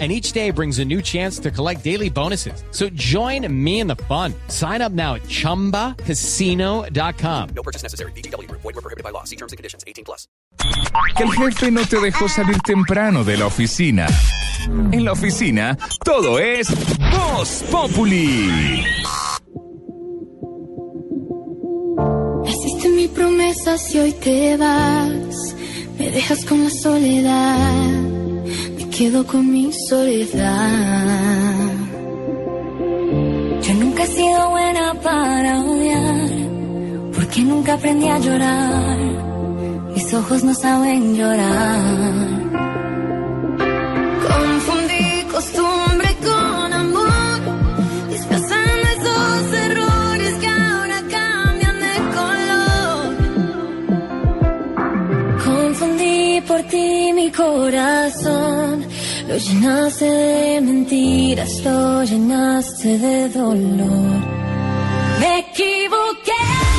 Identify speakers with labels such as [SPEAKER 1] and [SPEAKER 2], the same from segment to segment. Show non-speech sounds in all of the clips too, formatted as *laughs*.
[SPEAKER 1] and each day brings a new chance to collect daily bonuses. So join me in the fun. Sign up now at ChumbaCasino.com.
[SPEAKER 2] No purchase necessary. BGW. Void were prohibited by law. See terms and conditions. 18 plus.
[SPEAKER 3] Que el jefe no te dejó salir temprano de la oficina. En la oficina, todo es Voz Populi.
[SPEAKER 4] Hiciste mi promesa si hoy te vas, me dejas con la soledad, me quedo con mi soledad. Yo nunca he sido buena para odiar, porque nunca aprendí a llorar, mis ojos no saben llorar. Corazón, lo llenaste de mentiras, lo llenaste de dolor. Me equivoqué.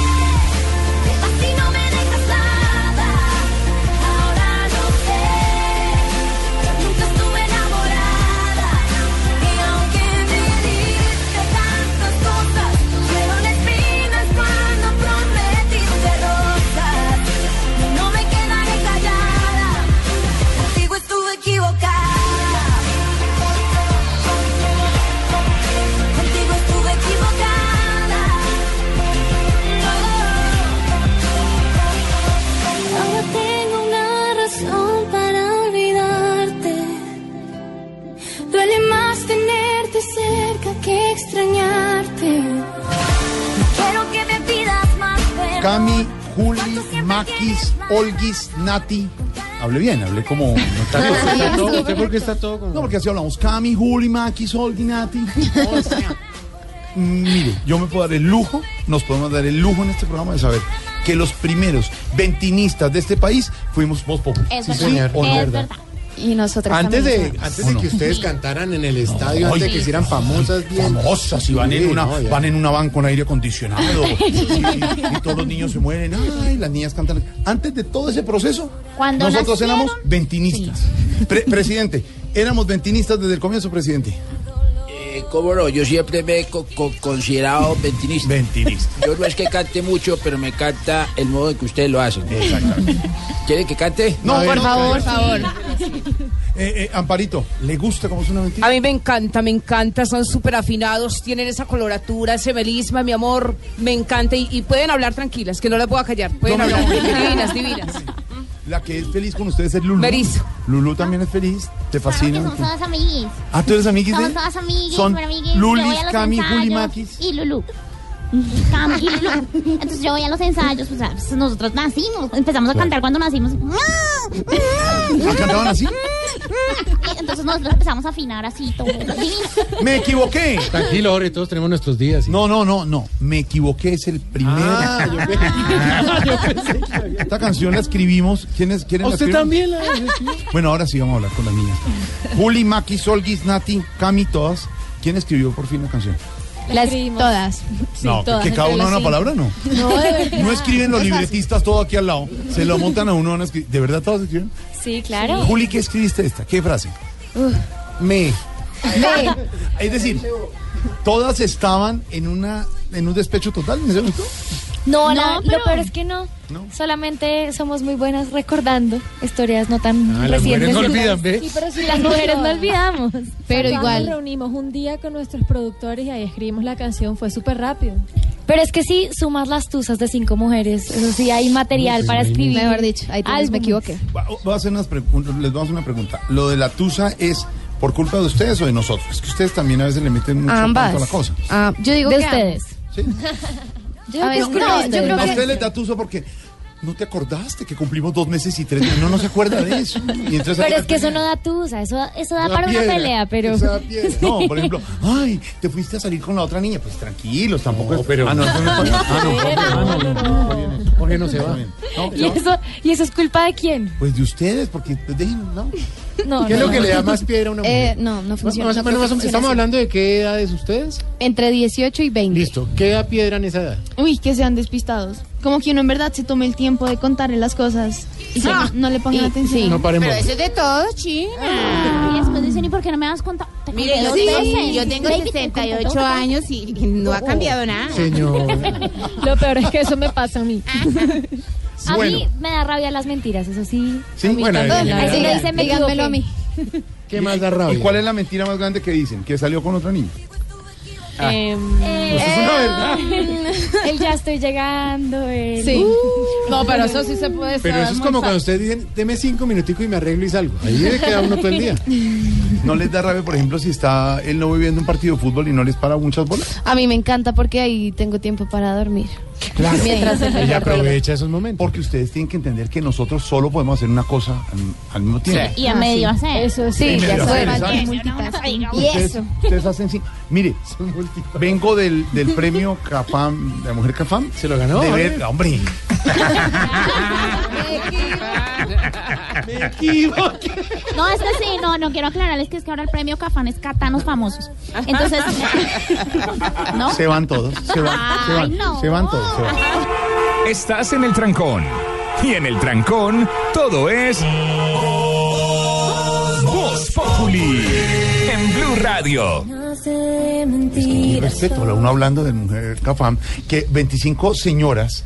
[SPEAKER 5] Cami, Juli, Maquis, Olguis, Nati. Hable bien, hablé como notario.
[SPEAKER 6] ¿Usted por qué está todo como.?
[SPEAKER 5] No, porque así hablamos. Cami, Juli, Maquis, Olguis, Nati. *laughs* O sea, mm, Mire, yo me puedo dar el lujo, nos podemos dar el lujo en este programa de saber que los primeros ventinistas de este país fuimos Voz Populi.
[SPEAKER 7] Es
[SPEAKER 5] ¿Sí,
[SPEAKER 7] verdad.
[SPEAKER 5] no?
[SPEAKER 7] Es verdad.
[SPEAKER 8] Y nosotros
[SPEAKER 6] Antes de, antes de que ustedes cantaran en el estadio, antes de que hicieran famosas bien.
[SPEAKER 5] famosas y van en una
[SPEAKER 6] no,
[SPEAKER 5] van en una van con aire acondicionado *laughs* y, y todos los niños se mueren ay las niñas cantan. Antes de todo ese proceso
[SPEAKER 7] Cuando
[SPEAKER 5] nosotros
[SPEAKER 7] nacieron-
[SPEAKER 5] éramos ventinistas. Pre- presidente éramos ventinistas desde el comienzo presidente
[SPEAKER 9] Eh, ¿Cómo no? Yo siempre me he co- co- considerado ventinista.
[SPEAKER 5] ventinista
[SPEAKER 9] Yo no es que cante mucho, pero me canta el modo en que ustedes lo hacen.
[SPEAKER 5] exactamente
[SPEAKER 9] ¿Quieren que cante?
[SPEAKER 5] no
[SPEAKER 8] Por favor, por favor.
[SPEAKER 5] eh, eh, Amparito le gusta cómo es una ventina
[SPEAKER 10] A mí me encanta, me encanta, son súper afinados, tienen esa coloratura, ese melisma, mi amor, me encanta y, y pueden hablar tranquilas, que no las puedo callar, pueden
[SPEAKER 5] No,
[SPEAKER 10] hablar, divinas, divinas.
[SPEAKER 5] La que es feliz con ustedes es Lulu
[SPEAKER 10] Berizo.
[SPEAKER 5] Lulu también es feliz te
[SPEAKER 7] Claro que
[SPEAKER 5] fascina
[SPEAKER 7] somos todas amiguis.
[SPEAKER 5] ah tú eres amiguis de
[SPEAKER 7] Somos todas amiguis,
[SPEAKER 5] son
[SPEAKER 7] amiguis.
[SPEAKER 5] Lulis Cami Maquis
[SPEAKER 7] Y Lulu. Lulu. Entonces yo voy a los ensayos, pues, pues, nosotros nacimos, empezamos a cantar cuando nacimos.
[SPEAKER 5] ¿Ah, cantaban así
[SPEAKER 7] Entonces nosotros empezamos a afinar así todo.
[SPEAKER 5] me equivoqué
[SPEAKER 6] Tranquilo, Jorge, todos tenemos nuestros días.
[SPEAKER 5] No, no, no, no. Me equivoqué, es el primer.
[SPEAKER 6] Ah, *laughs*
[SPEAKER 5] Esta canción la escribimos. ¿Quiénes quieren la
[SPEAKER 6] ¿Usted
[SPEAKER 5] escribir?
[SPEAKER 6] también la
[SPEAKER 5] Bueno, ahora sí vamos a hablar con las niñas. Juli, Maki, Solgis, Nati, Cami, todas. ¿Quién escribió por fin la canción?
[SPEAKER 8] Las todas. *laughs*
[SPEAKER 5] no,
[SPEAKER 8] todas,
[SPEAKER 5] que cada uno
[SPEAKER 8] las
[SPEAKER 5] una
[SPEAKER 8] cinco.
[SPEAKER 5] palabra, no. *laughs*
[SPEAKER 8] No, de verdad.
[SPEAKER 5] No escriben los libretistas todo aquí al lado. Se lo montan a uno. van a escribir. ¿De verdad todos escriben?
[SPEAKER 8] Sí, claro.
[SPEAKER 5] Juli, ¿qué escribiste esta? ¿Qué frase?
[SPEAKER 6] Me.
[SPEAKER 5] Es decir, todas estaban en una en un despecho total en ese momento.
[SPEAKER 8] No,
[SPEAKER 7] No,
[SPEAKER 8] la-
[SPEAKER 7] pero-
[SPEAKER 8] lo peor es que no.
[SPEAKER 5] No.
[SPEAKER 8] Solamente somos muy buenas recordando historias no tan
[SPEAKER 6] Ah, las mujeres
[SPEAKER 8] recientes.
[SPEAKER 6] no olvidan, ¿ve?
[SPEAKER 11] Sí, pero sí,
[SPEAKER 8] Las mujeres no olvidamos. Pero igual.
[SPEAKER 11] Nos reunimos un día con nuestros productores y ahí escribimos la canción, fue súper rápido.
[SPEAKER 8] Pero es que si sumas las tusas de cinco mujeres, eso sí hay material para escribir.
[SPEAKER 11] Mejor dicho, ahí tienes, me equivoqué.
[SPEAKER 5] Va- Voy a hacer unas preguntas, les vamos a hacer una pregunta. ¿Lo de la tusa es por culpa de ustedes o de nosotros? Es que ustedes también a veces le meten mucho
[SPEAKER 11] Ambas.
[SPEAKER 5] a la cosa.
[SPEAKER 11] Ah, yo digo
[SPEAKER 8] De
[SPEAKER 11] que
[SPEAKER 8] ustedes.
[SPEAKER 5] ¿sí? *laughs*
[SPEAKER 11] Yo,
[SPEAKER 8] a no,
[SPEAKER 11] creo,
[SPEAKER 8] no, yo que...
[SPEAKER 5] Usted le porque... ¿No te acordaste que cumplimos dos meses y tres? No, no se acuerda de eso.
[SPEAKER 8] Pero es que eso no da tusa, eso, eso da para una pelea, pero...
[SPEAKER 5] No, por ejemplo, ay, te fuiste a salir con la otra niña. Pues tranquilos, tampoco
[SPEAKER 6] no. Pero...
[SPEAKER 5] Ah, no, no, no, no, no,
[SPEAKER 6] se va.
[SPEAKER 8] ¿Y, eso, ¿Y eso es culpa de quién?
[SPEAKER 5] Pues de ustedes, porque... No.
[SPEAKER 8] No,
[SPEAKER 6] ¿Qué es
[SPEAKER 8] no,
[SPEAKER 6] lo que
[SPEAKER 8] no.
[SPEAKER 6] le da más piedra a una mujer?
[SPEAKER 12] Eh, no, no funciona.
[SPEAKER 6] Más o
[SPEAKER 12] no
[SPEAKER 6] menos, más o- ¿Estamos
[SPEAKER 12] así.
[SPEAKER 6] hablando de qué edades ustedes?
[SPEAKER 12] Entre 18 y 20.
[SPEAKER 6] Listo. ¿Qué da piedra en esa edad?
[SPEAKER 4] Uy, que sean despistados. Como que uno en verdad se tome el tiempo de contarle las cosas y
[SPEAKER 12] Ah,
[SPEAKER 4] no le pongan
[SPEAKER 12] y-
[SPEAKER 4] atención.
[SPEAKER 12] sí.
[SPEAKER 6] No paremos.
[SPEAKER 12] Pero eso es de todo, China.
[SPEAKER 7] Y después dicen, ¿y por qué no me das cuenta? Te
[SPEAKER 12] Mire, yo
[SPEAKER 7] veces.
[SPEAKER 12] yo tengo
[SPEAKER 7] Baby, te
[SPEAKER 12] 68
[SPEAKER 7] conté dos
[SPEAKER 12] años y no ha cambiado nada.
[SPEAKER 6] Señor. *laughs* *laughs*
[SPEAKER 8] Lo peor es que eso me pasa a mí. A
[SPEAKER 5] Bueno.
[SPEAKER 8] mí me da rabia las mentiras, eso sí.
[SPEAKER 5] Sí,
[SPEAKER 6] bueno, dígame,
[SPEAKER 8] Así le
[SPEAKER 6] dígame.
[SPEAKER 8] dicen, me
[SPEAKER 12] Díganmelo a mí. *laughs*
[SPEAKER 6] ¿Qué más da rabia?
[SPEAKER 5] ¿Y cuál es la mentira más grande que dicen? Que salió con otra niña.
[SPEAKER 8] Em,
[SPEAKER 5] Pues es una verdad. *laughs*
[SPEAKER 8] el ya estoy llegando. El...
[SPEAKER 10] Sí. No, pero eso sí se puede
[SPEAKER 6] Pero eso es como cuando ustedes dicen, deme cinco minuticos y me arreglo y salgo. Ahí le queda uno todo el día. *laughs*
[SPEAKER 5] ¿No les da rabia, por ejemplo, si está el novio viendo un partido de fútbol y no les para muchas bolas?
[SPEAKER 12] A mí me encanta porque ahí tengo tiempo para dormir.
[SPEAKER 5] Claro.
[SPEAKER 12] Mientras el
[SPEAKER 6] Ella aprovecha esos momentos.
[SPEAKER 5] Porque ustedes tienen que entender que nosotros solo podemos hacer una cosa al, al mismo tiempo.
[SPEAKER 7] Y a medio hacer.
[SPEAKER 8] Eso
[SPEAKER 12] Sí,
[SPEAKER 5] Sí,
[SPEAKER 12] ya saben. Y
[SPEAKER 5] Ustedes,
[SPEAKER 12] eso.
[SPEAKER 5] ustedes hacen sí. Mire, vengo del, del premio Cafam, de la mujer Cafam.
[SPEAKER 6] ¿Se lo ganó?
[SPEAKER 5] De
[SPEAKER 6] hombre?
[SPEAKER 5] ver, hombre. *laughs* *laughs* Me equivoqué.
[SPEAKER 7] No, es que sí, no, no quiero aclararles que es que ahora el premio Cafán es Catanos famosos. Entonces, *laughs* ¿no?
[SPEAKER 5] Se van todos. Se van, se van,
[SPEAKER 7] Ay, no.
[SPEAKER 5] se van todos. Se van.
[SPEAKER 3] Estás en el trancón. Y en el trancón, todo es. Voz Populi. En Blue Radio.
[SPEAKER 5] Y respeto, uno hablando de mujer Cafam, que 25 señoras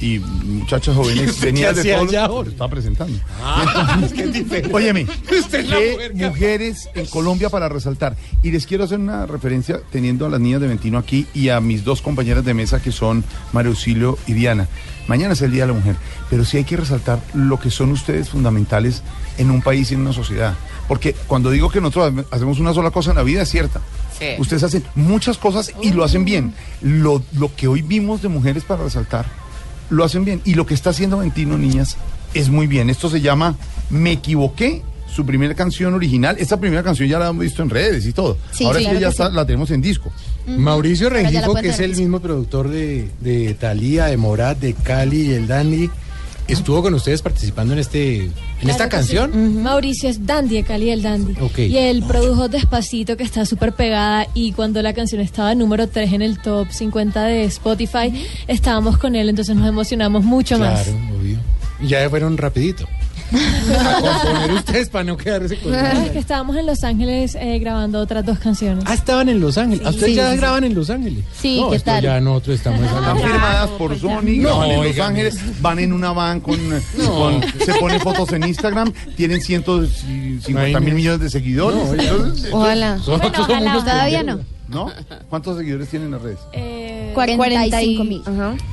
[SPEAKER 5] y muchachas jóvenes *laughs* venían de
[SPEAKER 6] allá
[SPEAKER 5] los-
[SPEAKER 6] ahora?
[SPEAKER 5] Estaba presentando. *laughs* Óyeme, *laughs* qué mujeres en Colombia para resaltar. Y les quiero hacer una referencia teniendo a las niñas de Ventino aquí y a mis dos compañeras de mesa que son María Auxilio y Diana. Mañana es el Día de la Mujer, pero sí hay que resaltar lo que son ustedes fundamentales en un país y en una sociedad. Porque cuando digo que nosotros hacemos una sola cosa en la vida es cierta. Ustedes hacen muchas cosas y lo hacen bien. Lo, lo que hoy vimos de mujeres para resaltar, lo hacen bien. Y lo que está haciendo Ventino, niñas, es muy bien. Esto se llama Me equivoqué, su primera canción original. Esta primera canción ya la hemos visto en redes y todo.
[SPEAKER 12] Sí,
[SPEAKER 5] Ahora
[SPEAKER 12] sí,
[SPEAKER 5] es que
[SPEAKER 12] claro
[SPEAKER 5] ya
[SPEAKER 12] que
[SPEAKER 5] está-
[SPEAKER 12] sí.
[SPEAKER 5] la tenemos en disco.
[SPEAKER 6] Mauricio Rengifo, que es el mismo productor de, de Talía, de Morat, de Cali y el Dandy, estuvo con ustedes participando en este en esta canción.
[SPEAKER 8] Mauricio es Dandy, de Cali el Dandy.
[SPEAKER 6] Ok.
[SPEAKER 8] Y él produjo Despacito, que está súper pegada. Y cuando la canción estaba número 3 en el top 50 de Spotify, estábamos con él, entonces nos emocionamos mucho más.
[SPEAKER 6] Claro, obvio. Y ya fueron rapidito. *laughs* A componer ustedes para no quedarse con
[SPEAKER 8] Ah,
[SPEAKER 6] nada.
[SPEAKER 8] es que estábamos en Los Ángeles eh, grabando otras dos canciones.
[SPEAKER 6] Ah, estaban en Los Ángeles. Ah, ¿Ustedes
[SPEAKER 12] Sí,
[SPEAKER 6] ya
[SPEAKER 12] sí, sí.
[SPEAKER 6] graban en Los Ángeles?
[SPEAKER 12] Sí,
[SPEAKER 6] no,
[SPEAKER 12] ¿qué
[SPEAKER 6] esto
[SPEAKER 12] tal?
[SPEAKER 6] ya nosotros estamos
[SPEAKER 5] Están
[SPEAKER 6] hablando.
[SPEAKER 5] firmadas por Sony,
[SPEAKER 6] No,
[SPEAKER 5] graban en Los. Ángeles, van en una van con, eh, con- se ponen fotos en Instagram, tienen 150 mil
[SPEAKER 6] Imagínese.
[SPEAKER 5] millones de seguidores.
[SPEAKER 6] No.
[SPEAKER 5] Entonces,
[SPEAKER 12] Ojalá.
[SPEAKER 8] Ojalá.
[SPEAKER 12] Todavía no.
[SPEAKER 5] ¿No? ¿Cuántos seguidores tienen en las redes?
[SPEAKER 8] Eh,
[SPEAKER 12] 45 mil.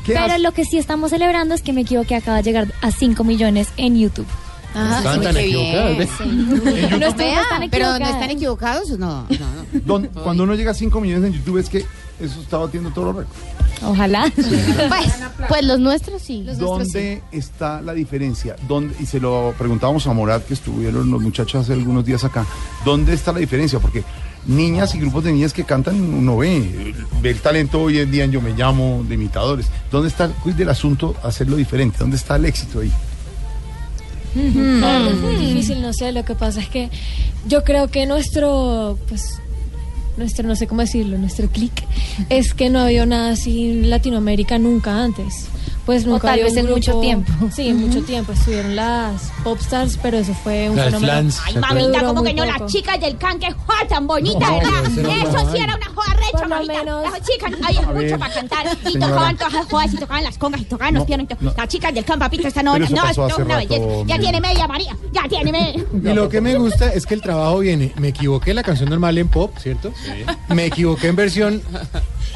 [SPEAKER 5] ¿Qué
[SPEAKER 8] Pero lo que sí estamos celebrando es que me equivoqué, acaba de llegar a 5 millones en YouTube.
[SPEAKER 12] Ajá,
[SPEAKER 6] Estaban
[SPEAKER 12] sí,
[SPEAKER 6] tan
[SPEAKER 12] bien.
[SPEAKER 6] ¿ve? *laughs*
[SPEAKER 8] No
[SPEAKER 12] Vea,
[SPEAKER 8] tan
[SPEAKER 12] pero no están equivocados, no. no, no.
[SPEAKER 5] Don- cuando uno llega a 5 millones en YouTube es que eso está batiendo todos los récords.
[SPEAKER 8] Ojalá. *laughs*
[SPEAKER 12] Pues, pues los nuestros sí.
[SPEAKER 5] ¿Dónde está la diferencia? ¿Dónde, y se lo preguntábamos a Morat, que estuvieron los muchachos hace algunos días acá. ¿Dónde está la diferencia? Porque niñas y grupos de niñas que cantan, uno ve, ve el talento hoy en día en Yo Me Llamo, de imitadores. ¿Dónde está el del asunto hacerlo diferente? ¿Dónde está el éxito ahí?
[SPEAKER 8] Es muy difícil, no sé, lo que pasa es que yo creo que nuestro, pues, nuestro, no sé cómo decirlo, nuestro click es que no había nada así en Latinoamérica nunca antes. Pues
[SPEAKER 12] O
[SPEAKER 8] nunca
[SPEAKER 12] tal
[SPEAKER 8] había
[SPEAKER 12] vez en mucho tiempo. *laughs*
[SPEAKER 8] Sí, en mucho tiempo. Estuvieron las popstars, pero eso fue un
[SPEAKER 6] Las
[SPEAKER 8] fenómeno.
[SPEAKER 6] flans,
[SPEAKER 7] Ay, mamita, como que no,
[SPEAKER 8] poco.
[SPEAKER 7] las chicas del can, que joda tan bonita,
[SPEAKER 6] No,
[SPEAKER 7] ¿verdad?
[SPEAKER 6] eso
[SPEAKER 7] sí era una joda recha, mamita.
[SPEAKER 8] menos-
[SPEAKER 7] Las chicas, hay
[SPEAKER 5] A
[SPEAKER 7] mucho
[SPEAKER 5] ver,
[SPEAKER 7] para cantar. Y
[SPEAKER 5] señora.
[SPEAKER 7] tocaban todas las jodas y tocaban las congas y tocaban
[SPEAKER 5] No,
[SPEAKER 7] los pianos. Las chicas del can, papito, esta no, no, no, una belleza. Ya tiene media, María. Ya tiene media.
[SPEAKER 6] Y lo que me gusta es que el trabajo viene. Me equivoqué la canción normal en pop, ¿cierto? Me equivoqué en versión.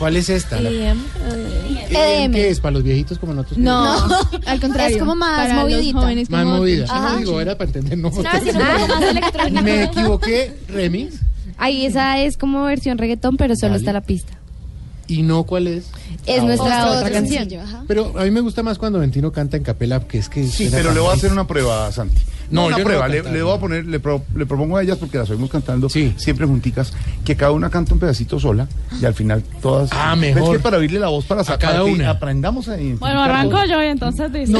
[SPEAKER 6] ¿Cuál es esta?
[SPEAKER 8] Y, em, eh,
[SPEAKER 12] EDM.
[SPEAKER 6] ¿Qué es? ¿Para los viejitos como nosotros?
[SPEAKER 4] No, *laughs* al contrario.
[SPEAKER 12] Es como más
[SPEAKER 4] para los
[SPEAKER 12] movidita.
[SPEAKER 4] jóvenes
[SPEAKER 6] Más
[SPEAKER 4] como
[SPEAKER 6] movida.
[SPEAKER 4] Ajá.
[SPEAKER 6] No digo, era para entender. No,
[SPEAKER 8] más electrónica.
[SPEAKER 6] me equivoqué, remix.
[SPEAKER 12] Ahí esa es como versión reggaetón, pero solo está la pista.
[SPEAKER 6] ¿Y no cuál es?
[SPEAKER 12] Es
[SPEAKER 6] Ah,
[SPEAKER 12] nuestra otra
[SPEAKER 4] Otro
[SPEAKER 12] canción.
[SPEAKER 4] sencillo.
[SPEAKER 6] Pero a mí me gusta más cuando Ventino canta en capela, que es que.
[SPEAKER 5] Sí, pero le voy a hacer una prueba, Santi. No, una
[SPEAKER 6] no
[SPEAKER 5] prueba. le, voy a poner, le, pro- le propongo a ellas porque las oímos cantando siempre junticas, que cada una canta un pedacito sola y al final todas.
[SPEAKER 6] Ah,
[SPEAKER 5] ¿Ves
[SPEAKER 6] mejor.
[SPEAKER 5] que para oírle la voz para sacar
[SPEAKER 6] cada
[SPEAKER 5] que
[SPEAKER 6] una.
[SPEAKER 5] aprendamos a
[SPEAKER 11] Bueno, arranco yo y entonces dice.
[SPEAKER 5] No.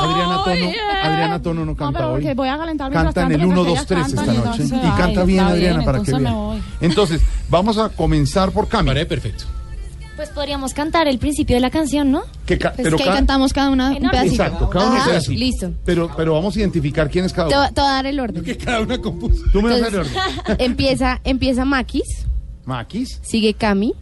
[SPEAKER 5] Adriana Tono, Adriana Tono no canta
[SPEAKER 11] pero
[SPEAKER 5] hoy.
[SPEAKER 11] voy a calentar mientras
[SPEAKER 5] Canta en
[SPEAKER 11] tanto
[SPEAKER 5] el 1,
[SPEAKER 11] mientras
[SPEAKER 5] 2, 3
[SPEAKER 11] ellas
[SPEAKER 5] esta
[SPEAKER 11] cantan,
[SPEAKER 5] noche.
[SPEAKER 11] entonces,
[SPEAKER 5] Y canta
[SPEAKER 11] ay,
[SPEAKER 5] bien, Adriana,
[SPEAKER 11] bien,
[SPEAKER 5] para que vean. Entonces, vamos a comenzar por Cami.
[SPEAKER 6] Paré perfecto.
[SPEAKER 12] Pues podríamos cantar el principio de la canción, ¿no?
[SPEAKER 5] Que ca-
[SPEAKER 12] Pues
[SPEAKER 5] pero
[SPEAKER 12] que
[SPEAKER 5] ca-
[SPEAKER 12] cantamos cada una un pedacito.
[SPEAKER 5] Exacto, cada uno
[SPEAKER 12] Ajá,
[SPEAKER 5] sea así.
[SPEAKER 12] Listo.
[SPEAKER 5] Pero, pero vamos a identificar quién es cada uno.
[SPEAKER 12] te voy a dar el orden.
[SPEAKER 6] Que cada una compuso.
[SPEAKER 5] Tú me das el
[SPEAKER 12] Entonces,
[SPEAKER 5] orden. *laughs*
[SPEAKER 12] empieza, empieza Maquis,
[SPEAKER 5] Maquis,
[SPEAKER 12] sigue Cami,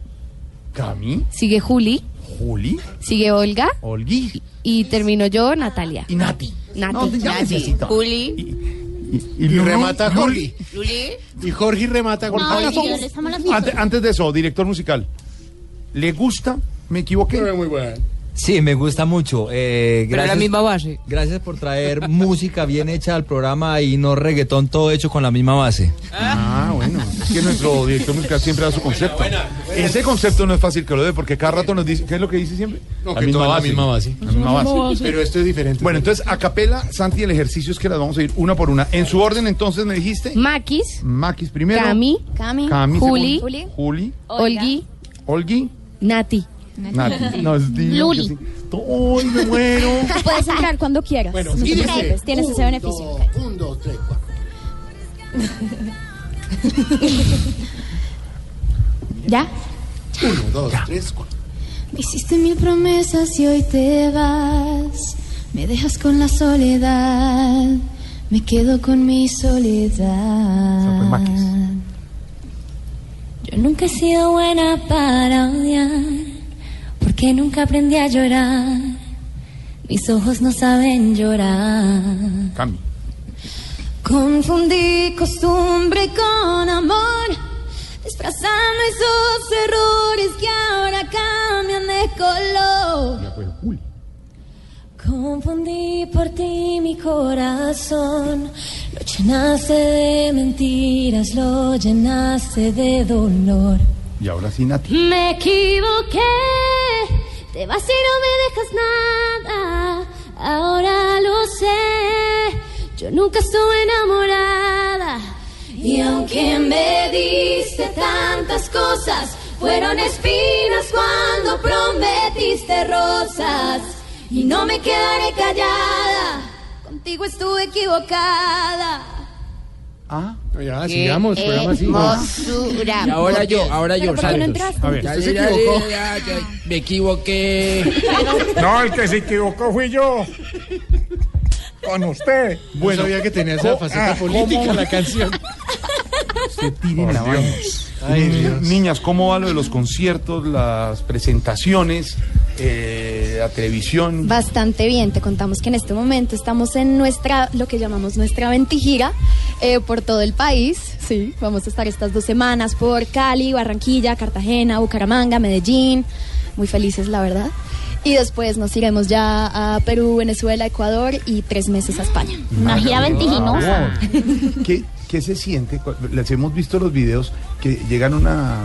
[SPEAKER 5] Cami,
[SPEAKER 12] sigue Juli,
[SPEAKER 5] Juli,
[SPEAKER 12] sigue Olga
[SPEAKER 5] Olgui
[SPEAKER 12] y termino yo, Natalia.
[SPEAKER 5] y Nati.
[SPEAKER 12] Nati.
[SPEAKER 5] No, ya
[SPEAKER 12] Nati.
[SPEAKER 5] necesito.
[SPEAKER 12] Juli.
[SPEAKER 5] Y,
[SPEAKER 6] Y
[SPEAKER 5] Lulu-
[SPEAKER 6] remata
[SPEAKER 5] Luli.
[SPEAKER 6] Jorge. Y Jorge remata con
[SPEAKER 7] No,
[SPEAKER 5] Ah,
[SPEAKER 7] y
[SPEAKER 5] antes de eso, director musical. ¿Le gusta? ¿Me equivoqué?
[SPEAKER 6] Muy buena.
[SPEAKER 13] Sí, me gusta mucho. Eh,
[SPEAKER 10] Pero la misma base.
[SPEAKER 13] Gracias por traer *laughs* música bien hecha al programa y no reggaetón todo hecho con la misma base.
[SPEAKER 5] Ah, bueno. Es que nuestro director musical siempre da su concepto. Ese concepto no es fácil que lo dé porque cada rato nos dice, ¿qué es lo que dice siempre?
[SPEAKER 6] No, que todo es la misma base.
[SPEAKER 5] La misma base.
[SPEAKER 6] Pero esto es diferente.
[SPEAKER 5] Bueno, entonces, a capela, Santi, el ejercicio es que las vamos a ir una por una. En su orden, entonces, me dijiste.
[SPEAKER 12] Maquis,
[SPEAKER 5] Maquis primero.
[SPEAKER 12] Cami,
[SPEAKER 7] Cami.
[SPEAKER 5] Cami
[SPEAKER 12] Juli,
[SPEAKER 5] segundo. Juli.
[SPEAKER 12] Olgui,
[SPEAKER 5] Olgui.
[SPEAKER 12] Nati.
[SPEAKER 5] Nati. No, es
[SPEAKER 7] Luli.
[SPEAKER 5] que sí. ¡Ay, me muero! *laughs*
[SPEAKER 11] Puedes entrar cuando quieras.
[SPEAKER 6] Bueno,
[SPEAKER 11] no te
[SPEAKER 6] dice,
[SPEAKER 11] tienes ese beneficio.
[SPEAKER 6] Un, dos, tres, cuatro. *laughs*
[SPEAKER 7] ¿Ya?
[SPEAKER 6] Uno, dos, tres, cuatro.
[SPEAKER 4] Me hiciste mil promesas y hoy te vas. Me dejas con la soledad. Me quedo con mi soledad. Yo nunca he sido buena para odiar. Porque nunca aprendí a llorar. Mis ojos no saben llorar.
[SPEAKER 5] Cami.
[SPEAKER 4] Confundí costumbre con amor, disfrazando esos errores que ahora cambian de color.
[SPEAKER 5] Ya fue Juli.
[SPEAKER 4] Confundí por ti mi corazón, lo llenaste de mentiras, lo llenaste de dolor.
[SPEAKER 5] Y ahora sí, Nati.
[SPEAKER 4] Me equivoqué, te vas y no me dejas nada. Ahora lo sé, yo nunca estuve enamorada. Y aunque me diste tantas cosas, fueron espinas cuando prometiste rosas. Y no me quedaré callada, contigo estuve equivocada.
[SPEAKER 5] Ah,
[SPEAKER 6] Ya, sigamos, programa así.
[SPEAKER 10] Y ahora yo, ahora yo,
[SPEAKER 11] ¿Pero por qué no entraste?
[SPEAKER 5] a ver.
[SPEAKER 10] Ya,
[SPEAKER 6] ¿Usted se
[SPEAKER 10] ya,
[SPEAKER 6] equivocó?
[SPEAKER 10] ya, ya, ya, me equivoqué.
[SPEAKER 14] No, el que se equivocó fui yo. Con usted.
[SPEAKER 6] Bueno, sabía que tenía esa
[SPEAKER 14] ¿cómo-
[SPEAKER 6] faceta
[SPEAKER 14] ah,
[SPEAKER 6] política
[SPEAKER 14] cómo?
[SPEAKER 6] la canción.
[SPEAKER 5] Se tiren
[SPEAKER 14] Por
[SPEAKER 5] la
[SPEAKER 14] Dios.
[SPEAKER 5] Vaina.
[SPEAKER 6] Ay,
[SPEAKER 5] Ni-
[SPEAKER 6] Dios.
[SPEAKER 5] Niñas, ¿cómo va lo de los conciertos, las presentaciones, eh, la televisión?
[SPEAKER 11] Bastante bien, te contamos que en este momento estamos en nuestra, lo que llamamos nuestra ventigira eh, por todo el país. Sí, vamos a estar estas dos semanas por Cali, Barranquilla, Cartagena, Bucaramanga, Medellín. Muy felices, la verdad. Y después nos iremos ya a Perú, Venezuela, Ecuador y tres meses a España.
[SPEAKER 7] Una gira vertiginosa. *laughs*
[SPEAKER 5] ¿Qué, ¿Qué se siente? Les hemos visto los videos que llegan a una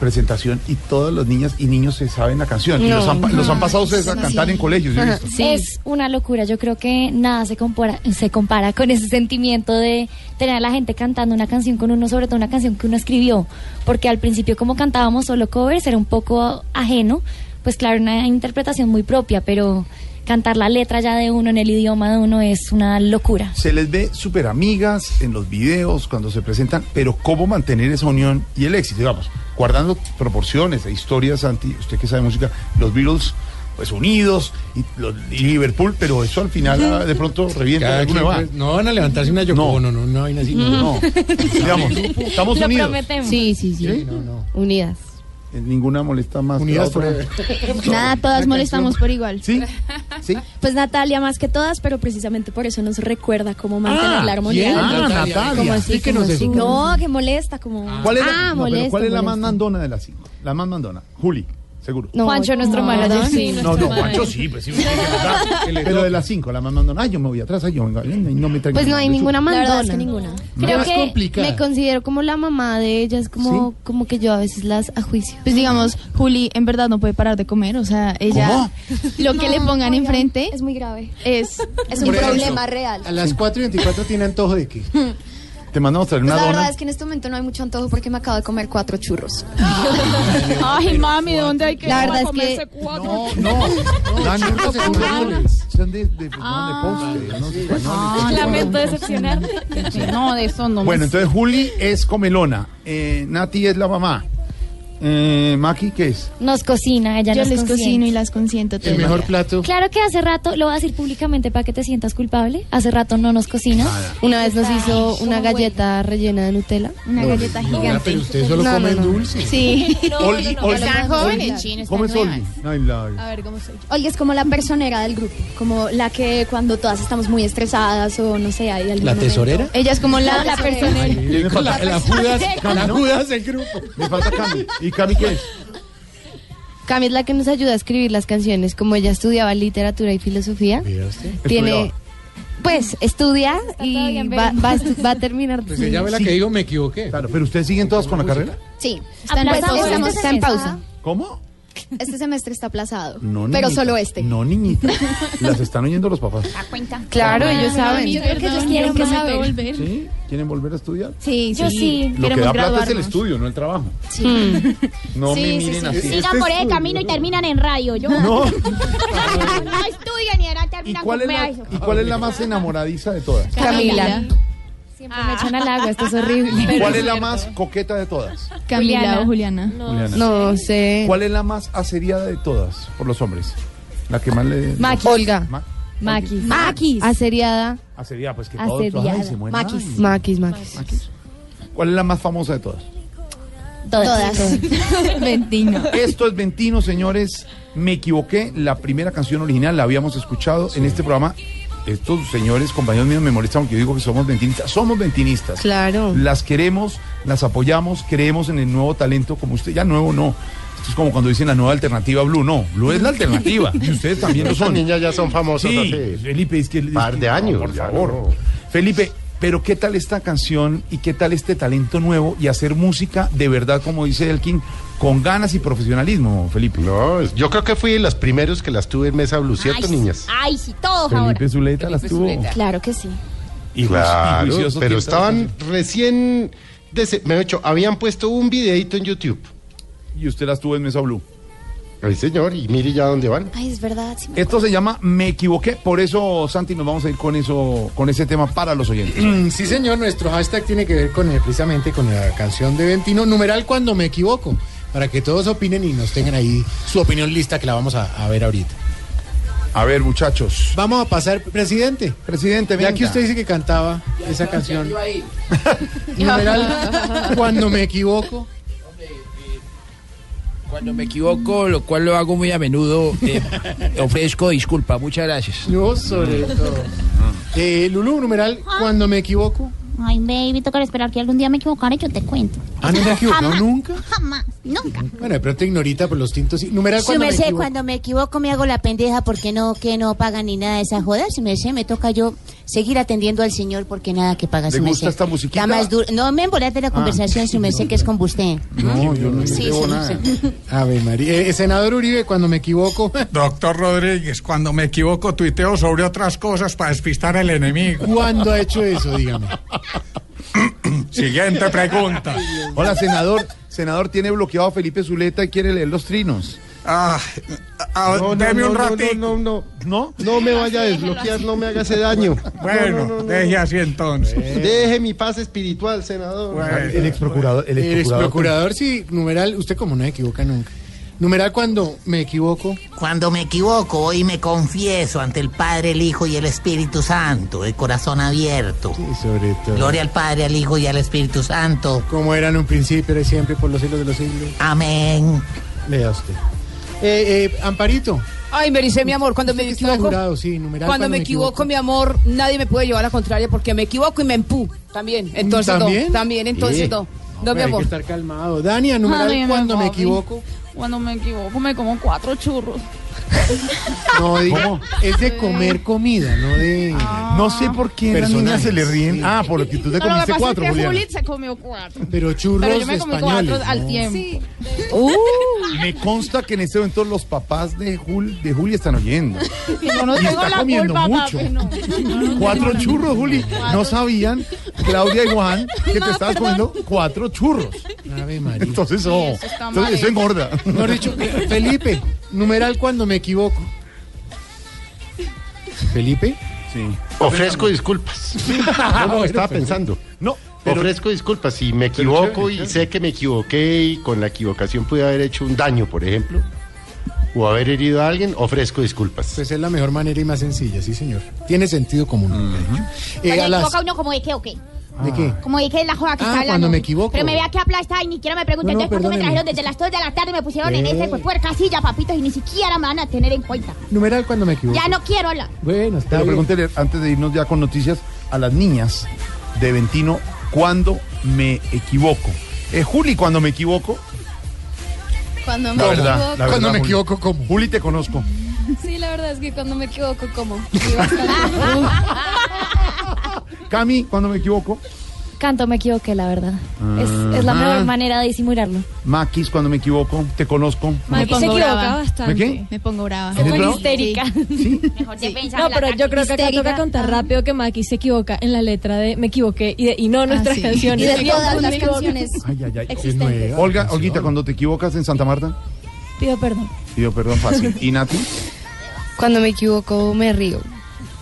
[SPEAKER 5] presentación y todas las niñas y niños se saben la canción. y los han, pa- los han pasado ustedes a cantar en colegios. yo he visto.
[SPEAKER 12] Es una locura. Yo creo que nada se compara, se compara con ese sentimiento de tener a la gente cantando una canción con uno, sobre todo una canción que uno escribió. Porque al principio, como cantábamos solo covers, era un poco ajeno. Pues claro, una interpretación muy propia, pero cantar la letra ya de uno en el idioma de uno es una locura.
[SPEAKER 5] Se les ve súper amigas en los videos cuando se presentan, pero ¿cómo mantener esa unión y el éxito? Digamos, guardando proporciones e historias, Santi, usted que sabe música, los Beatles, pues unidos, y, los- y Liverpool, pero eso al final ah, de pronto *laughs* revienta. Va.
[SPEAKER 6] no van a levantarse una Yoko
[SPEAKER 5] No.
[SPEAKER 6] Ono, no, no, vaina así.
[SPEAKER 5] No, *laughs* digamos, estamos
[SPEAKER 12] Lo
[SPEAKER 5] unidos.
[SPEAKER 12] prometemos.
[SPEAKER 11] Sí, sí, sí.
[SPEAKER 5] ¿Sí?
[SPEAKER 6] No, no.
[SPEAKER 11] Unidas.
[SPEAKER 5] Eh, Ninguna molesta más. que
[SPEAKER 6] Unidas
[SPEAKER 5] la otra. *laughs*
[SPEAKER 11] Nada, todas molestamos por igual.
[SPEAKER 5] ¿Sí? ¿Sí?
[SPEAKER 11] Pues Natalia más que todas, pero precisamente por eso nos recuerda cómo mantener
[SPEAKER 5] Ah,
[SPEAKER 11] la armonía.
[SPEAKER 5] ¿quién?
[SPEAKER 11] del
[SPEAKER 5] Ah,
[SPEAKER 11] grupo.
[SPEAKER 5] Natalia.
[SPEAKER 11] ¿Cómo así?
[SPEAKER 6] Explíquenos
[SPEAKER 11] ¿Cómo
[SPEAKER 6] eso.
[SPEAKER 11] así? No, que molesta, como...
[SPEAKER 5] ¿Cuál es, la,
[SPEAKER 11] ah,
[SPEAKER 5] no, pero
[SPEAKER 11] molesta,
[SPEAKER 5] ¿cuál es la más
[SPEAKER 11] molesta.
[SPEAKER 5] mandona de las cinco? La más mandona. Juli. Seguro.
[SPEAKER 11] No,
[SPEAKER 12] Juancho, nuestro
[SPEAKER 11] no,
[SPEAKER 12] manager,
[SPEAKER 11] ¿verdad?
[SPEAKER 12] sí,
[SPEAKER 5] No,
[SPEAKER 12] nuestro
[SPEAKER 5] no, Juancho sí, pues sí. sí, sí, ¿verdad? *laughs* Pero de las cinco, la más mandona. Ay, yo me voy atrás, ay, yo venga, no me traigan
[SPEAKER 11] Pues no hay ninguna mandona.
[SPEAKER 15] verdad es que ninguna.
[SPEAKER 11] Creo
[SPEAKER 6] Más
[SPEAKER 11] que
[SPEAKER 6] complicada.
[SPEAKER 11] me considero como la mamá de ellas, como, como que yo a veces las ajuicio.
[SPEAKER 15] Pues digamos, Juli en verdad no puede parar de comer, o sea, ella lo que le pongan enfrente
[SPEAKER 11] Es muy grave.
[SPEAKER 15] es,
[SPEAKER 6] Es un problema
[SPEAKER 11] real.
[SPEAKER 6] A las 4 y 24 tiene antojo de qué. *laughs*
[SPEAKER 5] Te mandamos a traer
[SPEAKER 11] Pues
[SPEAKER 5] una
[SPEAKER 11] la
[SPEAKER 5] dona.
[SPEAKER 11] verdad es que en este momento no hay mucho antojo porque me acabo de comer cuatro churros. *laughs*
[SPEAKER 10] Ay, mami, ¿dónde hay que
[SPEAKER 11] La verdad es
[SPEAKER 10] comerse
[SPEAKER 11] que-
[SPEAKER 10] cuatro?
[SPEAKER 5] No, Dan *laughs* churros
[SPEAKER 6] Son
[SPEAKER 5] españoles. Son de, de, no, de postre, no de españoles.
[SPEAKER 12] Lamento decepcionarte.
[SPEAKER 10] No, de eso no.
[SPEAKER 5] Bueno, entonces Juli es comelona. Eh, Nati es la mamá. Eh, Maki, ¿qué es?
[SPEAKER 12] Nos cocina, ella
[SPEAKER 15] yo
[SPEAKER 12] nos
[SPEAKER 15] les
[SPEAKER 12] consiente.
[SPEAKER 15] cocino y las consiento
[SPEAKER 6] El mejor plato.
[SPEAKER 12] Claro que hace rato, lo voy a decir públicamente para que te sientas culpable, hace rato no nos cocina.
[SPEAKER 11] Una vez nos hizo una galleta rellena de Nutella.
[SPEAKER 15] Una galleta
[SPEAKER 6] No,
[SPEAKER 15] gigante.
[SPEAKER 6] pero ustedes solo
[SPEAKER 11] No,
[SPEAKER 6] comen
[SPEAKER 11] no.
[SPEAKER 6] dulce.
[SPEAKER 15] Sí. Están jóvenes, chinos,
[SPEAKER 5] ¿Cómo es la-
[SPEAKER 15] A ver, ¿cómo soy?
[SPEAKER 11] Olga es como la personera del grupo, como la que cuando todas estamos muy estresadas o no sé, hay algún
[SPEAKER 6] ¿La tesorera?
[SPEAKER 15] Ella es como la,
[SPEAKER 11] La personera.
[SPEAKER 6] La, Judas, la Judas del grupo.
[SPEAKER 5] Me falta Cami. ¿Y Cami qué es?
[SPEAKER 11] Cami es la que nos ayuda a escribir las canciones, como ella estudiaba literatura y filosofía. Tiene,
[SPEAKER 5] Estudiaba.
[SPEAKER 11] pues, estudia y va, va, a estu- va a terminar.
[SPEAKER 6] Pues ella fue la
[SPEAKER 5] Sí.
[SPEAKER 6] que dijo, me equivoqué.
[SPEAKER 5] Claro, pero ustedes siguen todas con la carrera.
[SPEAKER 11] Sí,
[SPEAKER 12] Está en
[SPEAKER 11] pues,
[SPEAKER 12] pausa.
[SPEAKER 11] está en pausa.
[SPEAKER 5] ¿Cómo?
[SPEAKER 11] Este semestre está aplazado,
[SPEAKER 5] No,
[SPEAKER 11] pero
[SPEAKER 5] niñita.
[SPEAKER 11] solo este.
[SPEAKER 5] No, niñita. Las están oyendo los papás.
[SPEAKER 11] Claro,
[SPEAKER 15] Ah,
[SPEAKER 11] ellos saben.
[SPEAKER 15] yo
[SPEAKER 12] creo que ellos quieren
[SPEAKER 15] que
[SPEAKER 12] saber.
[SPEAKER 15] volver.
[SPEAKER 5] ¿Sí? ¿Quieren volver a estudiar?
[SPEAKER 15] Sí,
[SPEAKER 12] Yo sí.
[SPEAKER 5] Lo que da plata es el estudio, no el trabajo.
[SPEAKER 11] Sí.
[SPEAKER 5] No
[SPEAKER 11] Sí,
[SPEAKER 5] me miren
[SPEAKER 11] sí.
[SPEAKER 5] así.
[SPEAKER 7] Sigan
[SPEAKER 5] Este
[SPEAKER 7] por ese
[SPEAKER 5] estudio,
[SPEAKER 7] camino y terminan en radio. Yo
[SPEAKER 5] No. *laughs*
[SPEAKER 7] no estudian y ahora
[SPEAKER 5] ¿Y
[SPEAKER 7] terminan
[SPEAKER 5] cuál,
[SPEAKER 7] con
[SPEAKER 5] es la. ¿Y cuál es la más enamoradiza de todas?
[SPEAKER 11] Camila.
[SPEAKER 12] Siempre me echan al agua, esto es *laughs* horrible.
[SPEAKER 5] ¿Cuál es la más coqueta de todas?
[SPEAKER 15] Camila
[SPEAKER 12] Juliana.
[SPEAKER 15] o Juliana.
[SPEAKER 5] Juliana.
[SPEAKER 11] No sé.
[SPEAKER 5] ¿Cuál es la más asediada de todas por los hombres? La que más le...
[SPEAKER 11] Maki. Olga.
[SPEAKER 5] Ma-
[SPEAKER 12] Maquis.
[SPEAKER 11] Maquis. Aseriada.
[SPEAKER 5] Asediada, pues que todos...
[SPEAKER 12] Asediada.
[SPEAKER 5] Ay, se mueren.
[SPEAKER 11] Maquis.
[SPEAKER 5] Ay.
[SPEAKER 11] Maquis, Maquis.
[SPEAKER 5] ¿Cuál es la más famosa de todas?
[SPEAKER 12] Todas. *laughs*
[SPEAKER 15] Ventino.
[SPEAKER 5] Esto es Ventino, señores. Me equivoqué. La primera canción original la habíamos escuchado en este programa. Estos señores, compañeros míos, me molestan porque yo digo que somos ventinistas. Somos ventinistas.
[SPEAKER 11] Claro.
[SPEAKER 5] Las queremos, las apoyamos, creemos en el nuevo talento como usted. Ya nuevo no. Esto es como cuando dicen la nueva alternativa Blue. No, Blue es la alternativa. *laughs* Y ustedes también lo
[SPEAKER 14] Estas
[SPEAKER 5] son.
[SPEAKER 14] niñas ya son famosas
[SPEAKER 5] Sí, Felipe, es que... es
[SPEAKER 14] par
[SPEAKER 5] que-
[SPEAKER 14] de años.
[SPEAKER 5] por favor.
[SPEAKER 14] no.
[SPEAKER 5] Felipe, pero ¿qué tal esta canción y qué tal este talento nuevo y hacer música de verdad, como dice Elkin, con ganas y profesionalismo, Felipe?
[SPEAKER 14] No, yo creo que fui de los primeros que las tuve en Mesa Blue, ¿cierto,
[SPEAKER 7] Ay,
[SPEAKER 14] niñas?
[SPEAKER 7] Ay, sí, todos ahora.
[SPEAKER 5] Felipe Zuleta las tuvo.
[SPEAKER 11] Claro que sí.
[SPEAKER 5] Y,
[SPEAKER 14] Claro,
[SPEAKER 5] juicioso
[SPEAKER 14] pero estaban recién, dese- me he hecho, habían puesto un videito en YouTube.
[SPEAKER 5] Y usted las tuvo en Mesa Blue.
[SPEAKER 14] Ay, señor, y mire ya dónde van.
[SPEAKER 11] Ay, es verdad. sí
[SPEAKER 5] Esto se llama Me equivoqué, por eso Santi nos vamos a ir con eso, con ese tema para los oyentes.
[SPEAKER 6] Mm, Sí, señor, nuestro hashtag tiene que ver con eh, precisamente con la canción de Ventino, numeral cuando me equivoco, para que todos opinen y nos tengan ahí su opinión lista que la vamos a, a ver ahorita.
[SPEAKER 5] A ver, muchachos.
[SPEAKER 6] Vamos a pasar, presidente.
[SPEAKER 5] Presidente,
[SPEAKER 6] Ya
[SPEAKER 5] venga.
[SPEAKER 6] que usted dice que cantaba esa *laughs* canción. Numeral cuando me equivoco.
[SPEAKER 9] Cuando me equivoco, lo cual lo hago muy a menudo, eh, *laughs* ofrezco disculpa. Muchas gracias.
[SPEAKER 6] No, sobre todo. Eh, Lulú, numeral cuando me equivoco.
[SPEAKER 7] Ay, baby, tocará esperar que algún día me equivocara y yo te cuento.
[SPEAKER 6] Ah, *laughs* no me he equivocado
[SPEAKER 7] Jamás.
[SPEAKER 6] nunca.
[SPEAKER 7] Jamás, nunca.
[SPEAKER 6] Bueno, de pronto ignorita por los tintos. y- Numeral cuando me equivoco.
[SPEAKER 16] cuando me equivoco me hago la pendeja porque no, que no pagan ni nada de esa joda. Su merced, me toca yo seguir atendiendo al señor porque nada que paga
[SPEAKER 5] ¿Le gusta esta musiquita?
[SPEAKER 16] La más dura- No me embolate la conversación, su merced, que es con usted.
[SPEAKER 5] No, yo no
[SPEAKER 16] Sí,
[SPEAKER 5] llevo
[SPEAKER 16] sí,
[SPEAKER 5] nada.
[SPEAKER 16] sí.
[SPEAKER 6] Ave María. Eh, senador Uribe, cuando me equivoco. *laughs*
[SPEAKER 14] Doctor Rodríguez, cuando me equivoco tuiteo sobre otras cosas para despistar al enemigo.
[SPEAKER 6] ¿Cuándo ha hecho eso? Dígame.
[SPEAKER 14] Siguiente pregunta.
[SPEAKER 5] Hola, senador. Senador tiene bloqueado a Felipe Zuleta y quiere leer los trinos.
[SPEAKER 14] Ah, ah,
[SPEAKER 5] No, no,
[SPEAKER 14] deme un
[SPEAKER 5] no, no,
[SPEAKER 14] ratito.
[SPEAKER 5] no, no, no.
[SPEAKER 14] No me vaya a desbloquear, no me haga ese daño. *laughs* Bueno,
[SPEAKER 5] No, no, no, no.
[SPEAKER 14] deje así entonces.
[SPEAKER 5] Deje
[SPEAKER 14] mi paz espiritual, senador.
[SPEAKER 5] El ex procurador. El
[SPEAKER 6] El
[SPEAKER 5] ex
[SPEAKER 6] procurador, sí, numeral, usted como no se equivoca nunca. Numeral cuando me equivoco.
[SPEAKER 17] Cuando me equivoco, hoy me confieso ante el Padre, el Hijo y el Espíritu Santo, de corazón abierto.
[SPEAKER 6] Sí, sobre todo.
[SPEAKER 17] Gloria al Padre, al Hijo y al Espíritu Santo.
[SPEAKER 6] Como era en un principio, era siempre, por los siglos de los siglos.
[SPEAKER 17] Amén.
[SPEAKER 6] Lea usted. Eh, eh, Amparito.
[SPEAKER 10] Ay, me dice mi amor, cuando me equivoco.
[SPEAKER 6] jurado, sí, numeral
[SPEAKER 10] Cuando me equivoco, mi amor, nadie me puede llevar a la contraria porque me equivoco y me empú. También. Entonces
[SPEAKER 6] ¿También?
[SPEAKER 10] no. También, entonces
[SPEAKER 6] Sí.
[SPEAKER 10] no. No, mi
[SPEAKER 6] Hay
[SPEAKER 10] amor.
[SPEAKER 6] que estar calmado. Dania, numeral
[SPEAKER 10] Ay,
[SPEAKER 6] cuando me equivoco.
[SPEAKER 15] Cuando me equivoco me como cuatro churros.
[SPEAKER 6] No, diga, es de comer comida, no de.
[SPEAKER 5] No sé por qué a las niñas se le ríen. Ah, por lo que tú te
[SPEAKER 15] No, lo que
[SPEAKER 5] comiste
[SPEAKER 15] pasa
[SPEAKER 5] cuatro,
[SPEAKER 15] es que se comió cuatro.
[SPEAKER 6] Pero churros
[SPEAKER 15] Pero yo me comí
[SPEAKER 6] españoles.
[SPEAKER 15] cuatro al
[SPEAKER 6] ¿no?
[SPEAKER 15] tiempo.
[SPEAKER 5] Me consta que en este momento los papás de Jul, de Juli están oyendo.
[SPEAKER 15] Y yo no
[SPEAKER 5] Y
[SPEAKER 15] tengo
[SPEAKER 5] está
[SPEAKER 15] la
[SPEAKER 5] comiendo
[SPEAKER 15] culpa,
[SPEAKER 5] mucho.
[SPEAKER 15] papi, no.
[SPEAKER 5] Cuatro churros, Juli. No sabían, Claudia y Juan, que te estabas comiendo cuatro churros.
[SPEAKER 6] Ave María.
[SPEAKER 5] Entonces, oh,
[SPEAKER 6] eso
[SPEAKER 5] entonces eso engorda.
[SPEAKER 6] Dicho, Felipe, numeral cuando me equivoco. ¿Felipe?
[SPEAKER 5] Sí.
[SPEAKER 18] Ofrezco disculpas. *laughs* No, no, estaba pensando.
[SPEAKER 5] No,
[SPEAKER 18] Ofrezco disculpas si me equivoco y sé que me equivoqué y con la equivocación pude haber hecho un daño, por ejemplo, o haber herido a alguien, ofrezco disculpas.
[SPEAKER 6] Pues es la mejor manera y más sencilla, sí, señor. Tiene sentido común. Eh,
[SPEAKER 7] Cuando
[SPEAKER 6] a
[SPEAKER 7] se
[SPEAKER 6] las-
[SPEAKER 7] equivoca uno como de qué o qué.
[SPEAKER 6] ¿De qué?
[SPEAKER 7] Como de qué es la joda que
[SPEAKER 6] Ah,
[SPEAKER 7] está hablando.
[SPEAKER 6] cuando me equivoco.
[SPEAKER 7] Pero me vea que aplasta y ni siquiera me pregunta.
[SPEAKER 6] No, no,
[SPEAKER 7] Entonces, ¿por qué me trajeron desde las 2 de la tarde y me pusieron en
[SPEAKER 6] Eh.
[SPEAKER 7] ese pues, puerca silla, papitos? Y ni siquiera me van a tener en cuenta.
[SPEAKER 6] Numeral cuando me equivoco.
[SPEAKER 7] Ya no quiero hablar.
[SPEAKER 6] Bueno, está
[SPEAKER 5] Pero
[SPEAKER 6] bien.
[SPEAKER 5] pregúntele, antes de irnos ya con noticias, a las niñas de Ventino, ¿cuándo me equivoco? Eh, Juli, cuando me equivoco,
[SPEAKER 11] Cuando me
[SPEAKER 5] la verdad,
[SPEAKER 11] equivoco.
[SPEAKER 5] la verdad, Juli.
[SPEAKER 6] ¿cómo?
[SPEAKER 5] Juli, te conozco.
[SPEAKER 11] Sí, la verdad es que cuando me equivoco, como. *laughs* *laughs*
[SPEAKER 5] Cami, cuando me equivoco.
[SPEAKER 12] Canto, me equivoqué, la verdad. Es, es la mejor manera de disimularlo.
[SPEAKER 5] Maquis, cuando me equivoco, te conozco.
[SPEAKER 15] Me
[SPEAKER 11] pongo
[SPEAKER 15] se equivoca
[SPEAKER 11] brava.
[SPEAKER 15] bastante.
[SPEAKER 5] ¿De qué?
[SPEAKER 11] Me pongo brava.
[SPEAKER 5] ¿Eres brava?
[SPEAKER 12] histérica.
[SPEAKER 7] Mejor defensa.
[SPEAKER 8] No, pero yo creo que acá toca contar rápido que Maki se equivoca en la letra de Me equivoqué y, de- y no nuestras
[SPEAKER 11] sí.
[SPEAKER 8] canciones.
[SPEAKER 11] Y de
[SPEAKER 8] Me
[SPEAKER 11] todas las canciones
[SPEAKER 5] Ay, ay, ay.
[SPEAKER 11] existentes.
[SPEAKER 5] Olga, Olguita, cuando te equivocas en Santa Marta,
[SPEAKER 12] Pido perdón.
[SPEAKER 5] pido perdón fácil. ¿Y Nati?
[SPEAKER 15] Cuando me equivoco me río.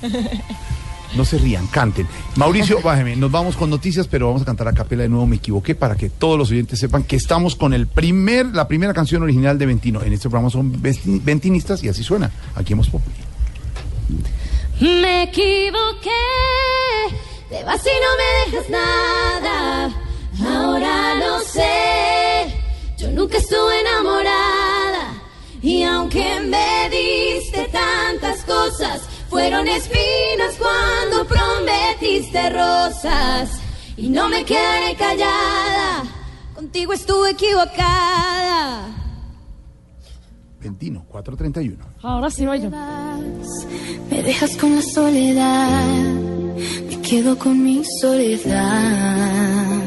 [SPEAKER 15] *laughs*
[SPEAKER 5] No se rían, canten. Mauricio, *laughs* bájeme, nos vamos con noticias, pero vamos a cantar a capela de nuevo, me equivoqué, para que todos los oyentes sepan que estamos con el primer, la primera canción original de Ventino. En este programa son ventinistas y así suena. Aquí hemos Populi.
[SPEAKER 4] Me equivoqué, te vas y no me dejas nada. Ahora lo sé, yo nunca estuve enamorada. Y aunque me diste tantas cosas, fueron espinas cuando prometiste rosas. Y no me quedaré callada, contigo estuve equivocada.
[SPEAKER 5] Ventino, 431.
[SPEAKER 12] Ahora sí voy yo.
[SPEAKER 4] Me dejas con la soledad, me quedo con mi soledad.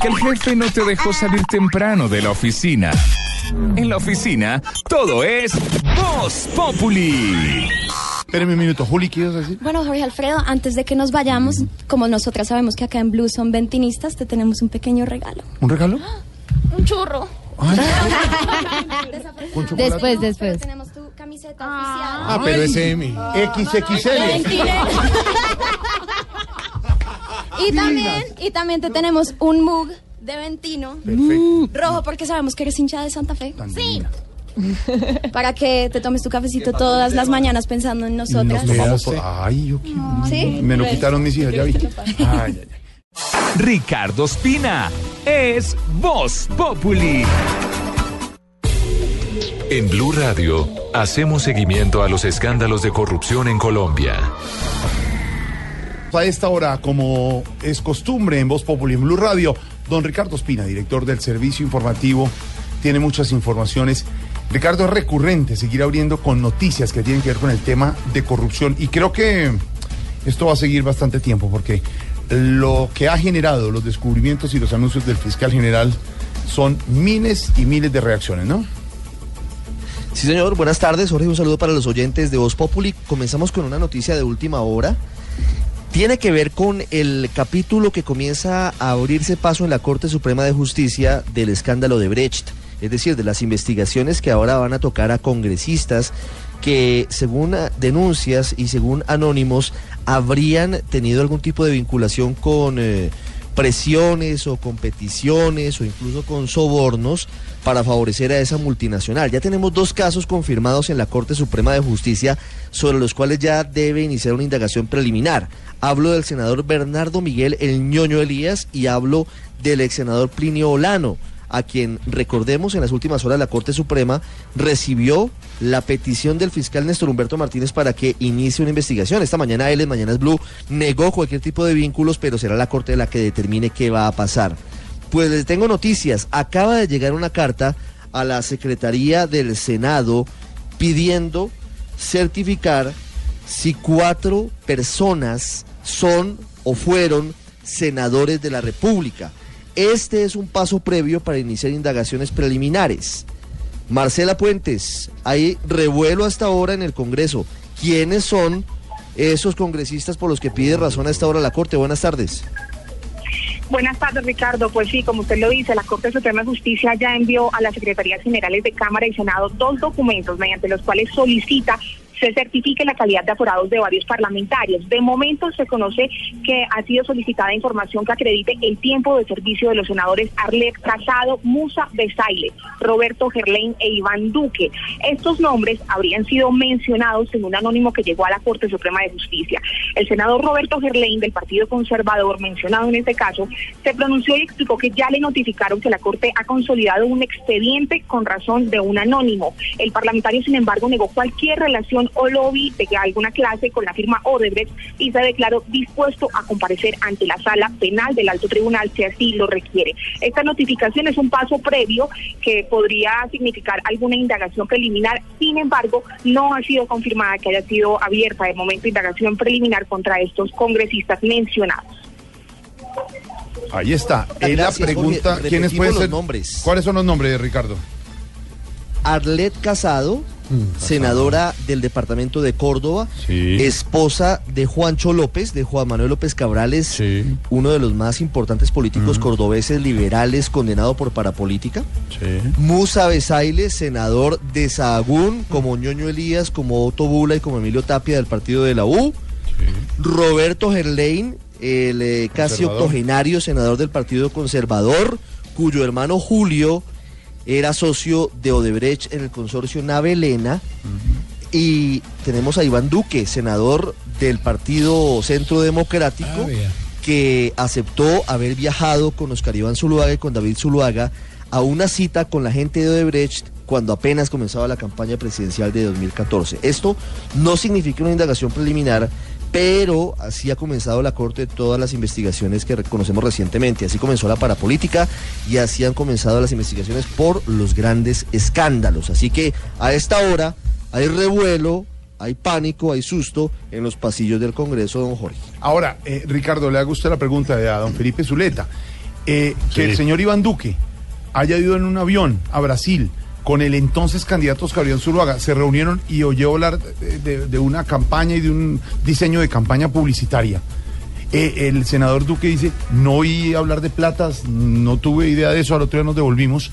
[SPEAKER 3] Que el jefe no te dejó salir temprano de la oficina. En la oficina, todo es Voz Populi.
[SPEAKER 5] Espérame un minuto, Juli, ¿qué ibas a decir?
[SPEAKER 11] Bueno, Jorge Alfredo, antes de que nos vayamos, como nosotras sabemos que acá en Blue son ventinistas, te tenemos un pequeño regalo.
[SPEAKER 5] ¿Un regalo? *gasps*
[SPEAKER 7] Un churro. *laughs*
[SPEAKER 5] ¿Con chocolate?
[SPEAKER 15] Después, después.
[SPEAKER 11] Tenemos tu camiseta
[SPEAKER 6] Ah, pero es M.
[SPEAKER 5] XXL.
[SPEAKER 11] Y también, y también te tenemos un mug de Ventino.
[SPEAKER 5] Perfecto.
[SPEAKER 11] Rojo porque sabemos que eres hincha de Santa Fe.
[SPEAKER 5] Tan divina. *laughs*
[SPEAKER 11] Para que te tomes tu cafecito todas las mañanas pensando en nosotras.
[SPEAKER 5] Nos tomamos por- Ay, yo quiero.
[SPEAKER 11] ¿Sí?
[SPEAKER 5] Me lo quitaron mis hijas, ya vi. Ay, ay, ay.
[SPEAKER 3] Ricardo Espina es Voz Populi.
[SPEAKER 19] En Blue Radio hacemos seguimiento a los escándalos de corrupción en Colombia.
[SPEAKER 5] A esta hora, como es costumbre en Voz Populi en Blue Radio, don Ricardo Espina, director del servicio informativo, tiene muchas informaciones. Ricardo, es recurrente seguir abriendo con noticias que tienen que ver con el tema de corrupción y creo que esto va a seguir bastante tiempo porque lo que ha generado los descubrimientos y los anuncios del fiscal general son miles y miles de reacciones, ¿no?
[SPEAKER 20] Sí, señor, buenas tardes. Jorge, un saludo para los oyentes de Voz Populi. Comenzamos con una noticia de última hora. Tiene que ver con el capítulo que comienza a abrirse paso en la Corte Suprema de Justicia del escándalo de Brecht, es decir, de las investigaciones que ahora van a tocar a congresistas que, según denuncias y según anónimos, habrían tenido algún tipo de vinculación con eh, presiones o competiciones o incluso con sobornos para favorecer a esa multinacional. Ya tenemos dos casos confirmados en la Corte Suprema de Justicia sobre los cuales ya debe iniciar una indagación preliminar. Hablo del senador Bernardo Miguel El ñoño Elías y hablo del ex senador Plinio Olano, a quien recordemos en las últimas horas la Corte Suprema recibió la petición del fiscal Néstor Humberto Martínez para que inicie una investigación. Esta mañana él en Mañanas Blue negó cualquier tipo de vínculos, pero será la Corte la que determine qué va a pasar. Pues les tengo noticias. Acaba de llegar una carta a la Secretaría del Senado pidiendo certificar si cuatro personas son o fueron senadores de la República. Este es un paso previo para iniciar indagaciones preliminares. Marcela Puentes, hay revuelo hasta ahora en el Congreso. ¿Quiénes son esos congresistas por los que pide razón a esta hora la Corte? Buenas tardes.
[SPEAKER 21] Buenas tardes, Ricardo. Pues sí, como usted lo dice, la Corte Suprema de Justicia ya envió a las Secretarías Generales de Cámara y Senado dos documentos mediante los cuales solicita se certifique la calidad de aforados de varios parlamentarios. De momento se conoce que ha sido solicitada información que acredite el tiempo de servicio de los senadores Arlet Casado, Musa Besaile, Roberto Gerlain e Iván Duque. Estos nombres habrían sido mencionados en un anónimo que llegó a la Corte Suprema de Justicia. El senador Roberto Gerlain del Partido Conservador, mencionado en este caso, se pronunció y explicó que ya le notificaron que la Corte ha consolidado un expediente con razón de un anónimo. El parlamentario, sin embargo, negó cualquier relación o lobby de alguna clase con la firma Odebrecht y se declaró dispuesto a comparecer ante la sala penal del alto tribunal si así lo requiere. Esta notificación es un paso previo que podría significar alguna indagación preliminar, sin embargo, no ha sido confirmada que haya sido abierta de momento indagación preliminar contra estos congresistas mencionados.
[SPEAKER 5] Ahí está. Es la pregunta. ¿quiénes pueden
[SPEAKER 20] los
[SPEAKER 5] ser?
[SPEAKER 20] nombres.
[SPEAKER 5] ¿Cuáles son los nombres, Ricardo?
[SPEAKER 20] Arlet Casado, senadora del departamento de Córdoba, esposa de Juancho López, de Juan Manuel López Cabrales, uno de los más importantes políticos cordobeses liberales condenado por parapolítica. Musa Besaile, senador de Sahagún, como Ñoño Elías, como Otto Bula y como Emilio Tapia del partido de la U. Roberto Gerlain, el eh, casi octogenario senador del Partido Conservador, cuyo hermano Julio era socio de Odebrecht en el consorcio Navelena. Y tenemos a Iván Duque, senador del Partido Centro Democrático, que aceptó haber viajado con Oscar Iván Zuluaga y con David Zuluaga a una cita con la gente de Odebrecht cuando apenas comenzaba la campaña presidencial de 2014. Esto no significa una indagación preliminar, pero así ha comenzado la Corte todas las investigaciones que reconocemos recientemente. Así comenzó la parapolítica y así han comenzado las investigaciones por los grandes escándalos. Así que a esta hora hay revuelo, hay pánico, hay susto en los pasillos del Congreso, don Jorge.
[SPEAKER 5] Ahora, eh, Ricardo, le hago usted la pregunta de a don Felipe Zuleta. Eh, Que el señor Iván Duque haya ido en un avión a Brasil con el entonces candidato Oscar Iván Zuluaga, se reunieron y oyó hablar de, de- de una campaña y de un diseño de campaña publicitaria. Eh, el senador Duque dice, no oí hablar de platas, no tuve idea de eso, al otro día nos devolvimos.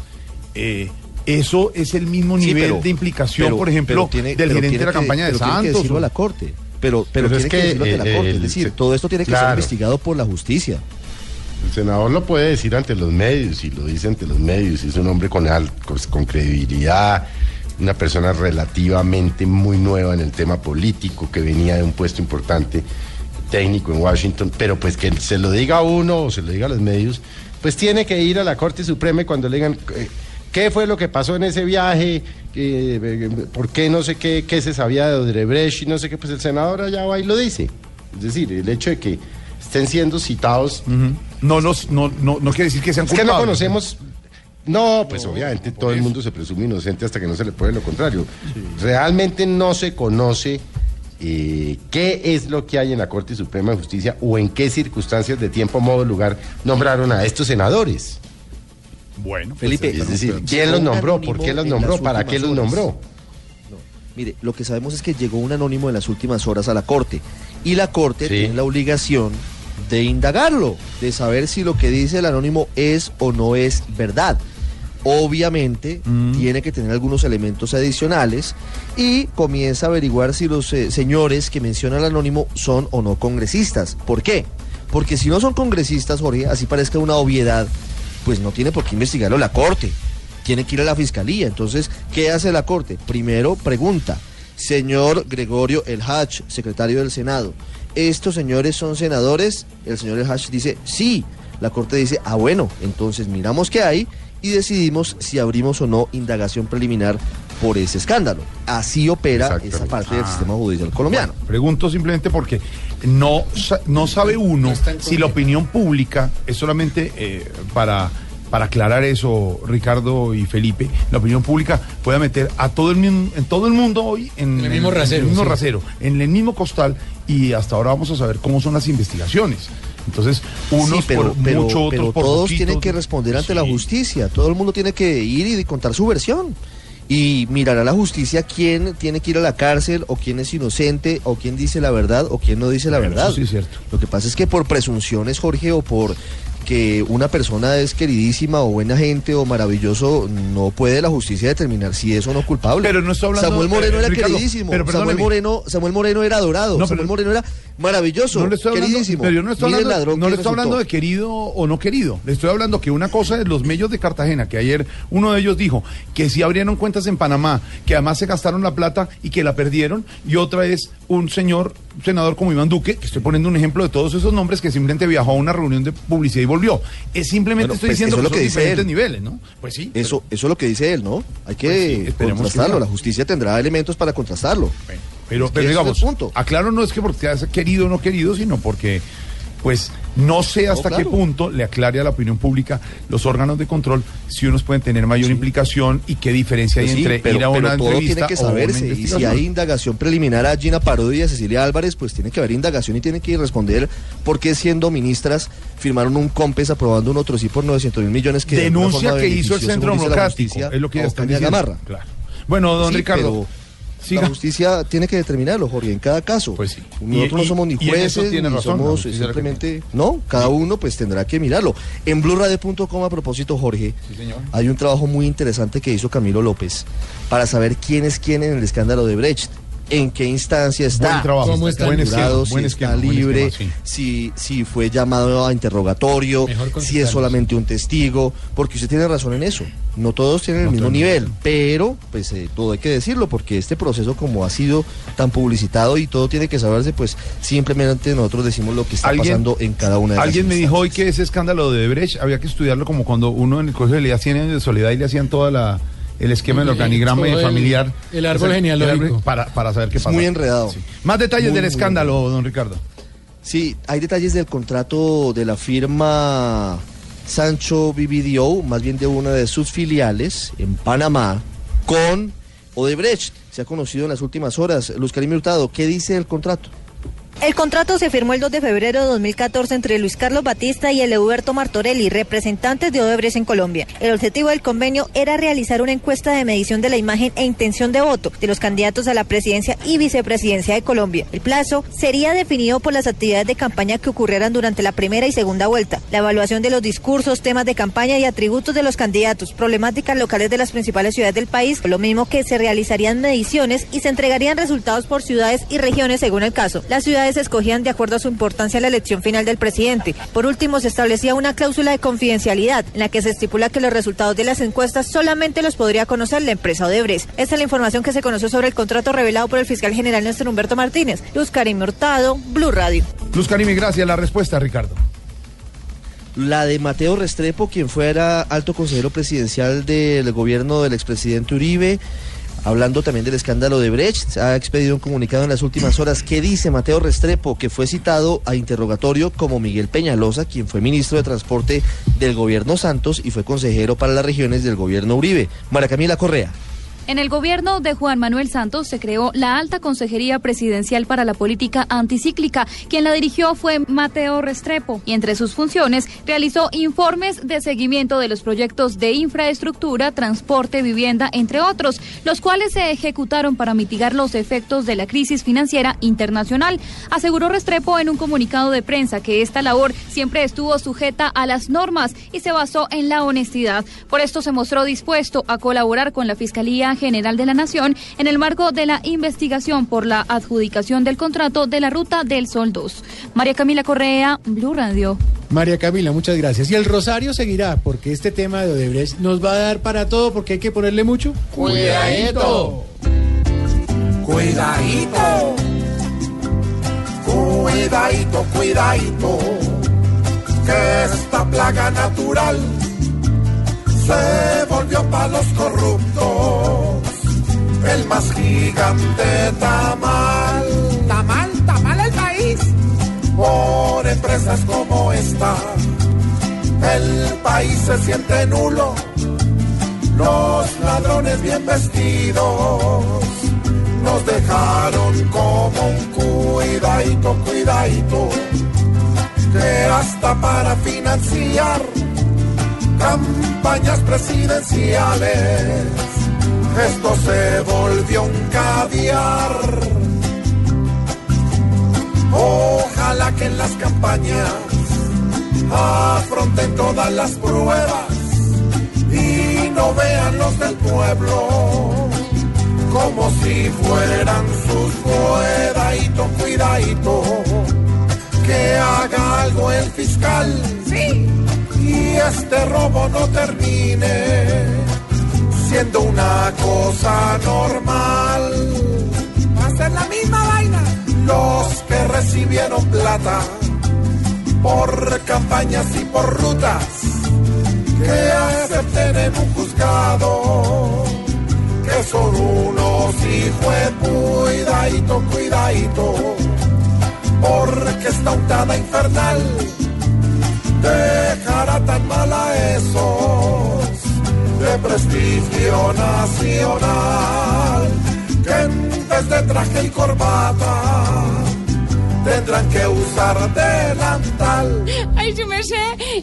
[SPEAKER 5] Eh, eso es el mismo
[SPEAKER 20] Sí,
[SPEAKER 5] nivel
[SPEAKER 20] pero-
[SPEAKER 5] de implicación,
[SPEAKER 20] pero-
[SPEAKER 5] por ejemplo,
[SPEAKER 20] tiene-
[SPEAKER 5] del gerente
[SPEAKER 20] tiene
[SPEAKER 5] de la
[SPEAKER 20] que-
[SPEAKER 5] campaña de
[SPEAKER 20] pero tiene que
[SPEAKER 5] Santos.
[SPEAKER 20] decirlo a la Corte. Pero, pero,
[SPEAKER 18] Pero es
[SPEAKER 20] tiene que,
[SPEAKER 18] que,
[SPEAKER 20] decirlo ante la Corte.
[SPEAKER 18] el
[SPEAKER 20] Es decir, todo esto tiene que ser investigado por la justicia.
[SPEAKER 18] El senador lo puede decir ante los medios y lo dice ante los medios. Es un hombre con, con, con credibilidad, una persona relativamente muy nueva en el tema político, que venía de un puesto importante técnico en Washington, pero pues que se lo diga a uno o se lo diga a los medios, pues tiene que ir a la Corte Suprema y cuando le digan eh, qué fue lo que pasó en ese viaje, Eh, eh, por qué no sé qué, qué se sabía de Odebrecht y no sé qué, pues el senador allá va y lo dice. Es decir, el hecho de que estén siendo citados.
[SPEAKER 5] No, no, no, no, no quiere decir que sean
[SPEAKER 18] Es que no
[SPEAKER 5] culpables.
[SPEAKER 18] conocemos. No, pues obviamente todo el mundo se presume inocente hasta que no se le pruebe lo contrario. Realmente no se conoce eh, qué es lo que hay en la Corte Suprema de Justicia o en qué circunstancias de tiempo, modo, lugar nombraron a estos senadores.
[SPEAKER 5] Bueno,
[SPEAKER 20] Felipe,
[SPEAKER 18] es decir, ¿quién los nombró? ¿Por qué los nombró? ¿Para qué los nombró?
[SPEAKER 20] Mire, lo que sabemos es que llegó un anónimo en las últimas horas a la Corte y la Corte tiene la obligación de indagarlo, de saber si lo que dice el anónimo es o no es verdad. Obviamente tiene que tener algunos elementos adicionales y comienza a averiguar si los eh, señores que menciona el anónimo son o no congresistas. ¿Por qué? Porque si no son congresistas, Jorge, así parezca una obviedad, pues no tiene por qué investigarlo la Corte tiene que ir a la fiscalía. Entonces, ¿qué hace la Corte? Primero pregunta, señor Gregorio El Hach, secretario del Senado, ¿estos señores son senadores? El señor El Hach dice, sí. La Corte dice, ah, bueno, entonces miramos qué hay y decidimos si abrimos o no indagación preliminar por ese escándalo. Así opera esa parte del
[SPEAKER 5] Ah.
[SPEAKER 20] sistema judicial colombiano.
[SPEAKER 5] Pregunto simplemente porque no, no sabe uno si la opinión pública es solamente eh, para para aclarar eso, Ricardo y Felipe, la opinión pública pueda meter a todo el en todo el mundo hoy en,
[SPEAKER 6] En el mismo rasero,
[SPEAKER 5] en el mismo
[SPEAKER 6] sí.
[SPEAKER 5] rasero, en el mismo costal y hasta ahora vamos a saber cómo son las investigaciones. Entonces, unos
[SPEAKER 20] Sí, pero,
[SPEAKER 5] por
[SPEAKER 20] pero-
[SPEAKER 5] mucho, otros por
[SPEAKER 20] todos
[SPEAKER 5] poquito.
[SPEAKER 20] tienen que responder ante la justicia. Todo el mundo tiene que ir y contar su versión. Y mirará la justicia quién tiene que ir a la cárcel, o quién es inocente, o quién dice la verdad, o quién no dice la
[SPEAKER 5] Bueno,
[SPEAKER 20] verdad.
[SPEAKER 5] eso sí es cierto.
[SPEAKER 20] Lo que pasa es que por presunciones, Jorge, o por que una persona es queridísima o buena gente o maravilloso, no puede la justicia determinar si es o no culpable.
[SPEAKER 5] Pero no estoy hablando-
[SPEAKER 20] Samuel Moreno
[SPEAKER 5] eh,
[SPEAKER 20] era
[SPEAKER 5] Ricardo,
[SPEAKER 20] queridísimo.
[SPEAKER 5] pero
[SPEAKER 20] Samuel. Moreno, Samuel Moreno era adorado.
[SPEAKER 5] No,
[SPEAKER 20] Samuel
[SPEAKER 5] pero-
[SPEAKER 20] Moreno era maravilloso,
[SPEAKER 5] No le estoy hablando,
[SPEAKER 20] queridísimo.
[SPEAKER 5] pero yo no estoy hablando, no le estoy hablando de querido o no querido. Le estoy hablando que una cosa es los medios de Cartagena, que ayer uno de ellos dijo que sí abrieron cuentas en Panamá, que además se gastaron la plata y que la perdieron, y otra es un señor un senador como Iván Duque, que estoy poniendo un ejemplo de todos esos nombres, que simplemente viajó a una reunión de publicidad y volvió. Es simplemente
[SPEAKER 20] Bueno,
[SPEAKER 5] estoy
[SPEAKER 20] pues
[SPEAKER 5] diciendo
[SPEAKER 20] eso es lo
[SPEAKER 5] que, son
[SPEAKER 20] dice
[SPEAKER 5] diferentes
[SPEAKER 20] él.
[SPEAKER 5] niveles, ¿no? Pues sí.
[SPEAKER 20] Eso, eso es lo que dice él, ¿no? Hay que
[SPEAKER 5] Pues sí,
[SPEAKER 20] contrastarlo.
[SPEAKER 5] que
[SPEAKER 20] La justicia tendrá elementos para contrastarlo.
[SPEAKER 5] Pero, pero digamos,
[SPEAKER 20] punto.
[SPEAKER 5] aclaro no es que porque sea querido o no querido, sino porque, pues, no sé hasta
[SPEAKER 20] No,
[SPEAKER 5] qué punto le aclare a la opinión pública los órganos de control si unos pueden tener mayor implicación y qué diferencia
[SPEAKER 20] Pues
[SPEAKER 5] hay
[SPEAKER 20] sí,
[SPEAKER 5] entre
[SPEAKER 20] pero,
[SPEAKER 5] ir a
[SPEAKER 20] pero
[SPEAKER 5] una
[SPEAKER 20] todo
[SPEAKER 5] entrevista
[SPEAKER 20] tiene que saberse. Y si hay indagación preliminar a Gina Parodi y a Cecilia Álvarez, pues tiene que haber indagación y tiene que responder por qué siendo ministras firmaron un COMPES aprobando un otro sí por 900 mil millones que
[SPEAKER 5] denuncia que hizo el Centro Democrático, es lo que ya están diciendo.
[SPEAKER 20] Gamarra.
[SPEAKER 5] Claro. Bueno, don
[SPEAKER 20] Sí,
[SPEAKER 5] Ricardo,
[SPEAKER 20] pero
[SPEAKER 5] siga.
[SPEAKER 20] La justicia tiene que determinarlo, Jorge, en cada caso.
[SPEAKER 5] Pues sí.
[SPEAKER 20] Nosotros
[SPEAKER 5] Y-
[SPEAKER 20] no somos ni jueces, ni
[SPEAKER 5] razón,
[SPEAKER 20] somos simplemente... No, cada uno pues tendrá que mirarlo. En blurradio.com, a propósito, Jorge,
[SPEAKER 5] Sí, señor.
[SPEAKER 20] hay un trabajo muy interesante que hizo Camilo López para saber quién es quién en el escándalo de Brecht. En qué instancia está,
[SPEAKER 5] Buen trabajo,
[SPEAKER 20] cómo
[SPEAKER 5] buen
[SPEAKER 20] está
[SPEAKER 5] esquema, buen
[SPEAKER 20] si
[SPEAKER 5] esquema,
[SPEAKER 20] está libre,
[SPEAKER 5] esquema,
[SPEAKER 20] si, si fue llamado a interrogatorio, si es solamente un testigo, porque usted tiene razón en eso. No todos tienen el mismo nivel, pero pues eh, todo hay que decirlo, porque este proceso como ha sido tan publicitado y todo tiene que saberse, pues simplemente nosotros decimos lo que está
[SPEAKER 5] ¿Alguien-
[SPEAKER 20] pasando en cada una de las
[SPEAKER 5] Alguien me dijo hoy que ese escándalo de Brecht había que estudiarlo como cuando uno en el colegio leía 100 años de soledad y le hacían toda la el esquema del
[SPEAKER 6] El-
[SPEAKER 5] organigrama
[SPEAKER 6] el-
[SPEAKER 5] familiar
[SPEAKER 6] el árbol genealógico.
[SPEAKER 5] para, para saber qué
[SPEAKER 20] Es
[SPEAKER 5] pasa.
[SPEAKER 20] muy enredado.
[SPEAKER 5] Sí. Más detalles
[SPEAKER 20] Muy,
[SPEAKER 5] del escándalo, don Ricardo.
[SPEAKER 20] Sí, hay detalles del contrato de la firma Sancho BBDO, más bien de una de sus filiales en Panamá, con Odebrecht. Se ha conocido en las últimas horas. Luz Karim Hurtado, ¿qué dice el contrato?
[SPEAKER 22] El contrato se firmó el 2 de febrero de 2014 entre Luis Carlos Batista y Eleuberto Martorelli, representantes de Odebrecht en Colombia. El objetivo del convenio era realizar una encuesta de medición de la imagen e intención de voto de los candidatos a la presidencia y vicepresidencia de Colombia. El plazo sería definido por las actividades de campaña que ocurrieran durante la primera y segunda vuelta, la evaluación de los discursos, temas de campaña y atributos de los candidatos, problemáticas locales de las principales ciudades del país, lo mismo que se realizarían mediciones y se entregarían resultados por ciudades y regiones según el caso. Las ciudades se escogían de acuerdo a su importancia en la elección final del presidente. Por último, se establecía una cláusula de confidencialidad en la que se estipula que los resultados de las encuestas solamente los podría conocer la empresa Odebrecht. Esta es la información que se conoció sobre el contrato revelado por el fiscal general Néstor Humberto Martínez. Luz Karim Hurtado, Blue Radio.
[SPEAKER 5] Luz Karimi, gracias. La respuesta, Ricardo.
[SPEAKER 20] La de Mateo Restrepo, quien fuera alto consejero presidencial del gobierno del expresidente Uribe, hablando también del escándalo de Brecht, ha expedido un comunicado en las últimas horas. ¿Qué dice Mateo Restrepo, que fue citado a interrogatorio como Miguel Peñalosa, quien fue ministro de Transporte del gobierno Santos y fue consejero para las regiones del gobierno Uribe? María Camila Correa.
[SPEAKER 23] En el gobierno de Juan Manuel Santos se creó la Alta Consejería Presidencial para la Política Anticíclica. Quien la dirigió fue Mateo Restrepo y entre sus funciones realizó informes de seguimiento de los proyectos de infraestructura, transporte, vivienda, entre otros, los cuales se ejecutaron para mitigar los efectos de la crisis financiera internacional. Aseguró Restrepo en un comunicado de prensa que esta labor siempre estuvo sujeta a las normas y se basó en la honestidad. Por esto se mostró dispuesto a colaborar con la Fiscalía General de la Nación en el marco de la investigación por la adjudicación del contrato de la Ruta del Sol 2. María Camila Correa, Blue Radio.
[SPEAKER 6] María Camila, muchas gracias. Y el Rosario seguirá, porque este tema de Odebrecht nos va a dar para todo, porque hay que ponerle mucho.
[SPEAKER 14] Cuidadito. Cuidadito. Cuidadito, cuidadito. Que esta plaga natural se volvió para los corruptos. El más gigante tamal. Tamal, tamal el país. Por empresas como esta
[SPEAKER 24] El país se siente nulo, los ladrones bien vestidos nos dejaron como un cuidadito, cuidadito, que hasta para financiar campañas presidenciales, esto se volvió un caviar. Ojalá que en las campañas afronten todas las pruebas y no vean los del pueblo como si fueran sus cuidadito, cuidadito, que haga algo el fiscal y este robo no termine siendo una cosa normal. Va a ser la misma vaina. Los que recibieron plata por campañas y por rutas que acepten en un juzgado que son unos hijos cuidadito, cuidadito, porque esta untada infernal dejará tan mal a esos de prestigio nacional que en vez de traje y corbata tendrán que usar delantal.
[SPEAKER 10] Ay, su merced.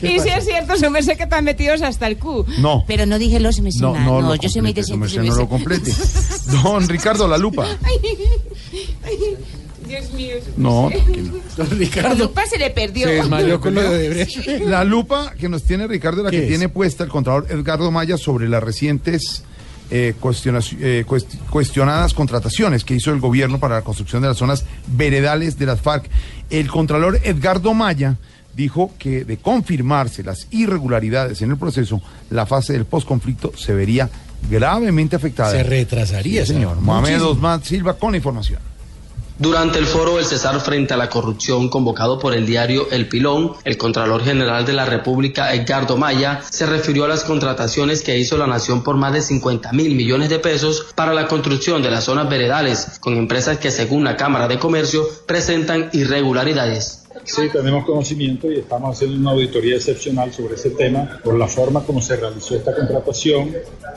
[SPEAKER 10] Y si es cierto, su merced que están metidos hasta el Q.
[SPEAKER 5] No.
[SPEAKER 10] Pero no dije los.
[SPEAKER 5] No,
[SPEAKER 10] nada.
[SPEAKER 5] no,
[SPEAKER 10] No,
[SPEAKER 5] lo
[SPEAKER 10] yo soy muy
[SPEAKER 5] complete,
[SPEAKER 10] decente,
[SPEAKER 5] merced,
[SPEAKER 10] su
[SPEAKER 5] no lo complete. *laughs* Don Ricardo La Lupa.
[SPEAKER 10] Ay, mío.
[SPEAKER 5] No, tranquilo. Don
[SPEAKER 10] La lupa se le perdió. *laughs*
[SPEAKER 5] La lupa que nos tiene Ricardo, la
[SPEAKER 6] ¿Qué
[SPEAKER 5] que
[SPEAKER 6] es?
[SPEAKER 5] tiene puesta el contralor Edgardo Maya sobre las recientes eh, cuestiona- eh, cuest- cuestionadas contrataciones que hizo el gobierno para la construcción de las zonas veredales de las FARC. El contralor Edgardo Maya dijo que de confirmarse las irregularidades en el proceso, la fase del posconflicto se vería gravemente afectada.
[SPEAKER 6] Se retrasaría,
[SPEAKER 5] Sí, señor. Mohamed. Osman Silva con la información.
[SPEAKER 25] Durante el foro El Cesar frente a la corrupción convocado por el diario El Pilón, el Contralor General de la República, Edgardo Maya, se refirió a las contrataciones que hizo la Nación por más de 50 mil millones de pesos para la construcción de las zonas veredales, con empresas que según la Cámara de Comercio presentan irregularidades.
[SPEAKER 26] Sí, tenemos conocimiento y estamos haciendo una auditoría excepcional sobre ese tema por la forma como se realizó esta contratación,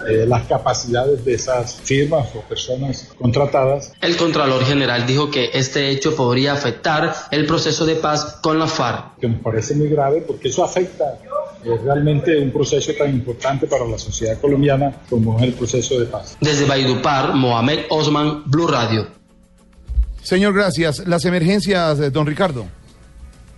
[SPEAKER 26] eh, las capacidades de esas firmas o personas contratadas.
[SPEAKER 25] El Contralor General dijo que este hecho podría afectar el proceso de paz con la FARC.
[SPEAKER 26] que nos parece muy grave porque eso afecta eh, realmente un proceso tan importante para la sociedad colombiana como es el proceso de paz.
[SPEAKER 25] Desde Valledupar, Mohamed Osman, Blue Radio.
[SPEAKER 5] Señor, gracias. Las emergencias, eh, don Ricardo.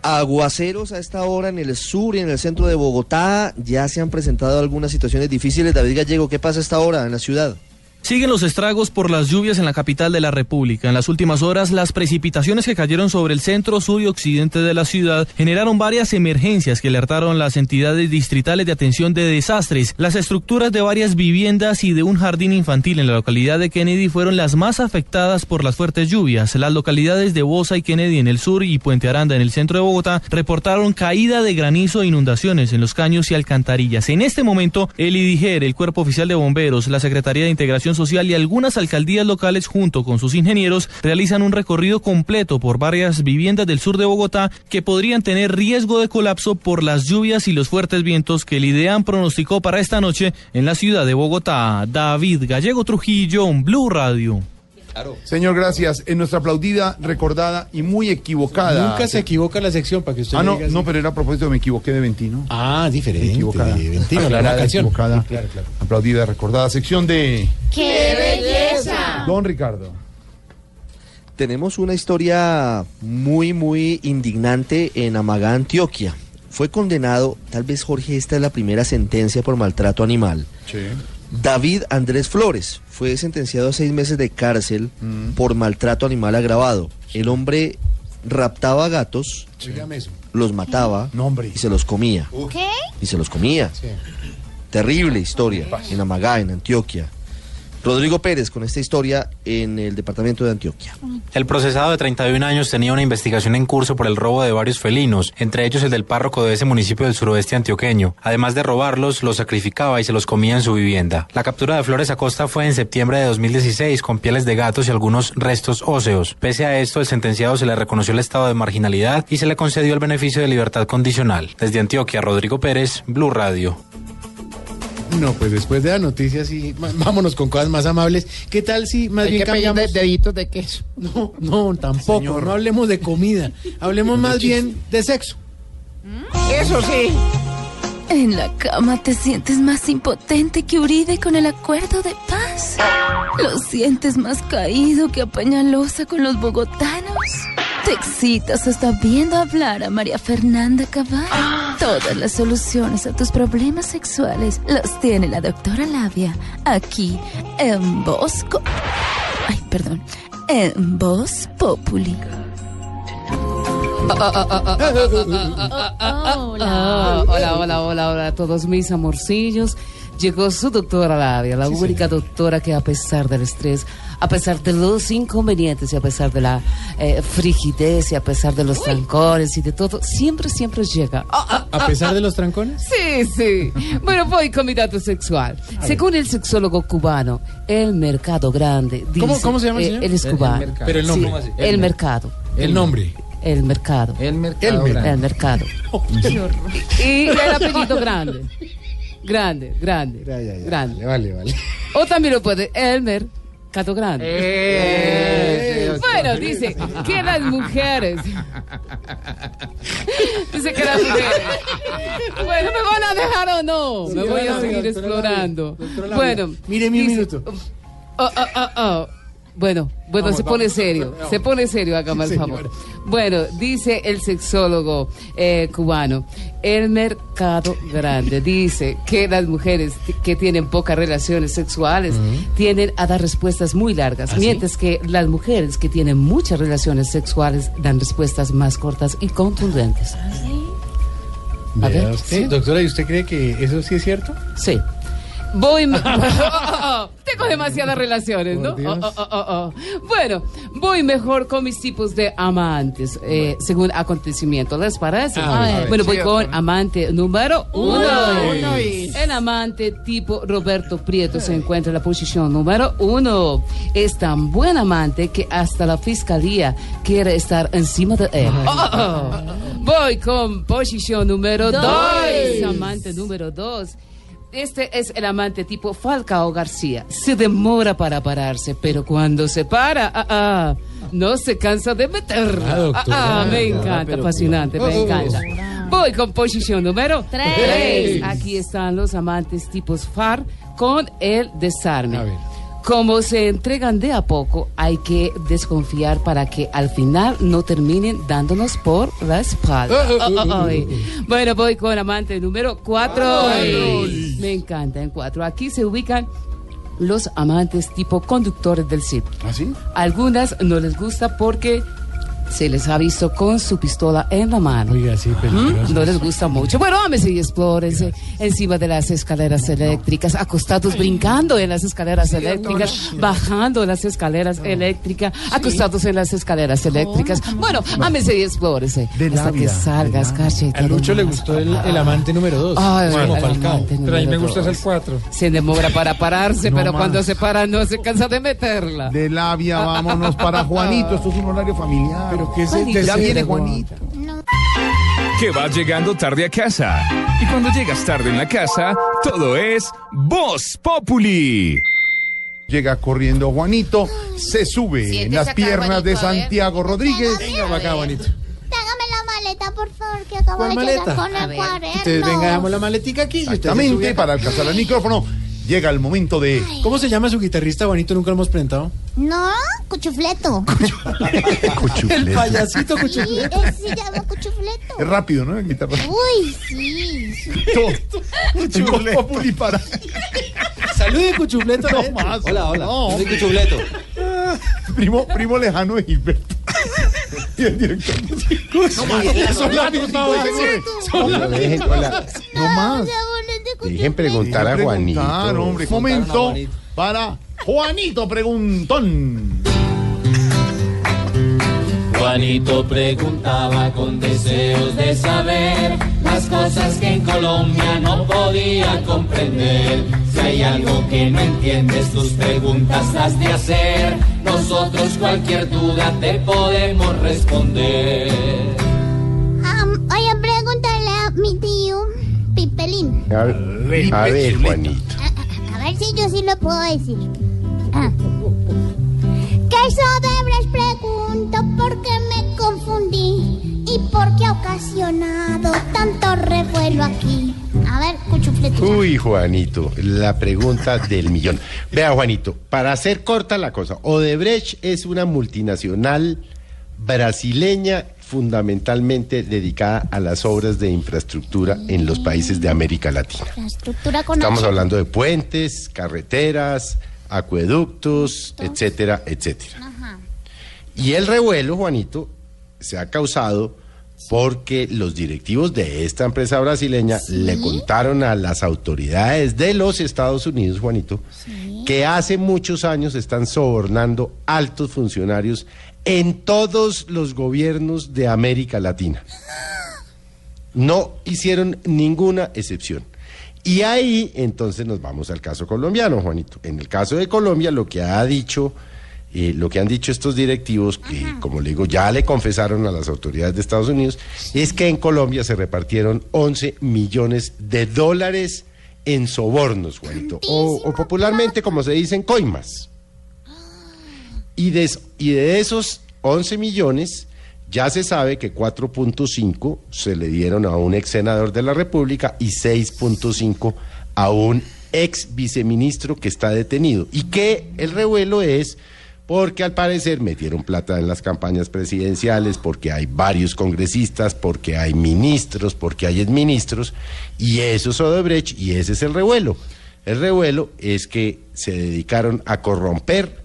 [SPEAKER 20] Aguaceros a esta hora en el sur y en el centro de Bogotá. Ya se han presentado algunas situaciones difíciles. David Gallego, ¿qué pasa a esta hora en la ciudad?
[SPEAKER 27] Siguen los estragos por las lluvias en la capital de la República. En las últimas horas, las precipitaciones que cayeron sobre el centro, sur y occidente de la ciudad generaron varias emergencias que alertaron las entidades distritales de atención de desastres. Las estructuras de varias viviendas y de un jardín infantil en la localidad de Kennedy fueron las más afectadas por las fuertes lluvias. Las localidades de Bosa y Kennedy en el sur y Puente Aranda en el centro de Bogotá reportaron caída de granizo e inundaciones en los caños y alcantarillas. En este momento, el IDIGER, el Cuerpo Oficial de Bomberos, la Secretaría de Integración Social y algunas alcaldías locales junto con sus ingenieros realizan un recorrido completo por varias viviendas del sur de Bogotá que podrían tener riesgo de colapso por las lluvias y los fuertes vientos que el IDEAM pronosticó para esta noche en la ciudad de Bogotá. David Gallego Trujillo, Blue Radio.
[SPEAKER 5] Señor, gracias. En nuestra aplaudida, recordada y muy equivocada.
[SPEAKER 6] Nunca se equivoca la sección para que usted
[SPEAKER 5] Ah, no,
[SPEAKER 6] diga
[SPEAKER 5] no, pero era a propósito, me equivoqué de Ventino.
[SPEAKER 6] Ah, diferente.
[SPEAKER 5] Equivocada.
[SPEAKER 6] de Ventino, la
[SPEAKER 5] Aclarada,
[SPEAKER 6] canción.
[SPEAKER 5] equivocada.
[SPEAKER 6] Sí, claro, claro.
[SPEAKER 5] Aplaudida, recordada. Sección de
[SPEAKER 11] ¡Qué belleza!
[SPEAKER 5] Don Ricardo.
[SPEAKER 20] Tenemos una historia muy, muy indignante en Amagá, Antioquia. Fue condenado, tal vez Jorge, esta es la primera sentencia por maltrato animal. David Andrés Flores fue sentenciado a seis meses de cárcel por maltrato animal agravado. El hombre raptaba gatos, los mataba y se los comía.
[SPEAKER 11] ¿Qué?
[SPEAKER 20] Y se los comía.
[SPEAKER 6] Sí.
[SPEAKER 20] Terrible historia en Amagá, en Antioquia. Rodrigo Pérez con esta historia en el departamento de Antioquia.
[SPEAKER 28] El procesado de 31 años tenía una investigación en curso por el robo de varios felinos, entre ellos el del párroco de ese municipio del suroeste antioqueño. Además de robarlos, los sacrificaba y se los comía en su vivienda. La captura de Flores Acosta fue en septiembre de 2016 con pieles de gatos y algunos restos óseos. Pese a esto, el sentenciado se le reconoció el estado de marginalidad y se le concedió el beneficio de libertad condicional. Desde Antioquia, Rodrigo Pérez, Blue Radio.
[SPEAKER 6] No, pues después de la noticia, sí, ma- vámonos con cosas más amables. ¿Qué tal si más
[SPEAKER 29] Hay
[SPEAKER 6] bien
[SPEAKER 29] que
[SPEAKER 6] cambiamos?
[SPEAKER 29] de- deditos de queso.
[SPEAKER 6] No, no, tampoco. No hablemos de comida. Hablemos más bien de sexo.
[SPEAKER 29] Eso sí.
[SPEAKER 4] En la cama te sientes más impotente que Uribe con el acuerdo de paz. Lo sientes más caído que a Peñalosa con los bogotanos. Te excitas hasta viendo hablar a María Fernanda Cabal. Todas las soluciones a tus problemas sexuales las tiene la doctora Labia aquí en Bosco. Ay, perdón. En Voz Populi.
[SPEAKER 10] Ah, hola, hola, hola, hola a todos mis amorcillos. Llegó su doctora Labia, la única doctora que a pesar del estrés, a pesar de los inconvenientes y a pesar de la eh, frigidez y a pesar de los trancones y de todo, siempre, siempre llega. Ah, ah,
[SPEAKER 6] A pesar de los trancones.
[SPEAKER 10] Sí, sí. Bueno, voy con mi dato sexual. Según el sexólogo cubano, el mercado grande. Dice,
[SPEAKER 6] ¿Cómo- cómo se llama el
[SPEAKER 10] eh,
[SPEAKER 6] señor?
[SPEAKER 10] Él es
[SPEAKER 6] El- el
[SPEAKER 10] cubano.
[SPEAKER 6] mercado. Pero el nombre.
[SPEAKER 10] Sí,
[SPEAKER 6] ¿Cómo así?
[SPEAKER 10] el,
[SPEAKER 6] El
[SPEAKER 10] mercado.
[SPEAKER 6] El nombre.
[SPEAKER 10] El mercado.
[SPEAKER 29] El mercado.
[SPEAKER 10] El,
[SPEAKER 29] grande.
[SPEAKER 10] el mercado. *laughs* Y el apellido grande. *laughs* Grande, grande. Grande.
[SPEAKER 6] Vale, vale. *laughs*
[SPEAKER 10] O también lo puede Elmer Cato Grande.
[SPEAKER 29] Eh,
[SPEAKER 10] bueno, dice que las mujeres. *laughs* dice que las mujeres. Bueno, ¿me van a dejar o no?
[SPEAKER 6] Sí,
[SPEAKER 10] me voy a seguir explorando.
[SPEAKER 6] doctora.
[SPEAKER 10] Bueno,
[SPEAKER 6] Mire mi
[SPEAKER 10] dice-
[SPEAKER 6] minuto.
[SPEAKER 10] Oh, oh, oh, oh. Bueno, bueno,
[SPEAKER 6] Vamos,
[SPEAKER 10] se pone
[SPEAKER 6] vamos,
[SPEAKER 10] serio,
[SPEAKER 6] vamos.
[SPEAKER 10] se pone serio, hágame
[SPEAKER 6] Sí,
[SPEAKER 10] el favor. Bueno, dice el sexólogo eh, cubano, el mercado grande dice que las mujeres que tienen pocas relaciones sexuales tienden a dar respuestas muy largas,
[SPEAKER 6] ¿Ah, sí?
[SPEAKER 10] mientras que las mujeres que tienen muchas relaciones sexuales dan respuestas más cortas y contundentes. A
[SPEAKER 6] Vea
[SPEAKER 10] ver,
[SPEAKER 6] usted,
[SPEAKER 10] ¿sí?
[SPEAKER 6] Doctora, ¿y usted cree que eso sí es cierto?
[SPEAKER 10] Sí. Voy. Oh, oh, oh, Tengo demasiadas relaciones, ¿no? Oh, oh, oh, oh. Bueno, voy mejor con mis tipos de amantes, eh, según acontecimiento. ¿Les parece?
[SPEAKER 29] A ver, a ver.
[SPEAKER 10] bueno, voy con amante número uno.
[SPEAKER 29] Uno
[SPEAKER 10] El amante tipo Roberto Prieto se encuentra en la posición número uno. Es tan buen amante que hasta la fiscalía quiere estar encima de él. Voy con posición número
[SPEAKER 29] Dos.
[SPEAKER 10] dos. Amante número dos. Este es el amante tipo Falcao García. Se demora para pararse, pero cuando se para, ah, ah, no se cansa de meter.
[SPEAKER 29] Ah, doctora.
[SPEAKER 10] Ah, ah, me encanta, fascinante, me
[SPEAKER 29] Oh.
[SPEAKER 10] encanta. Voy con posición número
[SPEAKER 29] Tres.
[SPEAKER 10] tres. Aquí están los amantes tipos FAR con el desarme.
[SPEAKER 6] A ver.
[SPEAKER 10] Como se entregan de a poco, hay que desconfiar para que al final no terminen dándonos por la espalda.
[SPEAKER 29] Oh, oh,
[SPEAKER 10] Oh, oh,
[SPEAKER 29] oh,
[SPEAKER 10] ay. Bueno, voy con amante número cuatro.
[SPEAKER 29] Ay.
[SPEAKER 10] Me encanta en cuatro. Aquí se ubican los amantes tipo conductores del CIP.
[SPEAKER 5] ¿Ah, sí?
[SPEAKER 10] Algunas no les gusta porque se les ha visto con su pistola en la mano.
[SPEAKER 6] Oiga, sí,
[SPEAKER 10] ¿Mm?
[SPEAKER 6] peligroso.
[SPEAKER 10] No les gusta mucho. Bueno, ámese y explórense encima de las escaleras eléctricas, acostados brincando en las escaleras eléctricas, bajando las escaleras eléctricas, acostados en las escaleras eléctricas. Bueno, ámese y explórese
[SPEAKER 6] De
[SPEAKER 10] hasta que salgas, cachete.
[SPEAKER 6] A Lucho le gustó el, el amante número dos.
[SPEAKER 10] Ay,
[SPEAKER 6] como
[SPEAKER 10] el
[SPEAKER 6] Falcao.
[SPEAKER 10] amante
[SPEAKER 14] Pero a mí me gusta es el
[SPEAKER 10] dos.
[SPEAKER 14] 4.
[SPEAKER 10] Se demora para pararse,
[SPEAKER 5] No
[SPEAKER 10] pero
[SPEAKER 5] más.
[SPEAKER 10] cuando se para no se cansa de meterla.
[SPEAKER 5] De labia, vámonos para Juanito. Esto es un horario familiar. Pero
[SPEAKER 6] ¿qué es el
[SPEAKER 5] Ya viene
[SPEAKER 6] Juan?
[SPEAKER 5] Juanito.
[SPEAKER 3] Que vas llegando tarde a casa. Y cuando llegas tarde en la casa, todo es Voz Populi.
[SPEAKER 5] Llega corriendo Juanito, se sube en las
[SPEAKER 29] acá,
[SPEAKER 5] piernas de
[SPEAKER 29] Juanito, a ver.
[SPEAKER 5] Santiago Rodríguez.
[SPEAKER 6] Venga para acá, bonito.
[SPEAKER 30] Trágame la maleta, por favor, que acabo
[SPEAKER 6] ¿Cuál
[SPEAKER 30] de
[SPEAKER 6] maleta?
[SPEAKER 30] llegar con
[SPEAKER 6] A
[SPEAKER 30] el
[SPEAKER 6] ver.
[SPEAKER 30] cuaderno.
[SPEAKER 6] Entonces, venga, damos la maletica aquí. y usted se sube
[SPEAKER 5] Exactamente,
[SPEAKER 6] acá.
[SPEAKER 5] para alcanzar el micrófono. Llega el momento de.
[SPEAKER 6] ¿Cómo se llama su guitarrista bonito? Nunca lo hemos presentado.
[SPEAKER 30] No, cuchufleto. *laughs*
[SPEAKER 6] El payasito
[SPEAKER 30] Sí,
[SPEAKER 6] cuchufleto.
[SPEAKER 30] él se llama cuchufleto.
[SPEAKER 5] Es rápido, ¿no? El guitarra.
[SPEAKER 30] Uy, sí.
[SPEAKER 5] Cuchufleto. Para.
[SPEAKER 6] Salude cuchufleto. él.
[SPEAKER 5] más.
[SPEAKER 20] Hola, hola.
[SPEAKER 5] No.
[SPEAKER 20] Soy Cuchufleto.
[SPEAKER 5] Primo, primo lejano de Gilberto. Y el director. Son misma voz. Son la
[SPEAKER 18] Pero dejen
[SPEAKER 5] misma.
[SPEAKER 18] con la-
[SPEAKER 5] No más.
[SPEAKER 18] Dejen preguntar a Juanito.
[SPEAKER 5] preguntar, hombre. Momento para Juanito Preguntón.
[SPEAKER 31] Juanito preguntaba con deseos de saber las cosas que en Colombia no podía comprender. Si hay algo que no entiendes, tus preguntas has de hacer. Nosotros cualquier duda te podemos responder.
[SPEAKER 30] Pipelín.
[SPEAKER 18] A ver, a ver, Juanito.
[SPEAKER 30] A ver si yo sí lo puedo decir. Ah. ¿Qué Odebrecht pregunto por qué me confundí y por qué ha ocasionado tanto revuelo aquí? A ver, cuchufleto.
[SPEAKER 18] Uy, Juanito, la pregunta del millón. Vea, Juanito, para hacer corta la cosa, Odebrecht es una multinacional brasileña fundamentalmente dedicada a las obras de infraestructura en los países de América Latina. Estamos hablando de puentes, carreteras, acueductos, etcétera, etcétera.
[SPEAKER 30] Ajá.
[SPEAKER 18] Y el revuelo, Juanito, se ha causado porque los directivos de esta empresa brasileña le contaron a las autoridades de los Estados Unidos, Juanito, que hace muchos años están sobornando altos funcionarios en todos los gobiernos de América Latina. No hicieron ninguna excepción. Y ahí entonces nos vamos al caso colombiano, Juanito. En el caso de Colombia, lo que ha dicho, eh, lo que han dicho estos directivos, que como le digo, ya le confesaron a las autoridades de Estados Unidos, es que en Colombia se repartieron 11 millones de dólares en sobornos, Juanito. O, o popularmente, como se dicen, coimas. Y de, esos 11 millones, ya se sabe que 4.5 se le dieron a un ex senador de la República y 6.5 a un ex viceministro que está detenido. Y que el revuelo es porque al parecer metieron plata en las campañas presidenciales, porque hay varios congresistas, porque hay ministros, porque hay exministros, y eso es Odebrecht y ese es el revuelo. El revuelo es que se dedicaron a corromper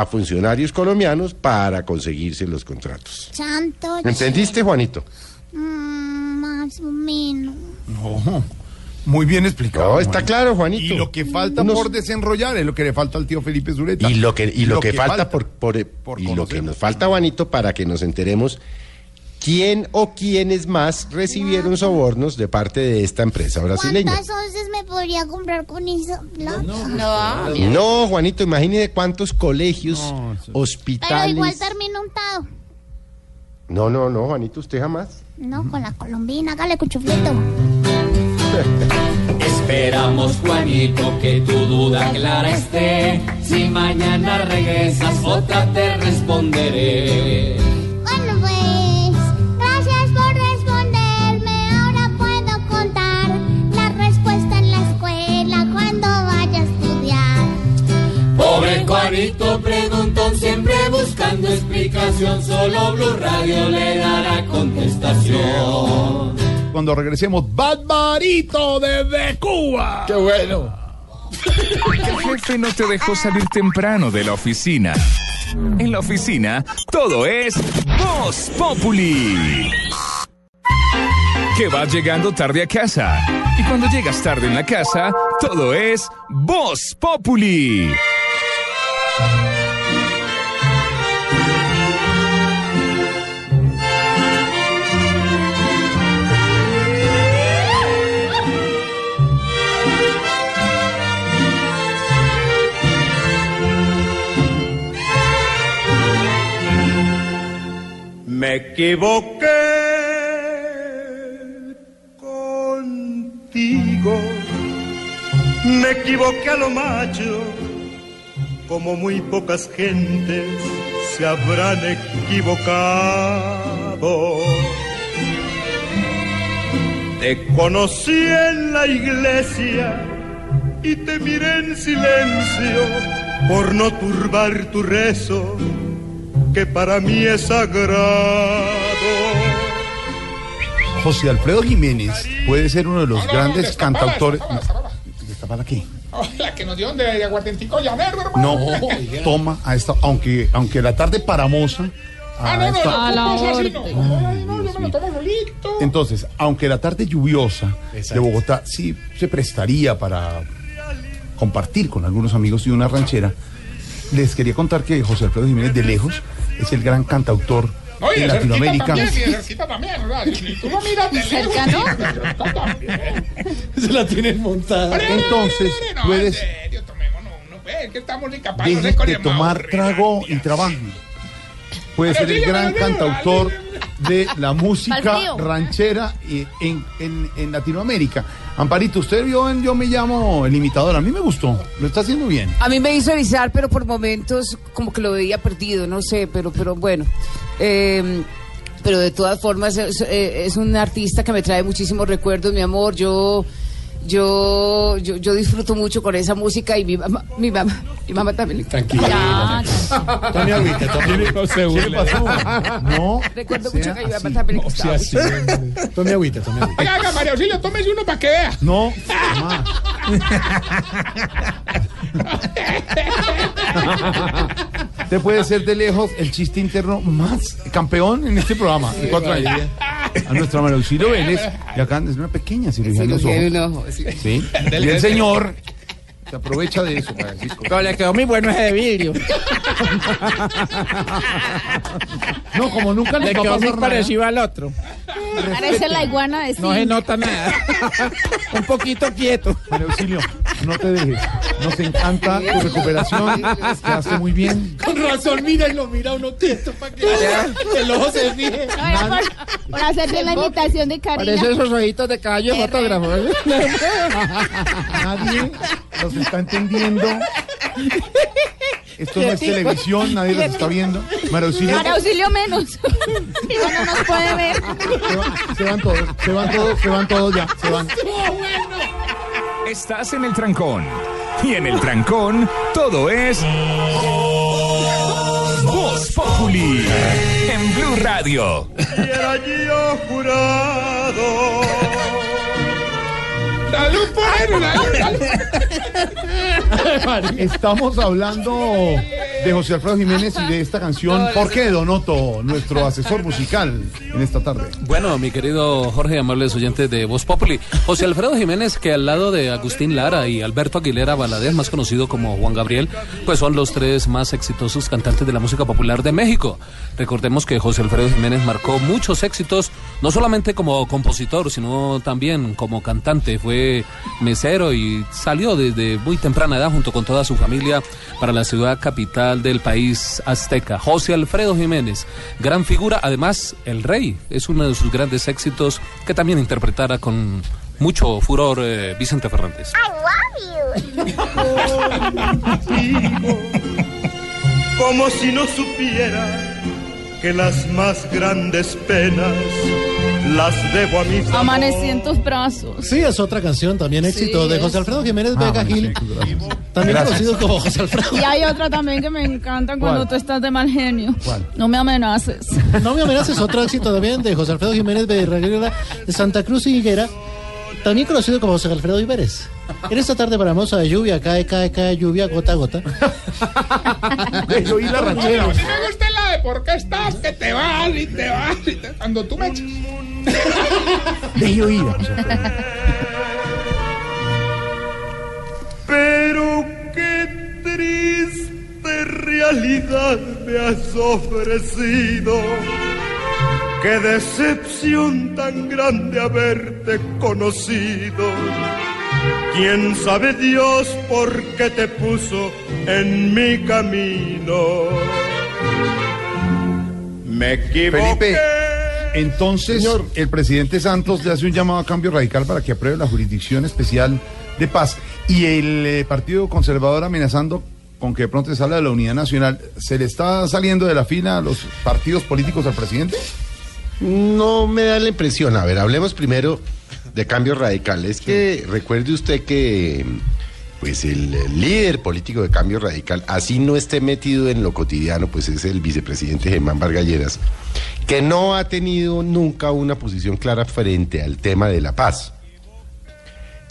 [SPEAKER 18] a funcionarios colombianos para conseguirse los contratos.
[SPEAKER 30] Santo.
[SPEAKER 18] ¿Entendiste, Juanito?
[SPEAKER 30] Mm, más o menos.
[SPEAKER 5] No, muy bien explicado.
[SPEAKER 18] No, está claro, Juanito.
[SPEAKER 5] Y lo que falta
[SPEAKER 18] Unos-
[SPEAKER 5] por desenrollar es lo que le falta al tío Felipe Zuleta.
[SPEAKER 18] Y lo que, y lo que, falta, por, por- y lo que nos falta, Juanito, para que nos enteremos quién o quiénes más recibieron sobornos de parte de esta empresa brasileña.
[SPEAKER 30] ¿Cuántas onces me podría comprar con esa plata?
[SPEAKER 10] No,
[SPEAKER 18] No, Juanito, imagínese cuántos colegios,
[SPEAKER 30] Pero
[SPEAKER 18] hospitales.
[SPEAKER 30] igual termino untado.
[SPEAKER 18] No, no, no, Juanito, usted jamás.
[SPEAKER 30] No, con la colombina, hágale cuchufleto. *laughs*
[SPEAKER 31] Esperamos, Juanito, que tu duda clara esté. Si mañana regresas, otra te responderé. Pobre Juanito, preguntón, siempre buscando explicación. Solo Blue Radio le dará contestación.
[SPEAKER 5] Cuando regresemos, Barbarito desde Cuba.
[SPEAKER 3] ¡Qué bueno! El jefe no te dejó salir temprano de la oficina. En la oficina, todo es Voz Populi. Que vas llegando tarde a casa. Y cuando llegas tarde en la casa, todo es Voz Populi.
[SPEAKER 24] Me equivoqué contigo, me equivoqué a lo macho, como muy pocas gentes se habrán equivocado. Te conocí en la iglesia y te miré en silencio por no turbar tu rezo que para mí es sagrado.
[SPEAKER 5] José Alfredo Jiménez puede ser uno de los
[SPEAKER 14] No, no,
[SPEAKER 5] grandes
[SPEAKER 14] destapala,
[SPEAKER 5] cantautores.
[SPEAKER 14] destapala, destapala.
[SPEAKER 5] ¿Destapala qué?
[SPEAKER 14] La que nos dio de, de aguardientico llanero, hermano.
[SPEAKER 5] No, *laughs* toma a esta, aunque, aunque la tarde paramosa.
[SPEAKER 14] Ah, no, no,
[SPEAKER 5] esta-
[SPEAKER 14] no, no, así no. Ay, no, yo me lo tomo solito.
[SPEAKER 5] Entonces, aunque la tarde lluviosa de Bogotá sí se prestaría para compartir con algunos amigos y una ranchera, les quería contar que José Alfredo Jiménez de lejos es el gran cantautor
[SPEAKER 14] No, y
[SPEAKER 5] Latinoamérica.
[SPEAKER 14] también, y el cerquita también, ¿verdad? Si tú lo miras de lejos.
[SPEAKER 5] Se la tienen montada. Entonces,
[SPEAKER 14] no,
[SPEAKER 5] puedes,
[SPEAKER 14] en serio, tomémonos uno, pues, es que estamos incapaces de
[SPEAKER 5] de tomar trago y trabaje. Puede ser el gran cantautor de la música ranchera en, en- en Latinoamérica. Amparito, usted vio en Yo me llamo el imitador. A mí me gustó. Lo está haciendo bien.
[SPEAKER 29] A mí me hizo erizar, pero por momentos como que lo veía perdido, no sé, pero, pero bueno. Eh, pero de todas formas eh, es un artista que me trae muchísimos recuerdos, mi amor. Yo, yo, yo, yo disfruto mucho con esa música y mi mamá, mi mamá, mi mamá también.
[SPEAKER 6] Tranquila. Tome agüita, tome.
[SPEAKER 14] No se
[SPEAKER 5] ¿Qué le
[SPEAKER 14] burle.
[SPEAKER 5] pasó? No.
[SPEAKER 29] Recuerdo mucho que mi mamá también le gustaba.
[SPEAKER 14] así.
[SPEAKER 6] Tome agüita, tome agüita.
[SPEAKER 14] Oiga, María Auxilio, tómese uno para que vea.
[SPEAKER 5] No, *laughs* más. Usted puede ser de lejos el chiste interno más campeón en este programa. de cuatro años. A nuestra María Auxilio Vélez, y acá es una pequeña cirugía en los ojos.
[SPEAKER 29] sí.
[SPEAKER 5] Sí. Y el señor se aprovecha de eso. Francisco.
[SPEAKER 14] Pero le quedó muy bueno ese de vidrio.
[SPEAKER 5] No, como nunca
[SPEAKER 14] Le
[SPEAKER 5] le
[SPEAKER 14] quedó muy parecido al otro.
[SPEAKER 11] Parece la iguana de
[SPEAKER 14] No se nota nada. *laughs* Un poquito quieto.
[SPEAKER 5] María Auxilio, no te dejes. Nos encanta tu recuperación. Te hace muy bien.
[SPEAKER 6] Con razón, mira y lo mira uno quieto para que el ojo se fije.
[SPEAKER 11] No, por, por hacerte la imitación de Karina.
[SPEAKER 14] Parece esos ojitos de caballo de fotógrafo. ¿eh? *laughs*
[SPEAKER 5] Nadie los está entendiendo. Esto no es televisión, nadie los está viendo. María Auxilio,
[SPEAKER 11] auxilio menos. *laughs* Ella no nos puede ver.
[SPEAKER 5] se van todos, se van todos, se van todos ya, se van.
[SPEAKER 3] Estás en el trancón. Y en el trancón, todo es. Voz Populi. En Blue Radio.
[SPEAKER 24] Y era yo jurado.
[SPEAKER 14] Salud, salud.
[SPEAKER 5] Estamos hablando de José Alfredo Jiménez y de esta canción. ¿Por qué Donoto, nuestro asesor musical en esta tarde?
[SPEAKER 32] Bueno, mi querido Jorge amables oyentes de Voz Populi, José Alfredo Jiménez, que al lado de Agustín Lara y Alberto Aguilera Valadez, más conocido como Juan Gabriel, pues son los tres más exitosos cantantes de la música popular de México. Recordemos que José Alfredo Jiménez marcó muchos éxitos, no solamente como compositor, sino también como cantante. Fue mesero y salió desde muy temprana edad junto con toda su familia para la ciudad capital del país azteca. José Alfredo Jiménez, gran figura, además el rey, es uno de sus grandes éxitos que también interpretara con mucho furor eh, Vicente Fernández. *laughs*
[SPEAKER 24] como si no supiera que las más grandes penas las debo a mis
[SPEAKER 10] Amanecí en tus brazos.
[SPEAKER 6] Sí, es otra canción, también éxito de José Alfredo Jiménez Vega Gil, también
[SPEAKER 5] Gracias.
[SPEAKER 6] conocido como José Alfredo.
[SPEAKER 10] Y hay otra también que me encanta cuando
[SPEAKER 6] ¿Cuál?
[SPEAKER 10] tú estás de mal genio.
[SPEAKER 6] ¿Cuál?
[SPEAKER 10] No me amenaces.
[SPEAKER 6] No me amenaces, otro éxito también de José Alfredo Jiménez Becerra de Santa Cruz y Higuera, también conocido como José Alfredo Iberes. En esta tarde para hermosa de lluvia, cae, cae, cae lluvia, gota a gota. *laughs*
[SPEAKER 5] Deje oír la ranchera.
[SPEAKER 14] A mí me gusta la de por qué estás, que te vas y te vas. y te- Cuando tú me echas. *laughs*
[SPEAKER 5] Deje oír.
[SPEAKER 24] Pero qué triste realidad me has ofrecido. Qué decepción tan grande haberte conocido. Quién sabe Dios por qué te puso en mi camino. Me equivoqué.
[SPEAKER 5] Felipe, entonces el presidente Santos le hace un llamado a cambio radical para que apruebe la jurisdicción especial de paz y el eh, Partido Conservador amenazando con que de pronto se habla de la unidad nacional. ¿Se le está saliendo de la fila a los partidos políticos al presidente?
[SPEAKER 18] No me da la impresión. A ver, hablemos primero de cambios radicales. Que recuerde usted que pues el, líder político de cambio radical, así no esté metido en lo cotidiano, pues es el vicepresidente Germán Vargalleras, que no ha tenido nunca una posición clara frente al tema de la paz.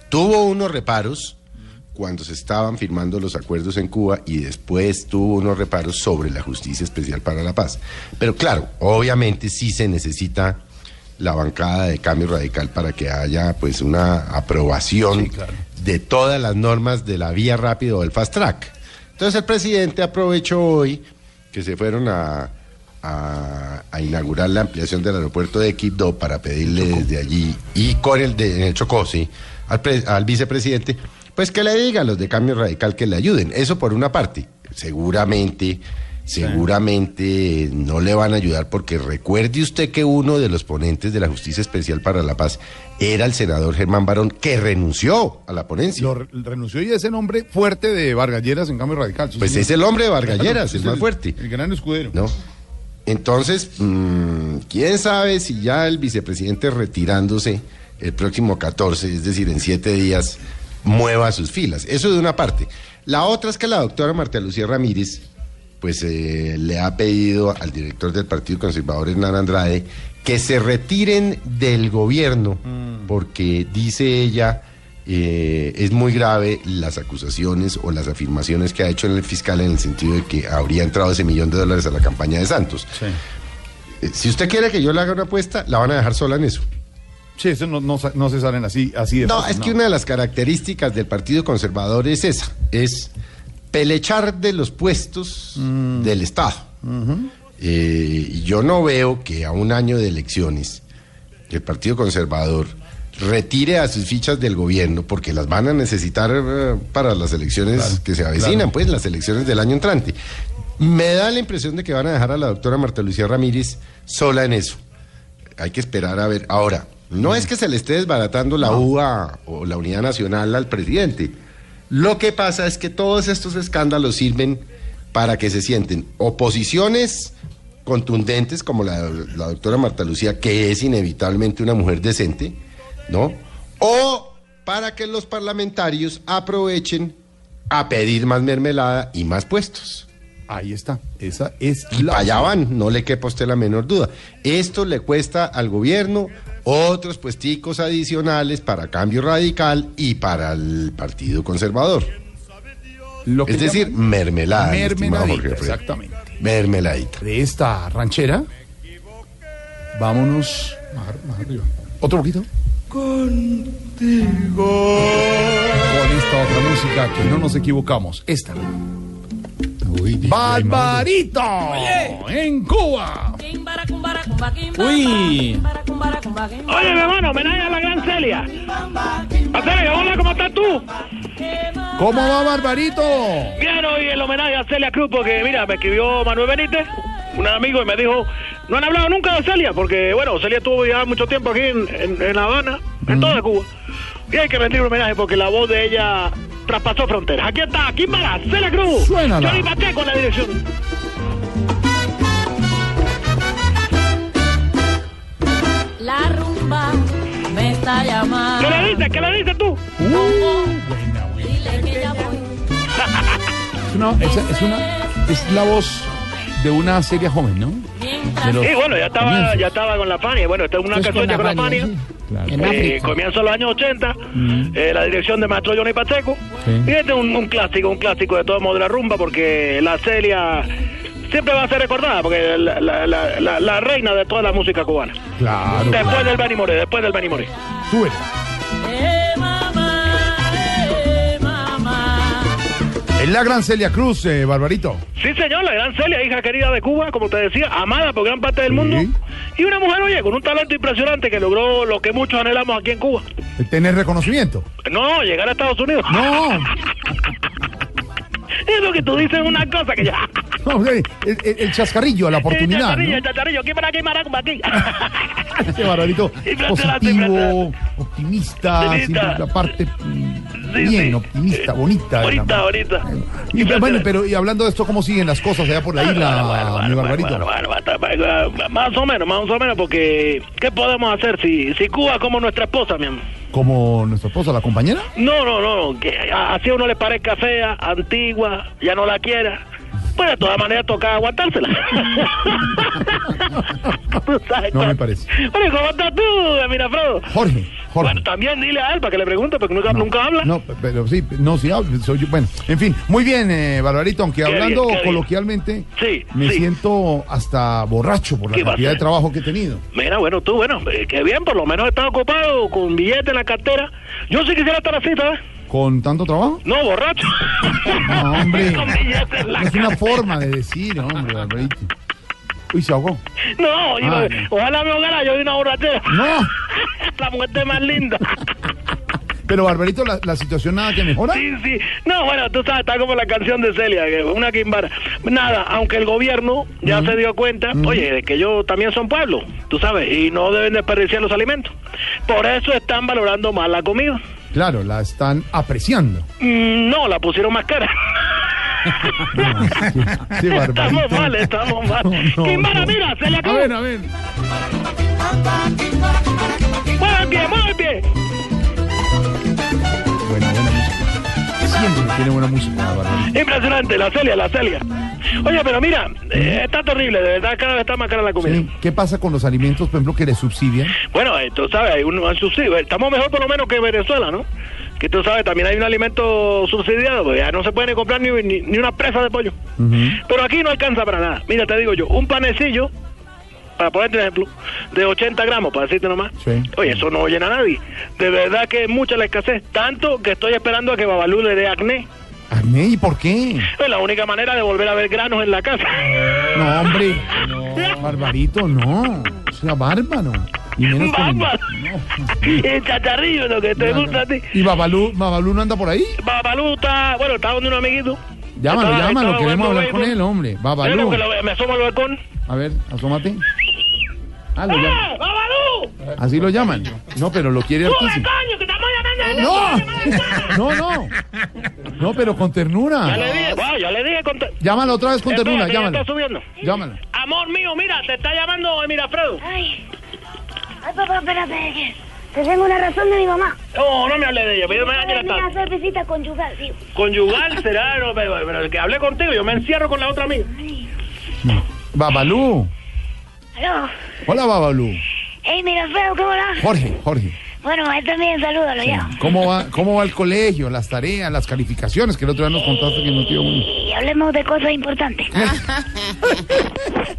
[SPEAKER 18] Tuvo unos reparos cuando se estaban firmando los acuerdos en Cuba y después tuvo unos reparos sobre la justicia especial para la paz. Pero claro, obviamente sí se necesita la bancada de cambio radical para que haya pues una aprobación de todas las normas de la vía rápido o el fast track. Entonces el presidente aprovechó hoy que se fueron a, a- a inaugurar la ampliación del aeropuerto de Quibdó para pedirle desde allí y con el de en el Chocó, sí, al, pre- al vicepresidente, pues que le diga a los de cambio radical que le ayuden. Eso por una parte. Seguramente, seguramente no le van a ayudar porque recuerde usted que uno de los ponentes de la Justicia Especial para la Paz era el senador Germán Barón que renunció a la ponencia.
[SPEAKER 5] Lo re- renunció y ese nombre fuerte de Vargalleras en cambio radical.
[SPEAKER 18] Pues
[SPEAKER 5] señor.
[SPEAKER 18] es el hombre de Vargalleras,
[SPEAKER 5] Claro,
[SPEAKER 18] el más fuerte.
[SPEAKER 5] El gran escudero.
[SPEAKER 18] ¿no? Entonces, mm, quién sabe si ya el vicepresidente retirándose el próximo 14, es decir, en siete días, mueva sus filas. Eso de una parte. La otra es que la doctora Marta Lucía Ramírez, pues eh, le ha pedido al director del Partido Conservador, Hernán Andrade, que se retiren del gobierno, porque dice ella, eh, es muy grave las acusaciones o las afirmaciones que ha hecho el fiscal en el sentido de que habría entrado ese millón de dólares a la campaña de Santos. Eh, Si usted quiere que yo le haga una apuesta, la van a dejar sola en eso.
[SPEAKER 5] Sí, eso no, no, no se salen así, así de
[SPEAKER 18] No,
[SPEAKER 5] fácil,
[SPEAKER 18] es que una de las características del Partido Conservador es esa, es pelechar de los puestos
[SPEAKER 5] Mm.
[SPEAKER 18] del Estado. Eh, y yo no veo que a un año de elecciones el Partido Conservador retire a sus fichas del gobierno porque las van a necesitar eh, para las elecciones
[SPEAKER 5] Claro,
[SPEAKER 18] que se avecinan,
[SPEAKER 5] claro.
[SPEAKER 18] pues las elecciones del año entrante. Me da la impresión de que van a dejar a la doctora Marta Lucía Ramírez sola en eso. Hay que esperar a ver. Ahora, no es que se le esté desbaratando la UA o la Unidad Nacional al presidente. Lo que pasa es que todos estos escándalos sirven para que se sienten oposiciones contundentes como la, la doctora Marta Lucía, que es inevitablemente una mujer decente, ¿no? O para que los parlamentarios aprovechen a pedir más mermelada y más puestos.
[SPEAKER 5] Ahí está. Esa es
[SPEAKER 18] Y
[SPEAKER 5] la
[SPEAKER 18] allá van, no le quepa a usted la menor duda. Esto le cuesta al gobierno otros puesticos adicionales para Cambio Radical y para el Partido Conservador.
[SPEAKER 5] Lo que
[SPEAKER 18] es decir, mermelada.
[SPEAKER 5] mermeladita,
[SPEAKER 18] Jorge Alfredo.
[SPEAKER 5] exactamente.
[SPEAKER 18] Mermeladita.
[SPEAKER 5] De esta ranchera, vámonos más, ar- más arriba. Otro poquito. Con esta otra música que no nos equivocamos. Esta. Barbarito en Cuba.
[SPEAKER 33] Uy. Oye, mi hermano, homenaje a la gran Celia. A Celia, hola, ¿cómo estás tú?
[SPEAKER 5] ¿Cómo va Barbarito?
[SPEAKER 33] Bien, hoy el homenaje a Celia Cruz, porque mira, me escribió Manuel Benítez, un amigo, y me dijo, no han hablado nunca de Celia, porque bueno, Celia estuvo ya mucho tiempo aquí en, en- en La Habana, en toda Cuba. Y hay que rendir un homenaje porque la voz de ella traspasó fronteras. Aquí está, aquí para Celia Cruz.
[SPEAKER 5] Suénala.
[SPEAKER 33] Johnny Pacheco en la dirección.
[SPEAKER 34] La rumba me está llamando.
[SPEAKER 33] ¿Qué le dices? ¿Qué le dices tú?
[SPEAKER 34] Dile que ya voy. *laughs*
[SPEAKER 5] Es una, es, es una, es la voz de una serie joven, ¿no? De los
[SPEAKER 33] Sí, bueno, ya estaba,
[SPEAKER 5] comienzos.
[SPEAKER 33] ya estaba con la Fania. Bueno, esta es una canción con la
[SPEAKER 5] Fania, sí. Claro.
[SPEAKER 33] Comienzo de los años 80, eh, la dirección de maestro Johnny Pacheco.
[SPEAKER 5] Sí.
[SPEAKER 33] Y este es un, un clásico, un clásico de todos modos de la rumba, porque la Celia siempre va a ser recordada, porque la, la, la, la- la reina de toda la música cubana.
[SPEAKER 5] Claro.
[SPEAKER 33] Después
[SPEAKER 5] claro.
[SPEAKER 33] del Benny Moré, después del Benny Moré.
[SPEAKER 5] Súbele. Es la gran Celia Cruz, eh, Barbarito.
[SPEAKER 33] Sí, señor, la gran Celia, hija querida de Cuba, como te decía, amada por gran parte del mundo. Y una mujer, oye, con un talento impresionante que logró lo que muchos anhelamos aquí en Cuba.
[SPEAKER 5] Tener reconocimiento.
[SPEAKER 33] No, llegar a Estados Unidos.
[SPEAKER 5] No. *laughs*
[SPEAKER 33] Eso que tú dices es una cosa que ya. *laughs*
[SPEAKER 5] El, el- el chascarrillo, la
[SPEAKER 33] El
[SPEAKER 5] oportunidad.
[SPEAKER 33] chacharrillo,
[SPEAKER 5] ¿no?
[SPEAKER 33] el chacharrillo, aquí para aquí, maracumba, aquí. *laughs*
[SPEAKER 5] Este Barbarito *laughs* positivo, optimista,
[SPEAKER 33] Bonita.
[SPEAKER 5] siempre la parte mm,
[SPEAKER 33] Sí,
[SPEAKER 5] bien,
[SPEAKER 33] sí.
[SPEAKER 5] optimista, bonita. de la-
[SPEAKER 33] Ahorita, ahorita.
[SPEAKER 5] Y, bueno, pero y hablando de esto, ¿cómo siguen las cosas allá por la isla, mi Barbarito?
[SPEAKER 33] Más o menos, más o menos, porque ¿qué podemos hacer si, si Cuba como nuestra esposa, mi amor?
[SPEAKER 5] Como nuestra esposa, la compañera.
[SPEAKER 33] No, no, no, que así a uno le parezca fea, antigua, ya no la quiera. Pues de todas maneras toca aguantársela. *laughs* Tú sabes
[SPEAKER 5] No me parece.
[SPEAKER 33] Oye, ¿cómo estás tú, Mirafredo?
[SPEAKER 5] Jorge, Jorge.
[SPEAKER 33] Bueno, también dile a él para que le pregunte, porque nunca, nunca habla.
[SPEAKER 5] No, pero sí, no, sí, hablo, soy yo. Bueno, en fin, muy bien, eh, Barbarito, aunque
[SPEAKER 33] Qué
[SPEAKER 5] hablando
[SPEAKER 33] bien,
[SPEAKER 5] coloquialmente,
[SPEAKER 33] Sí,
[SPEAKER 5] me
[SPEAKER 33] sí.
[SPEAKER 5] siento hasta borracho por la
[SPEAKER 33] ¿Qué va a
[SPEAKER 5] cantidad de trabajo que he tenido.
[SPEAKER 33] Mira, bueno, tú, bueno, eh, qué bien, por lo menos estás ocupado con billete en la cartera. Yo sí quisiera estar así, ¿sabes?
[SPEAKER 5] ¿Con tanto trabajo?
[SPEAKER 33] No, borracho.
[SPEAKER 5] No, hombre. *laughs* No es una forma de decir, hombre, Barbarito. Uy, se ahogó.
[SPEAKER 33] No,
[SPEAKER 5] Ah,
[SPEAKER 33] ojalá me ahogara yo de una borrachera.
[SPEAKER 5] No. *laughs*
[SPEAKER 33] la muerte más linda. *laughs*
[SPEAKER 5] Pero, Barbarito, la, la situación nada que mejora.
[SPEAKER 33] Sí, sí. No, bueno, tú sabes, está como la canción de Celia, que una quimbara. Nada, aunque el gobierno ya se dio cuenta, oye, de que ellos también son pueblo, tú sabes, y no deben desperdiciar los alimentos. Por eso están valorando más la comida.
[SPEAKER 5] Claro, la están apreciando.
[SPEAKER 33] Mm, No, la pusieron más cara. *laughs*
[SPEAKER 5] Sí,
[SPEAKER 33] estamos mal, estamos mal.
[SPEAKER 5] No, no,
[SPEAKER 33] Quimbara,
[SPEAKER 5] no.
[SPEAKER 33] mira, se le
[SPEAKER 5] A
[SPEAKER 33] acabó.
[SPEAKER 5] ver, a ver.
[SPEAKER 33] Mueve el pie, mueve
[SPEAKER 5] Siempre tiene buena música.
[SPEAKER 33] Impresionante, la Celia, la Celia. Oye, pero mira, eh, está terrible, de verdad cada vez está más cara la comida.
[SPEAKER 5] Sí, ¿Qué pasa con los alimentos, por ejemplo, que le subsidian?
[SPEAKER 33] Bueno, eh, tú sabes, hay un, un subsidio. Estamos mejor por lo menos que Venezuela, ¿no? Que tú sabes, también hay un alimento subsidiado, pues ya no se puede ni comprar ni, ni, ni una presa de pollo. Pero aquí no alcanza para nada. Mira, te digo yo, un panecillo, para ponerte un ejemplo, de 80 gramos, para decirte nomás.
[SPEAKER 5] Sí.
[SPEAKER 33] Oye, eso no llena a nadie. De verdad que es mucha la escasez. Tanto que estoy esperando a que Babalú le dé acné.
[SPEAKER 5] ¿Acné? ¿Y por qué?
[SPEAKER 33] Es la única manera de volver a ver granos en la casa.
[SPEAKER 5] No, hombre. No, Barbarito, no. O sea, bárbaro. Y menos
[SPEAKER 33] Bárbaro. *laughs* El chacharrillo, lo que te gusta a ti.
[SPEAKER 5] ¿Y Babalú, Babalú no anda por ahí?
[SPEAKER 33] Babalú está, bueno, está donde un amiguito.
[SPEAKER 5] Llámalo, llámalo, queremos hablar con él, hombre. Babalú.
[SPEAKER 33] porque lo- me asomo al balcón.
[SPEAKER 5] A ver, asómate. Ah, lo llaman.
[SPEAKER 33] ¡Eh, Babalú!
[SPEAKER 5] Así lo llaman. No, pero lo quiere
[SPEAKER 33] ¡Sube,
[SPEAKER 5] hartísimo.
[SPEAKER 33] coño, que estamos llamando!
[SPEAKER 5] No, no, no. No, pero con ternura.
[SPEAKER 33] Ya le dije, bueno, ya le dije con... te-
[SPEAKER 5] Llámalo otra vez con ternura,
[SPEAKER 33] Espérate, ya
[SPEAKER 5] llámalo.
[SPEAKER 33] está subiendo.
[SPEAKER 5] Llámalo.
[SPEAKER 33] Amor mío, mira, te está llamando Mirafredo.
[SPEAKER 30] Ay. Ay, papá, espérate. que Te tengo una razón de mi mamá.
[SPEAKER 33] No, no me hable de ella, pero yo me daño la
[SPEAKER 30] a
[SPEAKER 33] tarde.
[SPEAKER 30] hacer visita conyugal, tío.
[SPEAKER 33] Conyugal será, no, pero, pero el que hablé contigo, yo me encierro con la otra amiga.
[SPEAKER 5] Babalú.
[SPEAKER 30] Aló.
[SPEAKER 5] Hola, Babalú.
[SPEAKER 30] Ey, mira, feo, ¿cómo va?
[SPEAKER 5] Jorge, Jorge.
[SPEAKER 30] Bueno, él también, salúdalo ya.
[SPEAKER 5] ¿Cómo va, ¿Cómo va el colegio, las tareas, las calificaciones? Que el otro día nos contaste que no te
[SPEAKER 30] Y hablemos de cosas importantes. *laughs*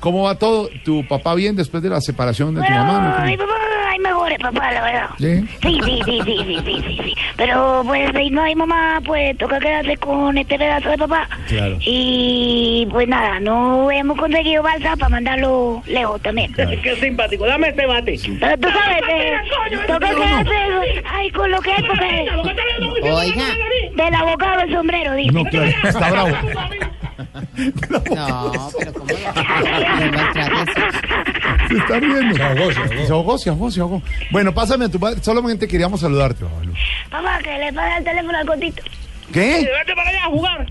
[SPEAKER 5] ¿Cómo va todo? ¿Tu papá bien después de la separación de tu mamá?
[SPEAKER 30] mi papá hay mejores, papá, la verdad.
[SPEAKER 5] ¿Sí?
[SPEAKER 30] Sí, sí, sí, sí, sí, sí, sí, sí. Pero pues si no hay mamá, pues toca quedarse con este pedazo de papá.
[SPEAKER 5] Claro.
[SPEAKER 30] Y pues nada, no hemos conseguido balsa para mandarlo lejos también.
[SPEAKER 33] Qué simpático, dame ese bate.
[SPEAKER 30] Pero tú sabes, eh, toca quedarse ay, con lo que es porque...
[SPEAKER 29] Oiga.
[SPEAKER 30] Del abocado el sombrero, dice.
[SPEAKER 5] No, claro, está bravo. *laughs*
[SPEAKER 29] No, pero ¿cómo lo?
[SPEAKER 5] Se está riendo. Se ahogó, se ahogó. Se ahogó, se ahogó. Bueno, pásame a tu padre. Solamente queríamos saludarte.
[SPEAKER 30] Papá, que le pague el teléfono al cotito.
[SPEAKER 5] ¿Qué?
[SPEAKER 33] Vete para allá a jugar.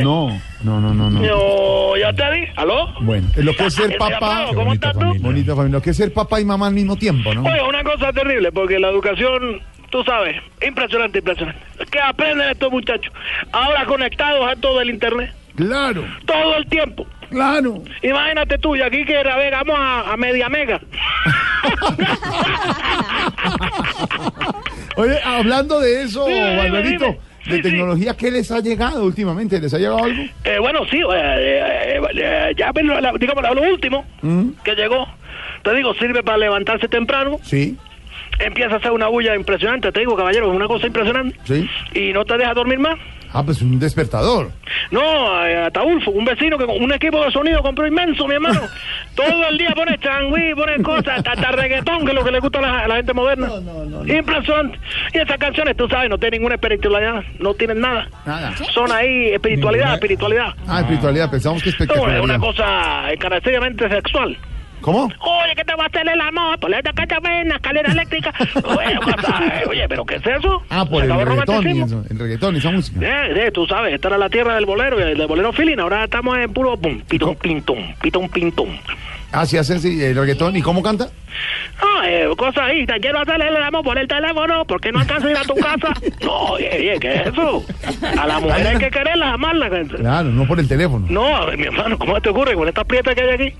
[SPEAKER 5] No, no, no, no, no.
[SPEAKER 33] No, ya te di. ¿Aló?
[SPEAKER 5] Bueno, lo que es ser papá.
[SPEAKER 33] ¿cómo estás tú?
[SPEAKER 5] Bonita familia. Lo que es ser papá y mamá al mismo tiempo, ¿no?
[SPEAKER 33] Oye, una cosa terrible, porque la educación, tú sabes, impresionante, impresionante. ¿Qué aprenden estos muchachos? Ahora conectados a todo el internet.
[SPEAKER 5] Claro.
[SPEAKER 33] Todo el tiempo.
[SPEAKER 5] Claro.
[SPEAKER 33] Imagínate tú, y aquí que a, a media mega. *laughs*
[SPEAKER 5] Oye, hablando de eso,
[SPEAKER 33] Sí, dime,
[SPEAKER 5] Barbarito,
[SPEAKER 33] dime.
[SPEAKER 5] de tecnología, ¿qué les ha llegado últimamente? ¿Les ha llegado algo?
[SPEAKER 33] Eh, bueno, sí, eh, eh, eh, ya ven, la- digamos, lo último
[SPEAKER 5] Mm,
[SPEAKER 33] que llegó, te digo, sirve para levantarse temprano,
[SPEAKER 5] Sí,
[SPEAKER 33] empieza a hacer una bulla impresionante, te digo, caballero, es una cosa impresionante,
[SPEAKER 5] sí.
[SPEAKER 33] y no te deja dormir más.
[SPEAKER 5] Ah, pues un despertador.
[SPEAKER 33] No, eh, Ataulfo, un vecino que con un equipo de sonido compró inmenso, mi hermano. *laughs* Todo el día pone changüí, pone cosas, hasta reggaetón, que es lo que le gusta a la, a la gente moderna. Impresionante. Y esas canciones, tú sabes, no tienen ninguna espiritualidad, no tienen nada.
[SPEAKER 5] Nada.
[SPEAKER 33] Son ahí espiritualidad, espiritualidad.
[SPEAKER 5] Ah, espiritualidad, pensamos que
[SPEAKER 33] No, es una cosa encarecidamente sexual.
[SPEAKER 5] ¿Cómo?
[SPEAKER 33] Oye, que te va a hacer el amor poleta cachapena, escalera eléctrica. Cosa, *laughs* eh, oye, ¿pero qué es eso?
[SPEAKER 5] Ah, por el reggaetón, y eso, el reggaetón, esa música.
[SPEAKER 33] Eh, eh, tú sabes, esta era la tierra del bolero, y del bolero feeling. Ahora estamos en puro pum, pitum, pintum, pitum, pintum.
[SPEAKER 5] Ah, sí, hacen sí, el reggaetón. ¿Y cómo canta?
[SPEAKER 33] Ah, eh, cosa ahí, te quiero hacerle el amor por el teléfono porque no alcanzo a ir a tu casa. *laughs* No, oye, oye, ¿qué es eso? A la mujer hay que quererla, amarla.
[SPEAKER 5] Claro, no por el teléfono.
[SPEAKER 33] No, mi hermano, ¿cómo te ocurre con esta prieta que hay aquí?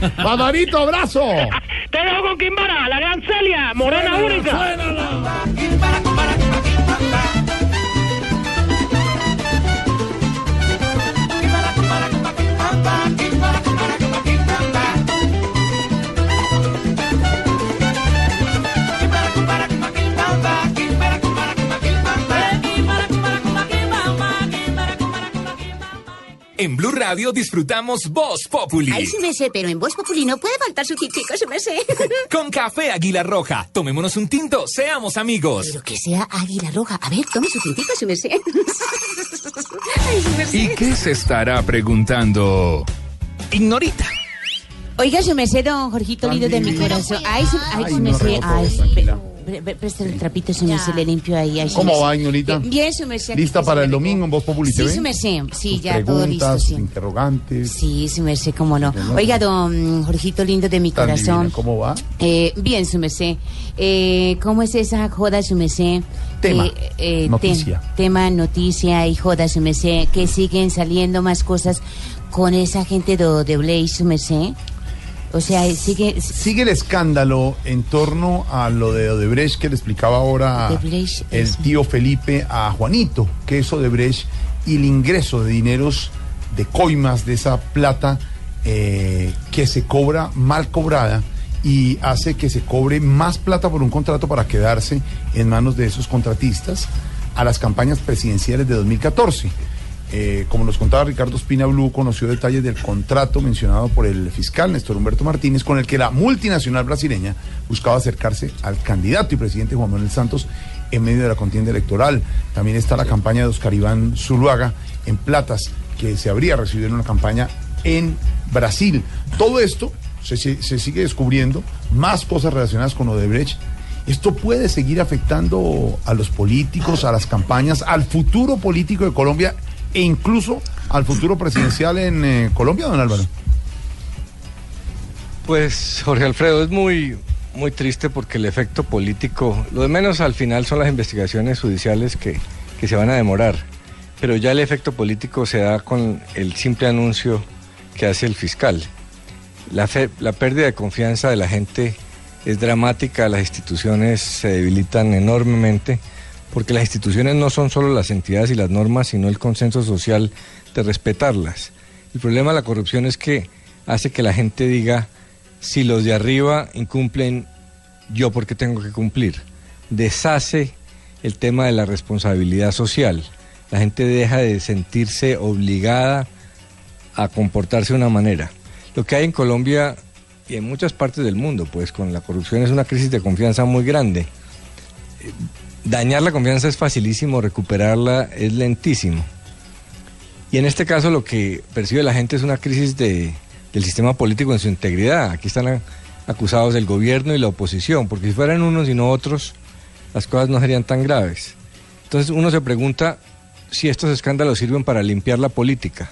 [SPEAKER 33] *laughs*
[SPEAKER 5] ¡Barbarito, abrazo! *laughs*
[SPEAKER 33] Te dejo con Kimbara, la gran Celia, morena única.
[SPEAKER 3] En Blue Radio disfrutamos Voz Populi.
[SPEAKER 35] Ay, sí me sé, pero en Voz Populi no puede faltar su tintico, sí me sé. *laughs*
[SPEAKER 3] Con café Águila Roja. Tomémonos un tinto, seamos amigos.
[SPEAKER 35] Pero que sea águila roja. A ver, tome su tintico, sí me sé. *laughs* Ay, sí me sé.
[SPEAKER 3] ¿Y qué se estará preguntando? Ignorita.
[SPEAKER 10] Oiga, su merced, don Jorgito lindo de mi corazón. Ay, su, ay,
[SPEAKER 5] Ay,
[SPEAKER 10] su merced.
[SPEAKER 5] Roberto,
[SPEAKER 10] Ay,
[SPEAKER 5] tranquila.
[SPEAKER 10] pre- pre- preste el trapito, su merced, le limpio ahí. su
[SPEAKER 5] ¿Cómo va, Ignorita?
[SPEAKER 10] Bien, su merced.
[SPEAKER 5] ¿Lista para
[SPEAKER 10] se
[SPEAKER 5] el domingo en Voz Populi
[SPEAKER 10] Sí, su merced. Sí, ya todo listo, sí.
[SPEAKER 5] interrogantes.
[SPEAKER 10] Sí, su merced, cómo no. Oiga, don Jorgito lindo de mi corazón.
[SPEAKER 5] ¿Cómo va?
[SPEAKER 10] Eh, bien, su merced. Eh, ¿Cómo es esa joda, su merced?
[SPEAKER 5] Tema,
[SPEAKER 10] Eh, eh,
[SPEAKER 5] noticia.
[SPEAKER 10] tema, noticia y joda, su merced. Que siguen saliendo más cosas con esa gente de, de Blaze, su merced. O sea, sigue...
[SPEAKER 5] Sigue el escándalo en torno a lo de Odebrecht que le explicaba ahora
[SPEAKER 10] Odebrecht,
[SPEAKER 5] el
[SPEAKER 10] eso.
[SPEAKER 5] tío Felipe a Juanito, que es Odebrecht y el ingreso de dineros de coimas de esa plata eh, que se cobra mal cobrada y hace que se cobre más plata por un contrato para quedarse en manos de esos contratistas a las campañas presidenciales de 2014. Eh, como nos contaba Ricardo Espina Blue, conoció detalles del contrato mencionado por el fiscal Néstor Humberto Martínez, con el que la multinacional brasileña buscaba acercarse al candidato y presidente Juan Manuel Santos en medio de la contienda electoral. También está la campaña de Oscar Iván Zuluaga en platas, que se habría recibido en una campaña en Brasil. Todo esto se, se- sigue descubriendo, más cosas relacionadas con Odebrecht. Esto puede seguir afectando a los políticos, a las campañas, al futuro político de Colombia e incluso al futuro presidencial en eh, Colombia, don Álvaro.
[SPEAKER 36] Pues Jorge Alfredo es muy muy triste porque el efecto político, lo de menos al final son las investigaciones judiciales que, que se van a demorar, pero ya el efecto político se da con el simple anuncio que hace el fiscal. La, la pérdida de confianza de la gente es dramática, las instituciones se debilitan enormemente, porque las instituciones no son solo las entidades y las normas, sino el consenso social de respetarlas. El problema de la corrupción es que hace que la gente diga, si los de arriba incumplen, yo porque tengo que cumplir. Deshace el tema de la responsabilidad social. La gente deja de sentirse obligada a comportarse de una manera. Lo que hay en Colombia y en muchas partes del mundo, pues con la corrupción es una crisis de confianza muy grande. Dañar la confianza es facilísimo, recuperarla es lentísimo. Y en este caso lo que percibe la gente es una crisis de, del sistema político en su integridad. Aquí están acusados el gobierno y la oposición, porque si fueran unos y no otros, las cosas no serían tan graves. Entonces uno se pregunta si estos escándalos sirven para limpiar la política.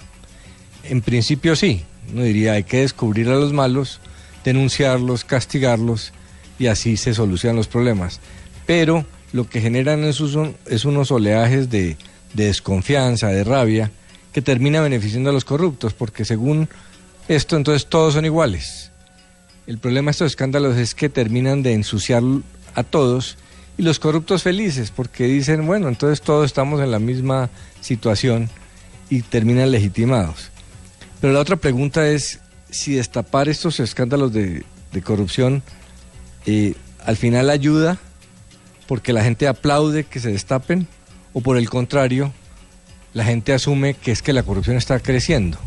[SPEAKER 36] En principio sí, uno diría hay que descubrir a los malos, denunciarlos, castigarlos y así se solucionan los problemas. Pero lo que generan es, un- es unos oleajes de, de desconfianza, de rabia, que termina beneficiando a los corruptos, porque según esto entonces todos son iguales. El problema de estos escándalos es que terminan de ensuciar a todos y los corruptos felices, porque dicen, bueno, entonces todos estamos en la misma situación y terminan legitimados. Pero la otra pregunta es si destapar estos escándalos de, de corrupción eh, al final ayuda porque la gente aplaude que se destapen o por el contrario, la gente asume que es que la corrupción está creciendo.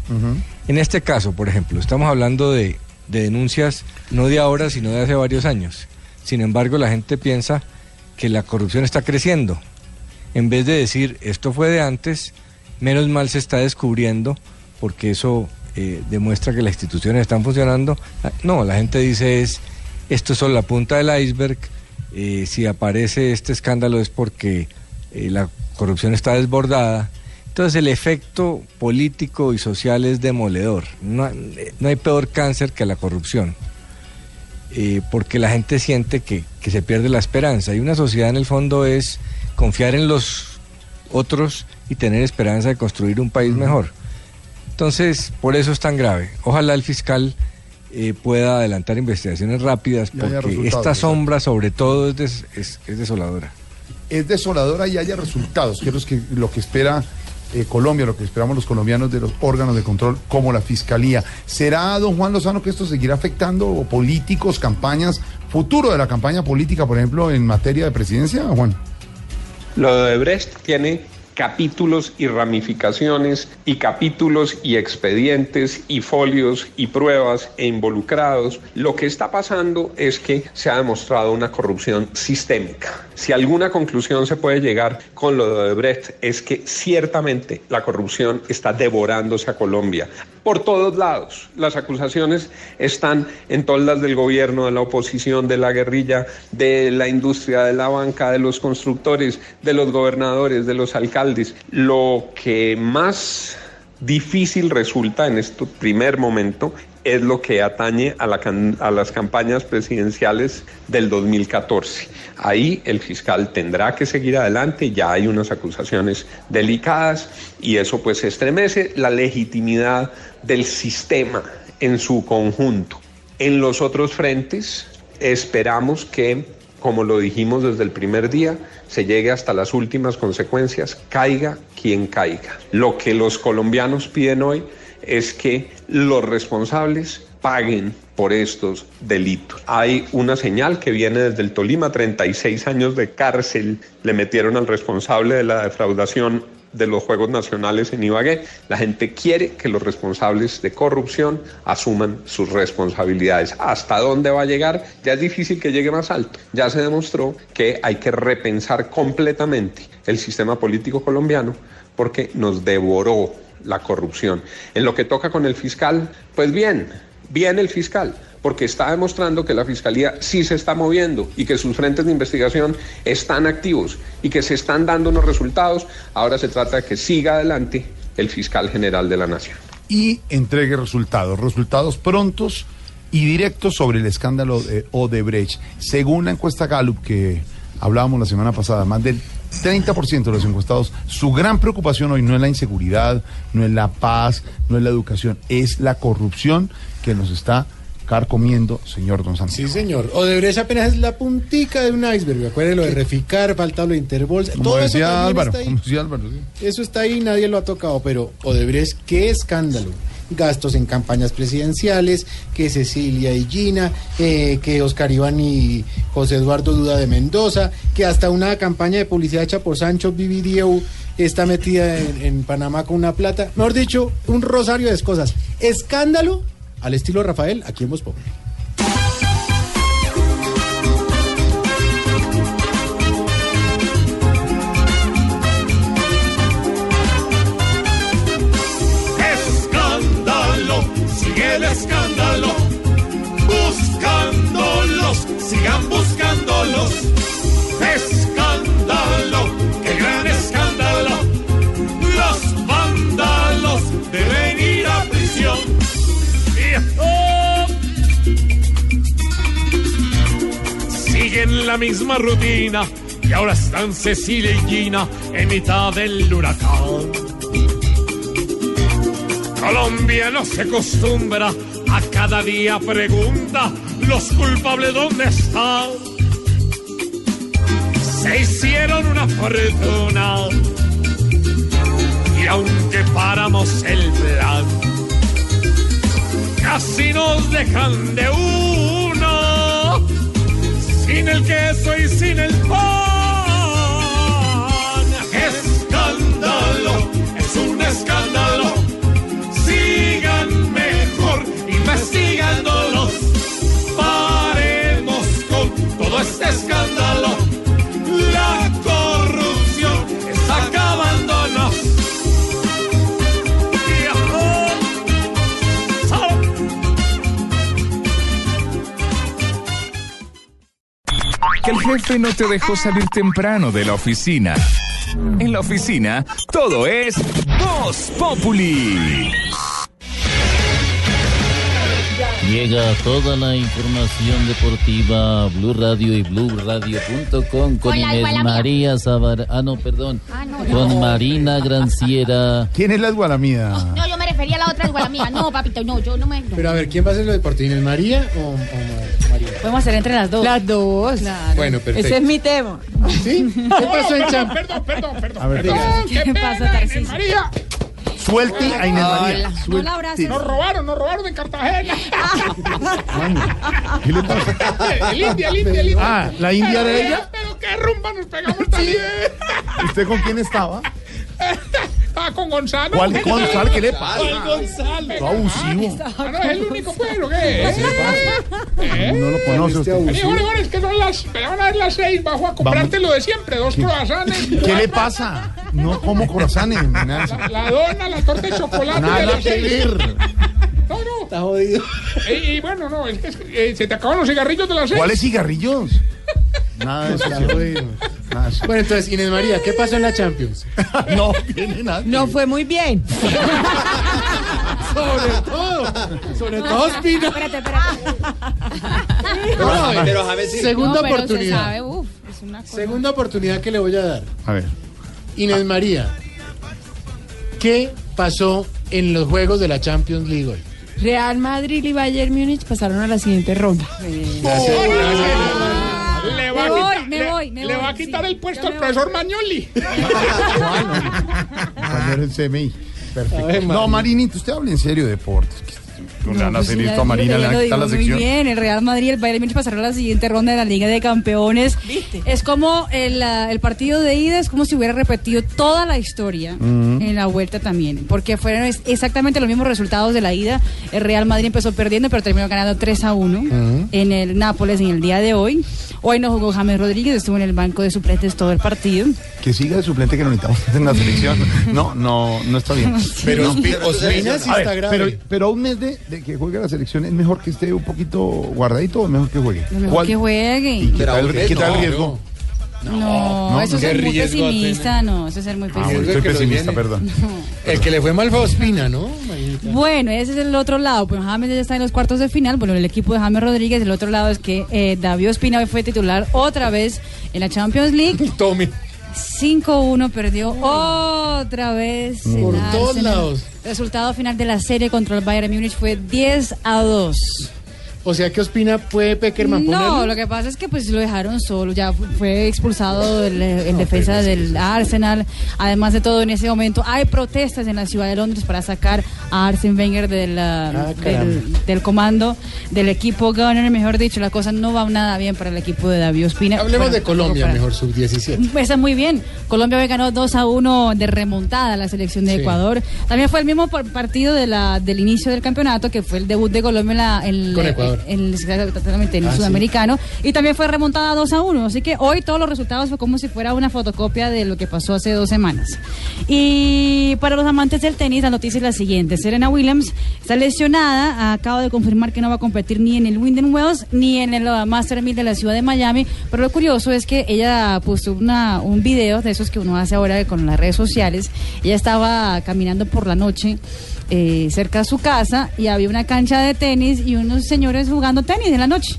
[SPEAKER 36] En este caso, por ejemplo, estamos hablando de, de denuncias no de ahora, sino de hace varios años. Sin embargo, la gente piensa que la corrupción está creciendo. En vez de decir, esto fue de antes, menos mal se está descubriendo, porque eso eh, demuestra que las instituciones están funcionando. Ah, No, la gente dice es, Esto es solo la punta del iceberg. Eh, si aparece este escándalo es porque eh, la corrupción está desbordada. Entonces el efecto político y social es demoledor. No, no hay peor cáncer que la corrupción. Eh, porque la gente siente que, que se pierde la esperanza. Y una sociedad en el fondo es confiar en los otros y tener esperanza de construir un país mejor. Entonces, por eso es tan grave. Ojalá el fiscal eh, pueda adelantar investigaciones rápidas, porque esta
[SPEAKER 5] ¿verdad?
[SPEAKER 36] sombra sobre todo es, des- es- es desoladora.
[SPEAKER 5] Es desoladora y haya resultados, que es que- lo que espera eh, Colombia, lo que esperamos los colombianos de los órganos de control como la Fiscalía. ¿Será, don Juan Lozano, que esto seguirá afectando políticos, campañas, futuro de la campaña política, por ejemplo, en materia de presidencia, Juan?
[SPEAKER 37] Lo de Brecht tiene capítulos y ramificaciones y capítulos y expedientes y folios y pruebas e involucrados. Lo que está pasando es que se ha demostrado una corrupción sistémica. Si alguna conclusión se puede llegar con lo de Brecht es que ciertamente la corrupción está devorándose a Colombia por todos lados. Las acusaciones están en todas las del gobierno, de la oposición, de la guerrilla, de la industria, de la banca, de los constructores, de los gobernadores, de los alcaldes. Lo que más difícil resulta en este primer momento es lo que atañe a, la las campañas presidenciales del 2014. Ahí el fiscal tendrá que seguir adelante, ya hay unas acusaciones delicadas y eso pues estremece la legitimidad del sistema en su conjunto. En los otros frentes esperamos que, como lo dijimos desde el primer día, se llegue hasta las últimas consecuencias, caiga quien caiga. Lo que los colombianos piden hoy es que los responsables paguen por estos delitos. Hay una señal que viene desde el Tolima, 36 años de cárcel le metieron al responsable de la defraudación de los Juegos Nacionales en Ibagué. La gente quiere que los responsables de corrupción asuman sus responsabilidades. ¿Hasta dónde va a llegar? Ya es difícil que llegue más alto. Ya se demostró que hay que repensar completamente el sistema político colombiano porque nos devoró la corrupción. En lo que toca con el fiscal, pues bien, bien el fiscal, porque está demostrando que la fiscalía sí se está moviendo y que sus frentes de investigación están activos y que se están dando unos resultados. Ahora se trata de que siga adelante el fiscal general de la nación.
[SPEAKER 5] y entregue resultados, resultados prontos y directos sobre el escándalo de Odebrecht. Según la encuesta Gallup que hablábamos la semana pasada, más del 30% de los encuestados, su gran preocupación hoy no es la inseguridad, no es la paz, no es la educación, es la corrupción que nos está carcomiendo, señor Don Santiago.
[SPEAKER 6] Sí, señor. Odebrecht apenas es la puntica de un iceberg. Acuérdate lo de Reficar, falta lo de.
[SPEAKER 5] Como
[SPEAKER 6] Todo eso
[SPEAKER 5] decía
[SPEAKER 6] también
[SPEAKER 5] Álvaro,
[SPEAKER 6] está ahí.
[SPEAKER 5] como decía Álvaro, sí.
[SPEAKER 6] Eso está ahí, nadie lo ha tocado, pero Odebrecht, qué escándalo. Gastos en campañas presidenciales, que Cecilia y Gina, eh, que Oscar Iván y José Eduardo Duda de Mendoza, que hasta una campaña de publicidad hecha por Sancho Vividieu está metida en, Panamá con una plata. Mejor dicho, un rosario de cosas. Escándalo al estilo Rafael, aquí en Voz.
[SPEAKER 38] La misma rutina y ahora están Cecilia y Gina en mitad del huracán. Colombia no se acostumbra a cada día pregunta los culpables dónde están. Se hicieron una fortuna y aunque paramos el plan, casi nos dejan de uno sin el queso y sin el pan. Escándalo, es un escándalo sigan mejor investigándolos. Paremos con todo este escándalo.
[SPEAKER 3] Que el jefe no te dejó salir temprano de la oficina. En la oficina, todo es Voz Populi.
[SPEAKER 39] Llega toda la información deportiva a Blue Radio y BlueRadio.com con
[SPEAKER 30] Hola,
[SPEAKER 39] Inés. María Sabar... Ah, no, perdón.
[SPEAKER 30] Ah, no,
[SPEAKER 39] Con
[SPEAKER 30] no.
[SPEAKER 39] Marina Granciera.
[SPEAKER 5] ¿Quién es la Gualamida?
[SPEAKER 30] No, yo me refería a la otra igual a mía. No, papito, no, yo no me. no.
[SPEAKER 6] Pero a ver, ¿quién va a hacer lo deportivo? ¿Inés María o, o?
[SPEAKER 40] Podemos hacer entre las dos.
[SPEAKER 29] Las dos.
[SPEAKER 6] Bueno, perfecto.
[SPEAKER 40] Ese es mi tema.
[SPEAKER 6] ¿Sí? ¿Qué pasó en
[SPEAKER 14] perdón,
[SPEAKER 6] Champions?
[SPEAKER 14] perdón, perdón, perdón.
[SPEAKER 5] A ver,
[SPEAKER 14] perdón,
[SPEAKER 40] ¿qué
[SPEAKER 14] qué
[SPEAKER 40] pasa?
[SPEAKER 14] Inés María.
[SPEAKER 5] Suelte a Inés María.
[SPEAKER 40] No la abraces.
[SPEAKER 14] Nos robaron, nos robaron en Cartagena. *laughs*
[SPEAKER 5] ¿Qué le pasa? *laughs*
[SPEAKER 14] el India, el India, el India.
[SPEAKER 5] Ah, ¿la India
[SPEAKER 14] Pero,
[SPEAKER 5] era ella?
[SPEAKER 14] Pero qué rumba nos pegamos también.
[SPEAKER 5] ¿Usted con quién estaba? *laughs*
[SPEAKER 14] Con Gonzalo.
[SPEAKER 5] ¿Cuál Gonzalo? ¿Qué le pasa?
[SPEAKER 14] ¿Cuál Gonzalo?
[SPEAKER 5] No, abusivo.
[SPEAKER 14] Ah, no, es el único, pues, ¿o qué? ¿Eh?
[SPEAKER 5] No lo conoce usted.
[SPEAKER 14] Vení, Jorge, Jorge, es que son las, me van a dar las seis, bajo a comprarte lo de siempre, dos croissants.
[SPEAKER 5] ¿Qué le pasa? No como Nancy.
[SPEAKER 14] La, la dona, la torta de chocolate de
[SPEAKER 5] Nada que ver.
[SPEAKER 14] No, no.
[SPEAKER 6] Está jodido.
[SPEAKER 14] Y, y bueno, no, es que eh, se te acaban los cigarrillos de las seis.
[SPEAKER 5] ¿Cuáles cigarrillos? *laughs* Nada de eso. Sí. eso.
[SPEAKER 6] Bueno, entonces, Inés María, ¿qué pasó en la Champions? *laughs*
[SPEAKER 5] No viene nada.
[SPEAKER 40] No fue muy bien. *laughs*
[SPEAKER 6] Sobre todo, sobre todo Espina.
[SPEAKER 40] Espérate, espérate.
[SPEAKER 6] No,
[SPEAKER 41] Pero James sí.
[SPEAKER 6] Segunda
[SPEAKER 40] No, pero se
[SPEAKER 6] oportunidad.
[SPEAKER 40] sabe, uf, es una cosa.
[SPEAKER 6] Segunda oportunidad que le voy a dar.
[SPEAKER 5] A ver.
[SPEAKER 6] Inés María, ¿qué pasó en los juegos de la Champions League hoy?
[SPEAKER 40] Real Madrid y Bayern Múnich pasaron a la siguiente ronda.
[SPEAKER 14] Le va,
[SPEAKER 40] Me voy, me
[SPEAKER 14] le-
[SPEAKER 40] voy, me
[SPEAKER 14] le
[SPEAKER 40] voy,
[SPEAKER 14] va a quitar
[SPEAKER 40] sí.
[SPEAKER 14] el puesto al profesor Mañoli.
[SPEAKER 5] Compañero en CMI. Perfecto.
[SPEAKER 6] ver,
[SPEAKER 5] No. Marinito, usted habla en serio de deportes. No, le van a
[SPEAKER 40] pues
[SPEAKER 5] hacer
[SPEAKER 40] sí,
[SPEAKER 5] esto
[SPEAKER 40] ya-
[SPEAKER 5] a Marina, le van a
[SPEAKER 40] lo
[SPEAKER 5] quitar la sección.
[SPEAKER 40] Muy bien, el Real Madrid el Bayern Múnich pasaron a la siguiente ronda de la Liga de Campeones. Es como el, el partido de ida, es como si hubiera repetido toda la historia en la vuelta también, porque fueron exactamente los mismos resultados de la ida. El Real Madrid empezó perdiendo, pero terminó ganando 3 a 1 en el Nápoles en el día de hoy. Hoy no jugó James Rodríguez, estuvo en el banco de suplentes todo el partido.
[SPEAKER 5] Que siga de suplente que lo necesitamos en la selección. No, no, no está bien. *laughs*
[SPEAKER 6] Pero
[SPEAKER 5] No.
[SPEAKER 6] Sí está grave.
[SPEAKER 5] Pero, pero a un mes de, de que juegue la selección, ¿es mejor que esté un poquito guardadito o es mejor que juegue?
[SPEAKER 40] Lo mejor
[SPEAKER 5] ¿Cuál-
[SPEAKER 40] que juegue.
[SPEAKER 5] ¿Y qué tal, qué
[SPEAKER 41] no,
[SPEAKER 5] riesgo?
[SPEAKER 40] No,
[SPEAKER 5] no,
[SPEAKER 40] eso es ser muy
[SPEAKER 6] riesgo
[SPEAKER 40] pesimista, no, eso es ser muy
[SPEAKER 5] Ah,
[SPEAKER 40] pesimista.
[SPEAKER 5] bueno, soy
[SPEAKER 6] lo
[SPEAKER 5] pesimista, perdón.
[SPEAKER 6] El que le fue mal fue Ospina, ¿no?
[SPEAKER 40] Bueno, ese es el otro lado. Pues James ya está en los cuartos de final. Bueno, el equipo de James Rodríguez. El otro lado es que eh, David Ospina fue titular otra vez en la Champions League. *laughs*
[SPEAKER 6] Tome.
[SPEAKER 40] 5-1 perdió otra vez.
[SPEAKER 6] Por todos lados.
[SPEAKER 40] Resultado final de la serie contra el Bayern Múnich fue 10 a 2.
[SPEAKER 6] O sea que Ospina puede Peckerman
[SPEAKER 40] No,
[SPEAKER 6] ponerlo.
[SPEAKER 40] lo que pasa es que pues lo dejaron solo, ya fu- fue expulsado el, en defensa del Arsenal. Además de todo, en ese momento hay protestas en la ciudad de Londres para sacar a Arsene Wenger del, ah,
[SPEAKER 6] Ah,
[SPEAKER 40] del, del comando del equipo Gunner. Mejor dicho, la cosa no va nada bien para el equipo de David Ospina.
[SPEAKER 6] Hablemos
[SPEAKER 40] Bueno,
[SPEAKER 6] de Colombia,
[SPEAKER 40] para-
[SPEAKER 6] mejor sub-17.
[SPEAKER 40] Está muy bien. Colombia hoy ganó 2 a 1 de remontada a la selección de
[SPEAKER 6] Sí.
[SPEAKER 40] Ecuador. También fue el mismo par- partido de la, del inicio del campeonato, que fue el debut de Colombia en, la, en,
[SPEAKER 6] Con Ecuador.
[SPEAKER 40] En el
[SPEAKER 6] Ah, sí.
[SPEAKER 40] sudamericano. Y también fue remontada 2 a 1. Así que hoy todos los resultados fue como si fuera una fotocopia de lo que pasó hace dos semanas. Y para los amantes del tenis, la noticia es la siguiente. Serena Williams está lesionada. Acaba de confirmar que no va a competir ni en el Winden Wells ni en el uh, Master 1000 de la ciudad de Miami. Pero lo curioso es que ella puso una, un video de esos que uno hace ahora con las redes sociales. Ella estaba caminando por la noche eh, cerca de su casa y había una cancha de tenis y unos señores jugando tenis en la noche.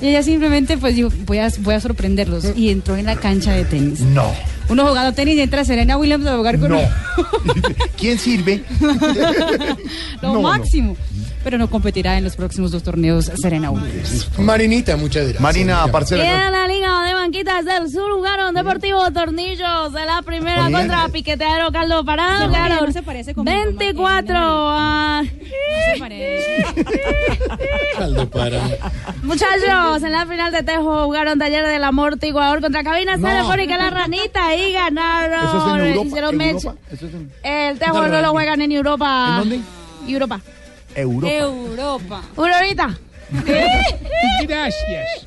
[SPEAKER 40] Y ella simplemente pues dijo, voy a, voy a sorprenderlos. Y entró en la cancha de tenis.
[SPEAKER 5] No.
[SPEAKER 40] Uno jugando tenis y entra Serena Williams a jugar con
[SPEAKER 5] No.
[SPEAKER 40] uno. *laughs* *laughs*
[SPEAKER 5] ¿Quién sirve? *laughs*
[SPEAKER 40] Lo
[SPEAKER 5] No, no.
[SPEAKER 40] Pero no competirá en los próximos dos torneos Serena Williams.
[SPEAKER 6] Marinita, muchas gracias.
[SPEAKER 5] Marina, Parcela.
[SPEAKER 40] Queda
[SPEAKER 23] la Liga de Banquitas del Sur jugaron Deportivo Tornillos de la primera
[SPEAKER 5] Oye.
[SPEAKER 23] contra Piquetero Carlos Parado.
[SPEAKER 40] No, no se parece conmigo,
[SPEAKER 23] 24 a...
[SPEAKER 40] No se parece. *laughs*
[SPEAKER 6] Caldo para.
[SPEAKER 23] Muchachos, en la final de Tejo jugaron Taller del Amortiguador contra Cabinas
[SPEAKER 5] No.
[SPEAKER 23] Telefónica La Ranita y ganaron.
[SPEAKER 5] Eso es en Europa.
[SPEAKER 23] Hicieron match.
[SPEAKER 5] Europa. Eso es en
[SPEAKER 23] El Tejo no lo juegan en Europa.
[SPEAKER 5] ¿En dónde?
[SPEAKER 23] Europa.
[SPEAKER 5] Europa.
[SPEAKER 40] Europa.
[SPEAKER 23] Una horita.
[SPEAKER 14] Gracias.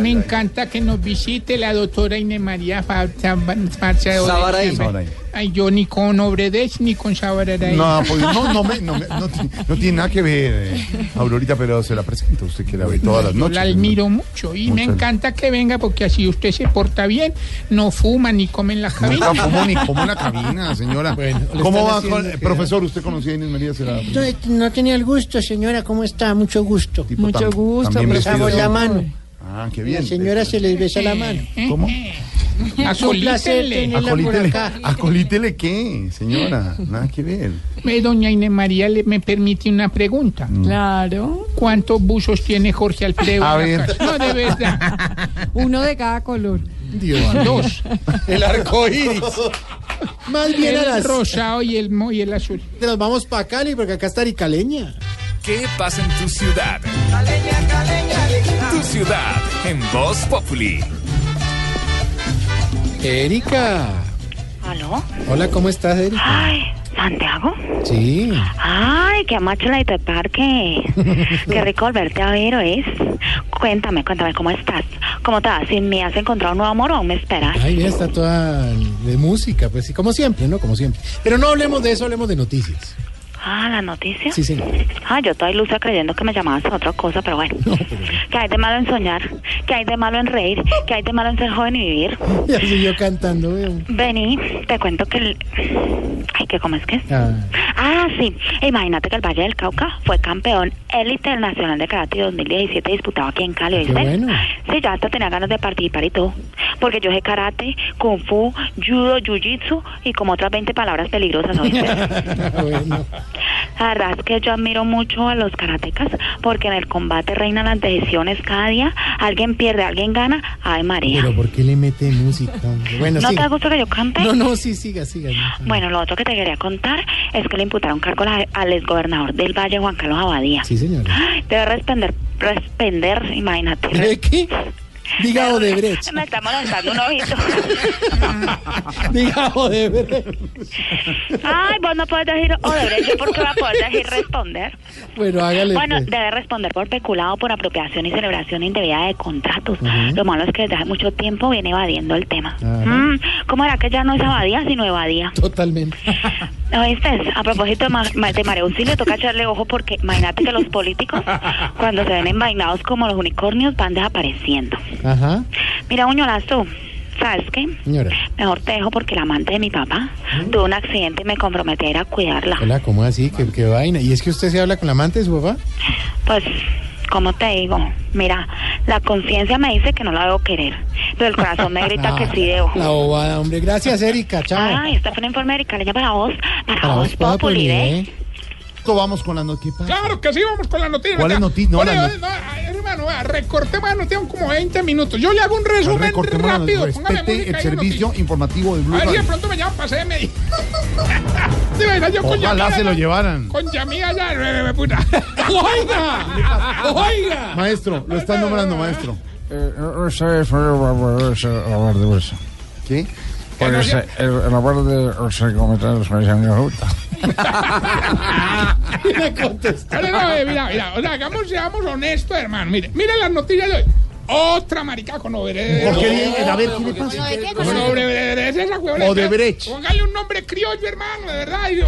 [SPEAKER 42] Me encanta que nos visite la doctora Inés María Fa- Fa- Fa-
[SPEAKER 5] Sabaraí. Sabaraí.
[SPEAKER 42] Ay, yo ni con Obredes ni con Sabaraí.
[SPEAKER 5] No, pues no, no, me- no, me- no ti- no tiene nada que ver, eh, Aurorita, pero se la presento. Usted que la ve todas las
[SPEAKER 42] Yo
[SPEAKER 5] noches.
[SPEAKER 42] la admiro mucho y me
[SPEAKER 5] Muchas-
[SPEAKER 42] encanta que venga porque así usted se porta bien, no fuma ni come en la cabina.
[SPEAKER 5] Nunca fumo ni *laughs* como en la cabina, señora.
[SPEAKER 6] le
[SPEAKER 5] ¿Cómo
[SPEAKER 6] están
[SPEAKER 5] va,
[SPEAKER 6] haciendo
[SPEAKER 5] con-
[SPEAKER 6] que-
[SPEAKER 5] profesor? ¿Usted conocía a Inés María? Se la-
[SPEAKER 43] No, no tenía el gusto, señora. ¿Cómo está? Mucho gusto.
[SPEAKER 5] Tipo tam- también vestido
[SPEAKER 43] la mano.
[SPEAKER 5] Ah, qué
[SPEAKER 43] A
[SPEAKER 5] bien.
[SPEAKER 43] la señora se les besa la mano.
[SPEAKER 5] ¿Cómo? *laughs*
[SPEAKER 43] Un placer tenerla por
[SPEAKER 5] Acolítele,
[SPEAKER 43] acá.
[SPEAKER 5] acolítele qué, señora, nada que ver.
[SPEAKER 42] Eh, Doña Inés María, ¿le, ¿me permite una pregunta?
[SPEAKER 40] Claro.
[SPEAKER 42] ¿Cuántos buzos tiene Jorge Alfredo?
[SPEAKER 40] A
[SPEAKER 42] en la
[SPEAKER 40] ver.
[SPEAKER 42] casa? No, de verdad. *laughs*
[SPEAKER 40] Uno de cada color.
[SPEAKER 6] Dios. *laughs*
[SPEAKER 42] Dos.
[SPEAKER 6] El arco iris. Más bien a
[SPEAKER 42] el
[SPEAKER 6] las.
[SPEAKER 42] rosado y el, mo- y el azul.
[SPEAKER 6] Nos vamos para Cali porque acá está Aricaleña.
[SPEAKER 3] ¿Qué pasa en tu ciudad? Tu ciudad en Voz Populi.
[SPEAKER 6] Erika.
[SPEAKER 41] ¿Aló?
[SPEAKER 6] Hola, ¿cómo estás, Erika?
[SPEAKER 41] Ay, ¿Santiago?
[SPEAKER 6] Sí.
[SPEAKER 41] Ay, qué amachladito de parque. *laughs* qué rico volverte a ver, ¿oís? Cuéntame, cuéntame, ¿cómo estás? ¿Cómo te va? ¿Si me has encontrado un nuevo amor o me esperas?
[SPEAKER 6] Ay, mira, está toda de música, pues sí, como siempre, ¿no? Como siempre. Pero no hablemos de eso, hablemos de noticias.
[SPEAKER 41] Ah, ¿la noticia?
[SPEAKER 6] Sí, sí.
[SPEAKER 41] Ah, yo estoy ilusa creyendo que me llamabas a otra cosa, pero bueno. ¿Qué hay de malo en soñar? ¿Qué hay de malo en reír? ¿Qué hay de malo en ser joven y vivir? *laughs*
[SPEAKER 6] Ya cantando, veo.
[SPEAKER 41] Vení, te cuento que el... Ay, ¿qué cómo es que es?
[SPEAKER 6] Ah,
[SPEAKER 41] Ah, sí. Imagínate que el Valle del Cauca fue campeón élite del Nacional de Karate 2017 disputado aquí en Cali, ¿viste?
[SPEAKER 6] bueno.
[SPEAKER 41] Sí, ya hasta tenía ganas de participar y todo. Porque yo sé karate, kung fu, judo, jiu-jitsu y como otras 20 palabras peligrosas, ¿oíste? *laughs*
[SPEAKER 6] bueno.
[SPEAKER 41] La verdad es que yo admiro mucho a los karatecas porque en el combate reinan las decisiones cada día. Alguien pierde, alguien gana. Ay, María.
[SPEAKER 6] Pero ¿por qué le mete música? Bueno,
[SPEAKER 41] ¿No
[SPEAKER 6] siga.
[SPEAKER 41] te gusta que yo cante?
[SPEAKER 6] No, no, sí, siga, siga.
[SPEAKER 41] Bueno, lo otro que te quería contar es que le imputaron cargo al exgobernador del Valle, Juan Carlos Abadía.
[SPEAKER 6] Sí, señora.
[SPEAKER 41] Debe responder, responder, imagínate.
[SPEAKER 6] ¿De qué? Diga Odebrecht.
[SPEAKER 41] Me está molestando un ojito. *laughs*
[SPEAKER 6] Diga Odebrecht.
[SPEAKER 41] Ay, vos no puedes decir Odebrecht, ¿yo por qué voy a poder decir responder?
[SPEAKER 6] Bueno, hágale.
[SPEAKER 41] Bueno,
[SPEAKER 6] pues.
[SPEAKER 41] debe responder por peculado, por apropiación y celebración indebida de contratos. Lo malo es que desde hace mucho tiempo viene evadiendo el tema. Mm, ¿Cómo era que ya no es abadía, sino evadía?
[SPEAKER 6] Totalmente. *laughs*
[SPEAKER 41] ¿Oíste? A propósito de, ma de María Auxilio, toca echarle ojo porque imagínate que los políticos, cuando se ven envainados como los unicornios, van desapareciendo.
[SPEAKER 6] Ajá.
[SPEAKER 41] Mira, Uñolazo, ¿sabes qué?
[SPEAKER 6] Señora.
[SPEAKER 41] Mejor te dejo porque el amante de mi papá tuvo un accidente y me comprometí a ir a cuidarla.
[SPEAKER 6] Hola, ¿cómo así? ¿Qué, qué vaina? ¿Y es que usted se habla con la amante de su papá?
[SPEAKER 41] Pues, como te digo, mira, la conciencia me dice que no la debo querer, pero el corazón me grita que *laughs* sí debo.
[SPEAKER 6] La bobada, hombre. Gracias, Erika. Chao.
[SPEAKER 41] Ay, esta fue una informe de Caleña para vos, para,
[SPEAKER 6] Para
[SPEAKER 41] vos,
[SPEAKER 6] Populi,
[SPEAKER 41] ¿eh?
[SPEAKER 6] ¿Eh?
[SPEAKER 5] Esto vamos con la noticia.
[SPEAKER 42] Claro que sí, vamos con la noticia.
[SPEAKER 5] ¿Cuál es noticia? No,
[SPEAKER 42] Oye, no, ay, hermano, recortemos la noticia en como 20 minutos. Yo le hago un resumen rápido.
[SPEAKER 5] Respete el servicio
[SPEAKER 42] noticia.
[SPEAKER 5] informativo de Blue
[SPEAKER 42] A ver si de pronto me llaman para CMI. De verdad, yo con
[SPEAKER 5] Ojalá
[SPEAKER 42] Yamía
[SPEAKER 5] se lo llevaran.
[SPEAKER 42] Con Yamía ya, eh, eh, puta. *laughs*
[SPEAKER 6] ¡Oiga! ¡Oiga!
[SPEAKER 5] Maestro, lo están nombrando, maestro. ¿Qué?
[SPEAKER 14] Pues el, el acuerdo de los comentarios me llaman justa. *laughs*
[SPEAKER 6] Me
[SPEAKER 42] no, eh, mira, mira, o sea, hagamos, seamos honestos, hermano. Mire, mire las noticias de hoy. Otra marica con Odebrecht.
[SPEAKER 5] ¿Por qué? A ver, ¿qué le pasa?
[SPEAKER 42] Con Odebrecht, esa huevona.
[SPEAKER 5] Odebrecht.
[SPEAKER 42] Póngale un nombre criollo, hermano, de verdad. Y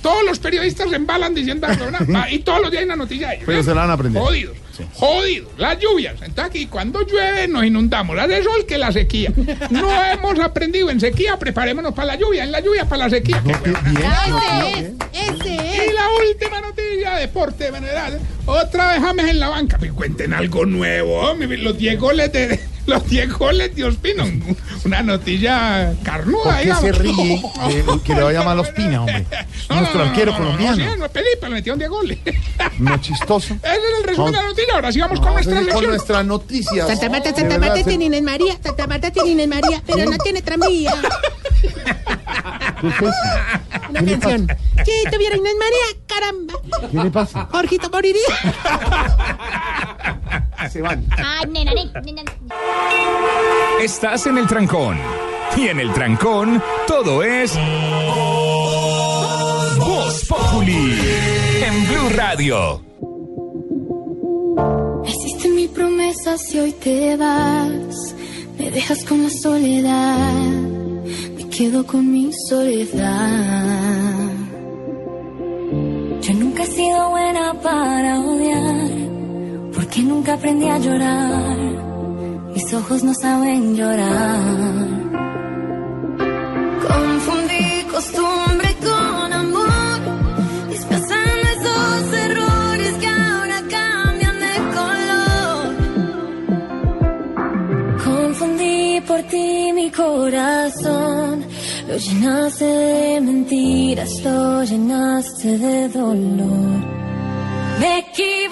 [SPEAKER 42] todos los periodistas se embalan diciendo. Va, *laughs* Y todos los días hay una noticia de ellos.
[SPEAKER 5] Pero se la van a aprender.
[SPEAKER 42] Jodidos. Jodidos. Las lluvias. Entonces aquí cuando llueve nos inundamos. Hace sol que la sequía. No *laughs* hemos aprendido en sequía, preparémonos para la lluvia. En la lluvia para la sequía. Qué huevona.
[SPEAKER 40] Ese
[SPEAKER 42] Y la última noticia, deporte general. Otra vez James en la banca. Me cuenten algo nuevo. hombre. Los 10 goles de. *laughs* Los 10 goles de Ospina. Un- Una noticia carnuda,
[SPEAKER 5] ¿Por qué
[SPEAKER 42] digamos.
[SPEAKER 5] se ríe *laughs* de que le vaya mal a Ospina, hombre? *laughs*
[SPEAKER 42] No,
[SPEAKER 5] Nuestro
[SPEAKER 42] no, no,
[SPEAKER 5] arquero
[SPEAKER 42] no, no,
[SPEAKER 5] colombiano.
[SPEAKER 42] No, sí, no es Felipe, le metieron 10 goles. Ese
[SPEAKER 5] No chistoso.
[SPEAKER 42] es el resumen de la noticia. Ahora sí vamos con nuestra
[SPEAKER 5] ir con
[SPEAKER 42] sección.
[SPEAKER 5] nuestras noticias.
[SPEAKER 43] Santa Marta, Santa Marta tiene Inés María. Santa Marta tiene Inés María, pero no tiene tranvía.
[SPEAKER 5] ¿Qué es eso?
[SPEAKER 43] Una
[SPEAKER 5] ¿Qué
[SPEAKER 43] canción. Si tuviera Inés María, caramba.
[SPEAKER 5] ¿Qué le pasa?
[SPEAKER 43] Jorgito moriría.
[SPEAKER 5] Se van.
[SPEAKER 30] Ay, nena, nena, nena.
[SPEAKER 3] Estás en el trancón. Y en el trancón, todo es. Voz Populi. En Blue Radio.
[SPEAKER 44] Hiciste mi promesa
[SPEAKER 4] y hoy te vas. Me dejas con la soledad, me quedo con mi soledad. Yo nunca he sido buena para odiar, porque nunca aprendí a llorar. Ojos no saben llorar. Confundí costumbre con amor, disfrazando esos errores que ahora cambian de color. Confundí por ti mi corazón, lo llenaste de mentiras, lo llenaste de dolor. Me equivoqué.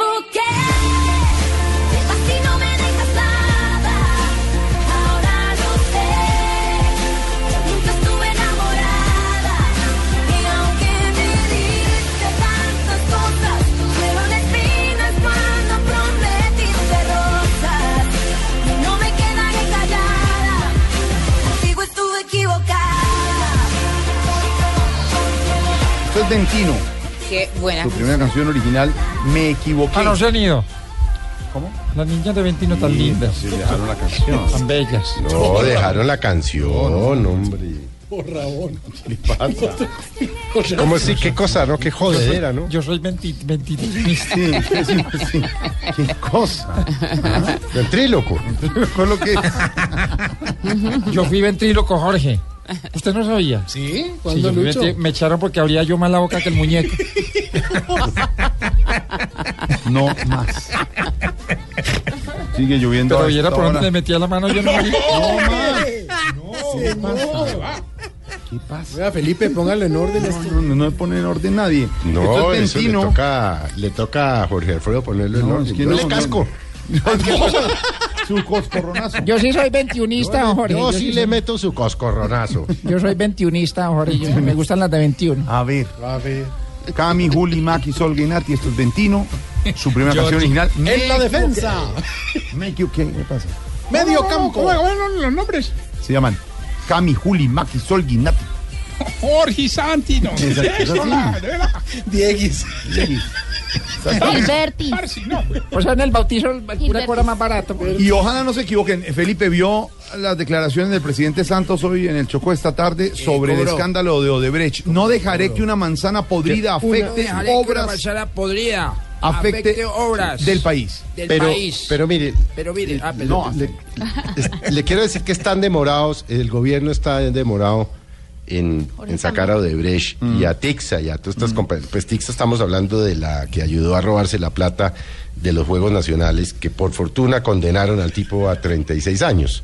[SPEAKER 5] Es Dentino.
[SPEAKER 35] Qué buena.
[SPEAKER 5] Su primera canción original, Me equivoqué.
[SPEAKER 14] Ah, no se han ido.
[SPEAKER 5] ¿Cómo?
[SPEAKER 14] Las niñas de Ventino tan lindas.
[SPEAKER 18] Sí, dejaron la canción.
[SPEAKER 14] Tan bellas.
[SPEAKER 18] No, dejaron la canción, hombre.
[SPEAKER 6] Por Rabón.
[SPEAKER 18] ¿Qué pasa? *laughs* ¿Cómo así? ¿Qué cosa, no? Qué jodedera, ¿no?
[SPEAKER 14] Yo soy ventitinista.
[SPEAKER 5] Sí, sí, sí. Qué cosa.
[SPEAKER 18] Ventríloco.
[SPEAKER 5] Con lo que.
[SPEAKER 14] Yo fui ventríloco, Jorge. ¿Usted no sabía?
[SPEAKER 6] ¿Sí?
[SPEAKER 14] Sí, me echaron porque abría yo más la boca que el muñeco. *laughs*
[SPEAKER 5] No más. Sigue lloviendo.
[SPEAKER 14] Pero viera por dónde le metía la mano yo no abrí.
[SPEAKER 5] No más.
[SPEAKER 6] ¿Qué pasa? ¿Qué pasa? Vea, Felipe, póngalo en orden. esto.
[SPEAKER 5] No, no, no pone en orden nadie.
[SPEAKER 18] No,
[SPEAKER 5] Esto es
[SPEAKER 18] eso le toca, le toca a Jorge Alfredo ponerlo en
[SPEAKER 5] No,
[SPEAKER 18] orden.
[SPEAKER 5] es que
[SPEAKER 18] Yo
[SPEAKER 5] no,
[SPEAKER 18] le
[SPEAKER 5] no. Su coscorronazo.
[SPEAKER 14] Yo sí soy veintiunista, don Jorge.
[SPEAKER 18] Yo
[SPEAKER 14] Yo
[SPEAKER 18] sí
[SPEAKER 14] sí
[SPEAKER 18] le
[SPEAKER 14] soy-
[SPEAKER 18] meto su coscorronazo.
[SPEAKER 14] Yo soy veintiunista, Jorge. Yo- me gustan las de 21.
[SPEAKER 5] A ver,
[SPEAKER 6] A ver.
[SPEAKER 5] Cami, Juli, Maki, Sol, Guinati, esto es Dentino. Su primera *laughs*
[SPEAKER 6] Yo-
[SPEAKER 5] canción original.
[SPEAKER 6] En la defensa.
[SPEAKER 5] Me equivoqué. ¿Qué pasa?
[SPEAKER 6] Medio
[SPEAKER 42] ¿Cómo,
[SPEAKER 6] campo.
[SPEAKER 42] eran los nombres?
[SPEAKER 5] Se llaman Cami, Juli, Maki, Sol, Guinati.
[SPEAKER 42] Jorge Santi, no.
[SPEAKER 5] Exacto,
[SPEAKER 42] Eso,
[SPEAKER 5] es así.
[SPEAKER 42] la- de verdad.
[SPEAKER 6] Dieguis.
[SPEAKER 7] Gilberti.
[SPEAKER 42] Pues.
[SPEAKER 14] O sea, en el bautizo el cura cobra más barato.
[SPEAKER 5] Y ojalá no se equivoquen. Felipe vio las declaraciones del presidente Santos hoy en el Chocó esta tarde sobre el escándalo de Odebrecht. No dejaré que una manzana podrida afecte obras
[SPEAKER 14] podrida.
[SPEAKER 5] afecte del país.
[SPEAKER 14] del
[SPEAKER 18] Pero, pero mire,
[SPEAKER 14] Pero mire, ah,
[SPEAKER 5] No,
[SPEAKER 18] le quiero decir que están demorados, el gobierno está demorado en, en sacar a Odebrecht y a Tixa y a todas estas compañías. Pues Tixa estamos hablando de la que ayudó a robarse la plata de los Juegos Nacionales, que por fortuna condenaron al tipo a 36 años.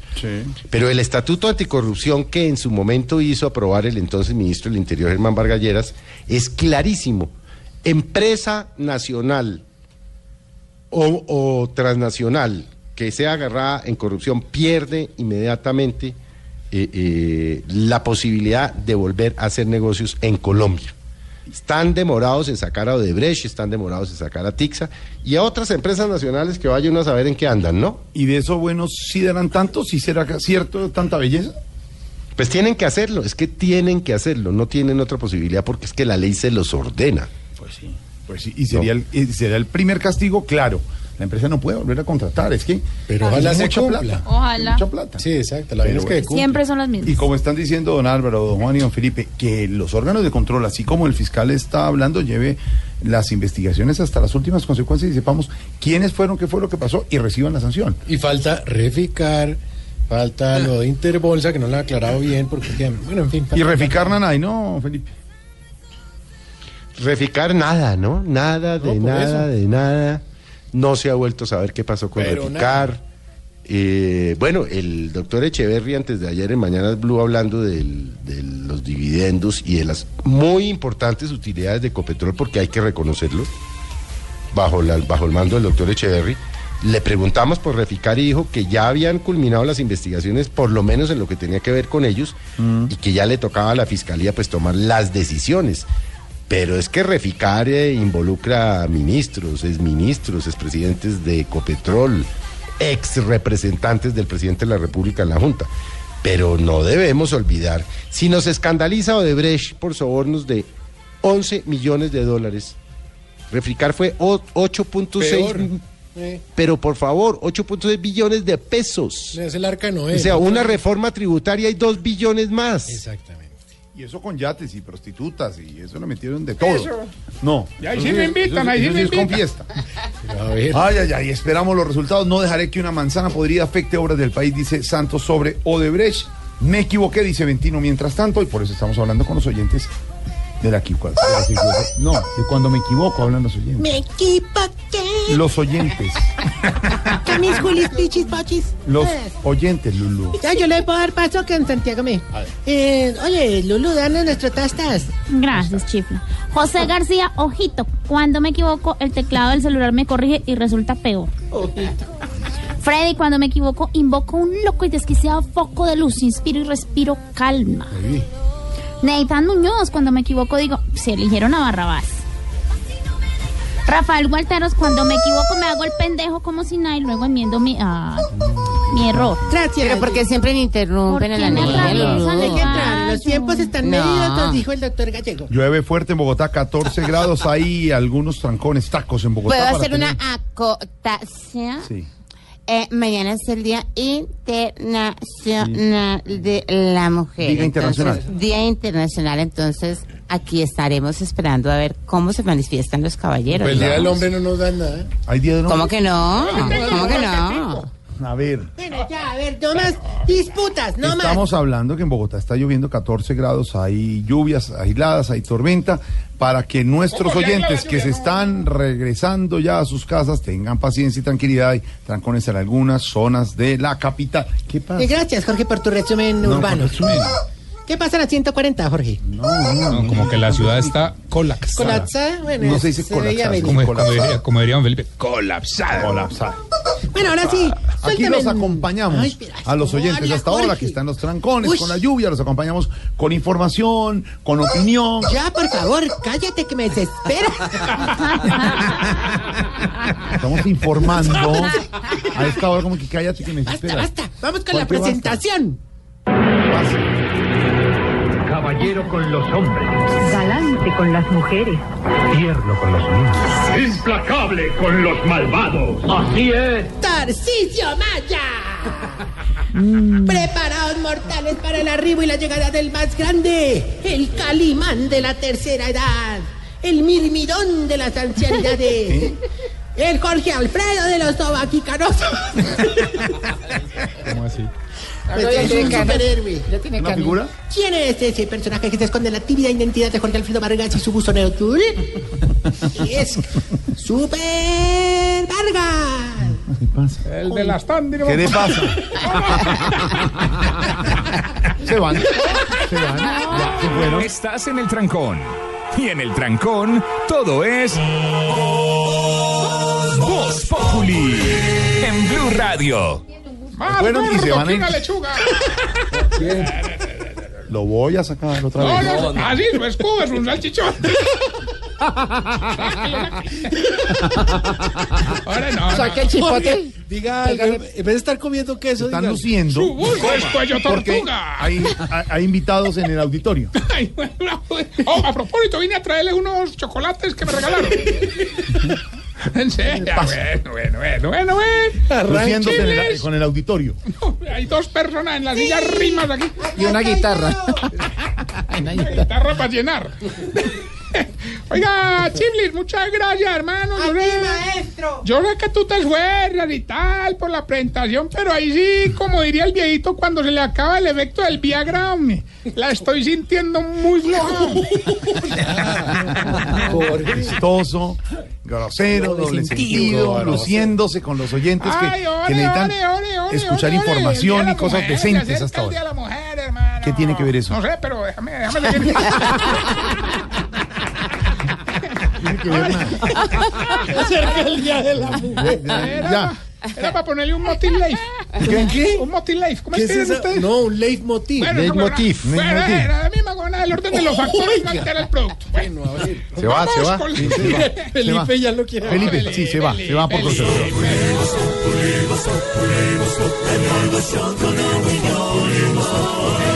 [SPEAKER 18] Pero el Estatuto Anticorrupción que en su momento hizo aprobar el entonces ministro del Interior, Germán Vargalleras, es clarísimo. Empresa nacional o, o transnacional que sea agarrada en corrupción pierde inmediatamente eh, eh, la posibilidad de volver a hacer negocios en Colombia. Están demorados en sacar a Odebrecht, están demorados en sacar a Tixa y a otras empresas nacionales que vayan a saber en qué andan, ¿no?
[SPEAKER 5] Y de eso, bueno, sí darán tanto, sí será cierto tanta belleza.
[SPEAKER 18] Pues tienen que hacerlo, es que tienen que hacerlo, no tienen otra posibilidad porque es que la ley se los ordena.
[SPEAKER 5] Pues sí. Pues sí, y sería, el, y sería el primer castigo, claro. La empresa no puede volver a contratar, es que.
[SPEAKER 6] Pero
[SPEAKER 5] hay
[SPEAKER 6] ojalá se
[SPEAKER 5] mucha
[SPEAKER 6] cumpla.
[SPEAKER 5] plata.
[SPEAKER 23] Ojalá.
[SPEAKER 5] Mucha plata.
[SPEAKER 6] Sí, exacto. La verdad es que.
[SPEAKER 23] Siempre son las
[SPEAKER 5] Y
[SPEAKER 23] mismas.
[SPEAKER 5] como están diciendo don Álvaro, don Juan y don Felipe, que los órganos de control, así como el fiscal está hablando, lleve las investigaciones hasta las últimas consecuencias y sepamos quiénes fueron, qué fue lo que pasó y reciban la sanción.
[SPEAKER 6] Y falta reficar, falta lo de Interbolsa, que no lo han aclarado bien, porque, bueno, en fin.
[SPEAKER 5] Y reficar Nanay, ¿no, Felipe?
[SPEAKER 18] Reficar nada, ¿no? Nada, de
[SPEAKER 6] No,
[SPEAKER 18] nada,
[SPEAKER 6] eso.
[SPEAKER 18] de nada. No se ha vuelto a saber qué pasó con
[SPEAKER 6] Pero
[SPEAKER 18] Reficar. Eh, bueno, el doctor Echeverry antes de ayer en Mañanas Blue hablando del- de los dividendos y de las muy importantes utilidades de Ecopetrol, porque hay que reconocerlo, bajo, la- bajo el mando del doctor Echeverry. Le preguntamos por Reficar y dijo que ya habían culminado las investigaciones, por lo menos en lo que tenía que ver con ellos, y que ya le tocaba a la fiscalía pues tomar las decisiones. Pero es que Reficar eh, involucra a ministros, exministros, expresidentes de Ecopetrol, ex representantes del presidente de la República en la Junta. Pero no debemos olvidar, si nos escandaliza Odebrecht por sobornos de 11 millones de dólares, Reficar fue o- 8.6
[SPEAKER 6] Peor. Eh.
[SPEAKER 45] Pero por favor, 8.6 billones de pesos.
[SPEAKER 6] Es el arca Noé.
[SPEAKER 45] O sea, una reforma tributaria y 2 billones más.
[SPEAKER 6] Exactamente.
[SPEAKER 5] Y eso con yates y prostitutas y eso le metieron de todo.
[SPEAKER 42] Eso.
[SPEAKER 5] No.
[SPEAKER 42] Y ahí sí me invitan, ahí sí me
[SPEAKER 5] es con
[SPEAKER 42] invitan.
[SPEAKER 5] fiesta. *laughs*
[SPEAKER 6] A ver.
[SPEAKER 5] Ay, ay, ay, esperamos los resultados. No dejaré que una manzana podrida afecte obras del país, dice Santos sobre Odebrecht. Me equivoqué, dice Ventino, mientras tanto, y por eso estamos hablando con los oyentes de la de No, de cuando me equivoco hablan los oyentes.
[SPEAKER 43] Me equivoqué.
[SPEAKER 5] Los oyentes.
[SPEAKER 43] Que mis julis, pichis, pochis.
[SPEAKER 5] Los oyentes, Lulu.
[SPEAKER 43] Ya, yo le puedo dar paso que en Santiago me. Eh, oye, Lulu, danos nuestro tastas.
[SPEAKER 30] Gracias, chifla. José García, ojito. Cuando me equivoco, el teclado del celular me corrige y resulta peor. Freddy, cuando me equivoco, invoco un loco y desquiciado foco de luz. Inspiro y respiro calma. Nathan Muñoz, cuando me equivoco, digo, se eligieron a Barrabás. Rafael Gualteros, cuando me equivoco, me hago el pendejo como si nada y luego enmiendo mi, ah, mi error.
[SPEAKER 43] Gracias.
[SPEAKER 35] Pero porque siempre le interrumpen a la
[SPEAKER 30] ¿Por qué me
[SPEAKER 35] niña,
[SPEAKER 43] los tiempos están
[SPEAKER 35] No.
[SPEAKER 43] medidos, nos dijo el doctor Gallego.
[SPEAKER 5] Llueve fuerte en Bogotá, 14 *laughs* grados. Hay algunos trancones, tacos en Bogotá.
[SPEAKER 35] ¿Puedo
[SPEAKER 5] para
[SPEAKER 35] hacer
[SPEAKER 5] tener-
[SPEAKER 35] una acotación?
[SPEAKER 5] Sí.
[SPEAKER 35] Eh, mañana es el Día Internacional de la Mujer.
[SPEAKER 5] Diga internacional.
[SPEAKER 35] Entonces, Día Internacional, entonces aquí estaremos esperando a ver cómo se manifiestan los caballeros.
[SPEAKER 6] Pues el día del hombre no nos dan nada.
[SPEAKER 5] ¿Hay día del hombre? *laughs*
[SPEAKER 35] ¿Cómo que no? ¿Cómo que no?
[SPEAKER 5] A ver.
[SPEAKER 43] Bueno, ya, a ver, no más disputas, no más.
[SPEAKER 5] Estamos hablando que en Bogotá está lloviendo 14 grados, hay lluvias aisladas, hay tormenta, para que nuestros
[SPEAKER 42] ¿Cómo que aislada
[SPEAKER 5] oyentes que se están regresando ya a sus casas tengan paciencia y tranquilidad y trancones en algunas zonas de la capital. ¿Qué pasa?
[SPEAKER 43] Gracias, Jorge, por tu resumen
[SPEAKER 5] No,
[SPEAKER 43] urbano.
[SPEAKER 5] por resumen.
[SPEAKER 43] ¿Qué pasa en la 140, Jorge?
[SPEAKER 5] No, no,
[SPEAKER 42] como que la ciudad está colapsada.
[SPEAKER 43] ¿Colapsada? Bueno,
[SPEAKER 5] No se dice colapsada.
[SPEAKER 42] Como, como
[SPEAKER 5] Colapsada.
[SPEAKER 42] diría, como diría don Felipe, colapsada.
[SPEAKER 5] Colapsada.
[SPEAKER 43] Bueno, ahora sí,
[SPEAKER 5] Aquí
[SPEAKER 43] suéltame
[SPEAKER 5] los acompañamos
[SPEAKER 43] Ay,
[SPEAKER 5] a los oyentes hasta ahora que están los trancones,
[SPEAKER 43] Uy.
[SPEAKER 5] con la lluvia, los acompañamos con información, con opinión.
[SPEAKER 43] Ya, por favor, cállate que me desespera.
[SPEAKER 5] Estamos informando *laughs* a esta hora como que cállate que me
[SPEAKER 43] basta,
[SPEAKER 5] desesperas.
[SPEAKER 43] basta. Vamos con
[SPEAKER 5] ¿Por
[SPEAKER 43] la
[SPEAKER 5] qué basta?
[SPEAKER 46] Caballero con los hombres,
[SPEAKER 47] Galante con las mujeres.
[SPEAKER 46] tierno con los niños, implacable con los malvados. Así es.
[SPEAKER 43] Tarcisio Maya. Preparaos mortales para el arribo y la llegada del más grande, el Calimán de la tercera edad, el Mirmidón de las ancianidades, *laughs* el Jorge Alfredo de los Tobaquicanosos.
[SPEAKER 42] ¿Cómo así?
[SPEAKER 43] Pues
[SPEAKER 35] No, ya
[SPEAKER 43] es
[SPEAKER 35] tiene
[SPEAKER 43] un
[SPEAKER 35] canas.
[SPEAKER 43] superhéroe.
[SPEAKER 35] Ya tiene
[SPEAKER 5] ¿Una figura?
[SPEAKER 43] ¿Quién es ese personaje que se esconde en la tímida identidad de Jorge Alfredo Vargas y su busto neutro? *laughs* Es Super Vargas.
[SPEAKER 5] ¿Qué pasa?
[SPEAKER 42] El de las tandas.
[SPEAKER 5] ¿Qué le pasa? *laughs* se van. Se van. Ya, se fueron.
[SPEAKER 3] Estás en el trancón. Y en el trancón, todo es. Voz Populi. En Blue Radio.
[SPEAKER 42] Más
[SPEAKER 5] Bueno, y se van en-
[SPEAKER 42] una lechuga. *laughs*
[SPEAKER 5] Lo voy a sacar otra
[SPEAKER 42] No,
[SPEAKER 5] vez.
[SPEAKER 42] no, no. Así lo escudo, es un salchichón. *laughs* Ahora no. no.
[SPEAKER 35] Saque el chipote.
[SPEAKER 6] Diga, en vez de estar comiendo queso,
[SPEAKER 5] Están
[SPEAKER 6] diga.
[SPEAKER 5] luciendo.
[SPEAKER 42] Su es cuello tortuga.
[SPEAKER 5] hay, hay- hay invitados en el auditorio. *laughs*
[SPEAKER 42] Ay, bueno, oh, a propósito, vine a traerle unos chocolates que me regalaron. *laughs* En serio, bueno, bueno, bueno, bueno, bueno.
[SPEAKER 5] El- con el auditorio.
[SPEAKER 42] Hay dos personas en la silla rimas aquí.
[SPEAKER 35] Y una guitarra. *laughs*
[SPEAKER 42] Una guitarra para llenar. *laughs* Oiga, Chiblis, muchas gracias, hermano. Yo sé,
[SPEAKER 43] maestro.
[SPEAKER 42] yo sé que tú te esfuerzas y tal por la presentación, pero ahí sí, como diría el viejito, cuando se le acaba el efecto del Viagra, me- la estoy sintiendo muy floja. *laughs*
[SPEAKER 5] Chistoso, grosero, doble sentido, luciéndose con los oyentes que,
[SPEAKER 42] Ay, ore,
[SPEAKER 5] que necesitan
[SPEAKER 42] ore, ore, ore,
[SPEAKER 5] escuchar información y cosas
[SPEAKER 42] mujer,
[SPEAKER 5] decentes hasta ahora.
[SPEAKER 42] mujer.
[SPEAKER 5] ¿Qué tiene que ver eso?
[SPEAKER 42] No sé, pero déjame, déjame seguir. *laughs*
[SPEAKER 5] Que ver nada.
[SPEAKER 6] Acerca el día de la mujer.
[SPEAKER 42] Era,
[SPEAKER 5] Ya.
[SPEAKER 42] era para ponerle un motiv-life.
[SPEAKER 6] ¿Qué? ¿Qué?
[SPEAKER 42] Un motiv-life. ¿Cómo
[SPEAKER 6] ¿Qué
[SPEAKER 42] es que ustedes?
[SPEAKER 6] No, un leitmotiv.
[SPEAKER 42] Bueno, no,
[SPEAKER 45] Leitmotiv,
[SPEAKER 42] bueno,
[SPEAKER 5] leitmotiv.
[SPEAKER 42] era la misma gobernada del orden de los factores que altera el producto. Bueno,
[SPEAKER 6] a ver.
[SPEAKER 45] Se va, se va.
[SPEAKER 42] con-.
[SPEAKER 6] Felipe ya lo quiere.
[SPEAKER 5] Felipe, sí, se va, se va por
[SPEAKER 42] Felipe.
[SPEAKER 3] En Blue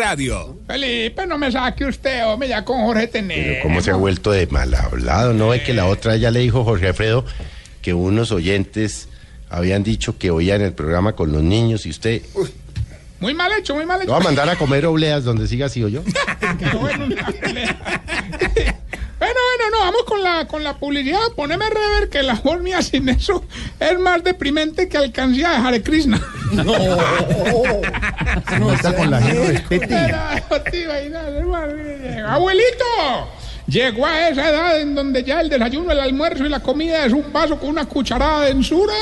[SPEAKER 3] Radio.
[SPEAKER 42] Felipe, no me saque usted, hombre, ya con Jorge Tener.
[SPEAKER 45] Pero cómo se ha vuelto de mal hablado, ¿no ve que la otra ya le dijo Jorge Alfredo que unos oyentes habían dicho que oían el programa con los niños y usted
[SPEAKER 42] Muy mal hecho, muy mal hecho.
[SPEAKER 45] lo va a mandar a comer obleas donde siga así o yo.
[SPEAKER 42] bueno. *laughs* Bueno, bueno, no, vamos con la, con la publicidad. Poneme rever que la voz mía sin eso es más deprimente que alcancía de Hare Krishna.
[SPEAKER 5] No. *laughs* No está con la gente,
[SPEAKER 42] Abuelito, llegó a esa edad en donde ya el desayuno, el almuerzo y la comida es un vaso con una cucharada de ensura.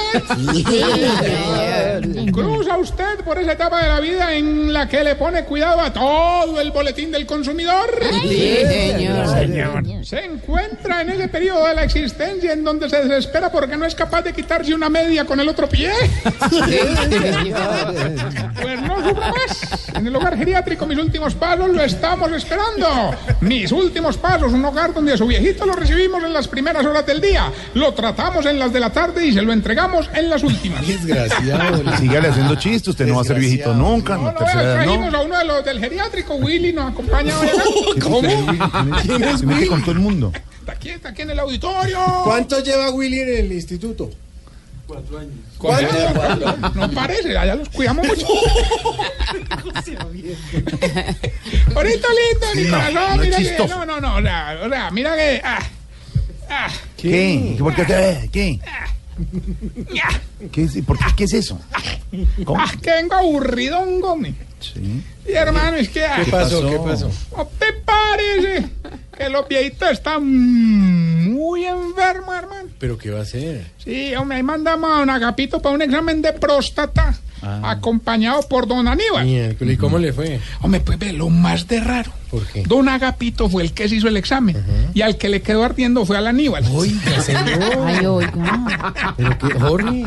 [SPEAKER 42] Cruza usted por esa etapa de la vida en la que le pone cuidado a todo el boletín del consumidor.
[SPEAKER 35] Sí, señor.
[SPEAKER 42] Se encuentra en ese periodo de la existencia en donde se desespera porque no es capaz de quitarse una media con el otro pie. Pues no sufra más. En el hogar geriátrico, mis últimos pasos lo estamos esperando. Mis últimos pasos, un hogar donde a su viejito lo recibimos en las primeras horas del día, lo tratamos en las de la tarde y se lo entregamos en las últimas.
[SPEAKER 5] Desgraciado. Sígale haciendo chistes, usted no va a ser viejito nunca, la
[SPEAKER 42] No,
[SPEAKER 5] tercera
[SPEAKER 42] trajimos
[SPEAKER 5] no.
[SPEAKER 42] a uno de los del geriátrico, Willy, nos acompaña hoy acá.
[SPEAKER 5] Se mete con todo el mundo.
[SPEAKER 42] Está aquí, está aquí en el auditorio.
[SPEAKER 6] ¿Cuánto lleva Willy en el instituto?
[SPEAKER 42] ¿Cuánto?
[SPEAKER 6] ¿Cuánto?
[SPEAKER 42] No parece, allá los cuidamos mucho. *laughs* Ahorita lindo. No,
[SPEAKER 5] no es
[SPEAKER 42] mira que. No, no, no. O sea, mira que. Ah, ah,
[SPEAKER 5] ¿Qué? ¿Por qué? ¿Qué? ¿Qué?
[SPEAKER 42] ya,
[SPEAKER 5] ¿Qué es, ¿Por qué? ¿Qué es eso? ¿Cómo?
[SPEAKER 42] ah, que vengo aburridongo, mi.
[SPEAKER 5] Sí.
[SPEAKER 42] Y hermano, es que. ah,
[SPEAKER 6] ¿Qué pasó? ¿Qué pasó?
[SPEAKER 42] ¿No te parece que los viejitos están muy enfermos, hermano?
[SPEAKER 6] ¿Pero qué va a hacer?
[SPEAKER 42] Sí, hombre, ahí mandamos a don Agapito para un examen de próstata, acompañado por don Aníbal.
[SPEAKER 6] ¿y cómo le fue?
[SPEAKER 42] Hombre, pues ve, lo más de raro.
[SPEAKER 6] ¿Por qué?
[SPEAKER 42] Don Agapito fue el que se hizo el examen y al que le quedó ardiendo fue al Aníbal.
[SPEAKER 6] Oiga, *laughs* señor.
[SPEAKER 40] Ay, oiga.
[SPEAKER 6] ¿Pero qué? Jorge.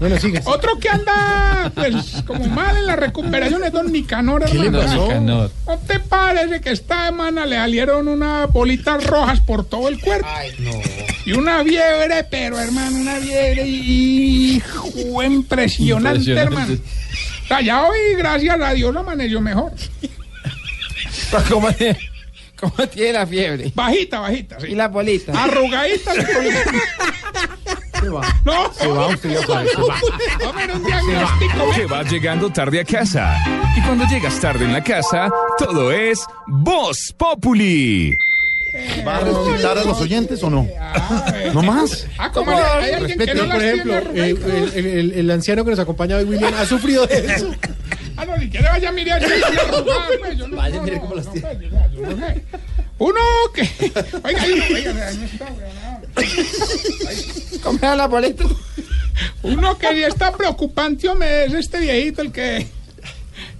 [SPEAKER 6] Bueno, sigue.
[SPEAKER 42] Otro que anda, pues, como mal en la recuperación es don Nicanor,
[SPEAKER 6] ¿Qué le pasó?
[SPEAKER 42] ¿No te parece que esta semana le salieron unas bolitas rojas por todo el cuerpo?
[SPEAKER 6] No.
[SPEAKER 42] Y una fiebre, pero hermano, una fiebre y, y fue impresionante, hermano. O sea, ya hoy, gracias a Dios, amaneció mejor.
[SPEAKER 48] ¿Cómo, tiene- cómo tiene la fiebre?
[SPEAKER 42] Bajita, bajita, sí.
[SPEAKER 48] ¿Y la bolita?
[SPEAKER 42] Arrugadita. le colgó. No,
[SPEAKER 5] Se va usted ya sabe, se va.
[SPEAKER 42] Vamos a ver un diagnóstico.
[SPEAKER 3] Que vas llegando tarde a casa. Y cuando llegas tarde en la casa, todo es Voz Populi.
[SPEAKER 5] ¿Va a respetar a los oyentes o no? ¿No más?
[SPEAKER 42] Ah, como hay, alguien que
[SPEAKER 6] Por ejemplo,
[SPEAKER 42] tiene
[SPEAKER 6] el,
[SPEAKER 42] arrugaditas.
[SPEAKER 6] el- el- el anciano que nos acompaña hoy, William, ha sufrido de eso.
[SPEAKER 42] Ah, no, ni quiere vaya a mirar si están arrugadas, pues, yo no-
[SPEAKER 6] Vaya,
[SPEAKER 42] no,
[SPEAKER 6] mire
[SPEAKER 42] no,
[SPEAKER 6] cómo las
[SPEAKER 42] no,
[SPEAKER 6] tiene.
[SPEAKER 42] pues, yo- yo no. Uno que. Oiga, oiga, oiga, no *laughs* está, oiga,
[SPEAKER 48] ¿Cómo era la bolita?
[SPEAKER 42] no. Uno que sí está preocupante, hombre, es este viejito, el que.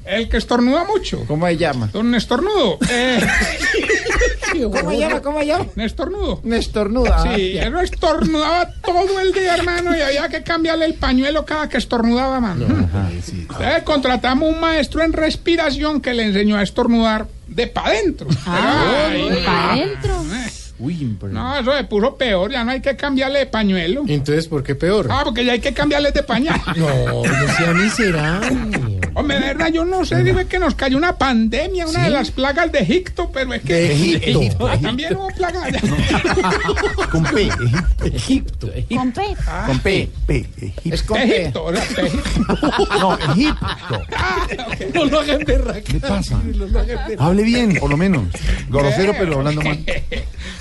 [SPEAKER 42] El que estornuda mucho.
[SPEAKER 48] ¿Cómo se llama?
[SPEAKER 42] Don Nestornudo. Eh, *laughs*
[SPEAKER 48] ¿Cómo se llama? ¿Cómo se llama?
[SPEAKER 42] Nestornudo.
[SPEAKER 48] Nestornuda.
[SPEAKER 42] Sí, él no estornudaba todo el día, hermano, y había que cambiarle el pañuelo cada que estornudaba, mano. Entonces, contratamos un maestro en respiración que le enseñó a estornudar de pa' adentro.
[SPEAKER 40] Ah,
[SPEAKER 42] Ay,
[SPEAKER 40] pa' adentro.
[SPEAKER 5] Uy,
[SPEAKER 42] No, eso se puso peor, ya no hay que cambiarle de pañuelo.
[SPEAKER 6] Entonces, ¿por qué peor?
[SPEAKER 42] Ah, porque ya hay que cambiarle de pañal. *laughs*
[SPEAKER 6] No, no sea miserable.
[SPEAKER 42] Hombre, de verdad, yo no sé, dime que nos cayó una pandemia, una de las plagas de Egipto, pero es que...
[SPEAKER 6] De Egipto. *laughs*
[SPEAKER 42] Ah, también hubo plagas. *laughs*
[SPEAKER 5] Con P.
[SPEAKER 6] Egipto.
[SPEAKER 40] Con P.
[SPEAKER 5] Con P. P.
[SPEAKER 48] Es con P.
[SPEAKER 42] Egipto, o sea, Egipto.
[SPEAKER 5] No, Egipto.
[SPEAKER 6] No lo hagan berraca.
[SPEAKER 5] ¿Qué pasa? Hable bien, por lo menos. Grosero, pero hablando mal. *laughs*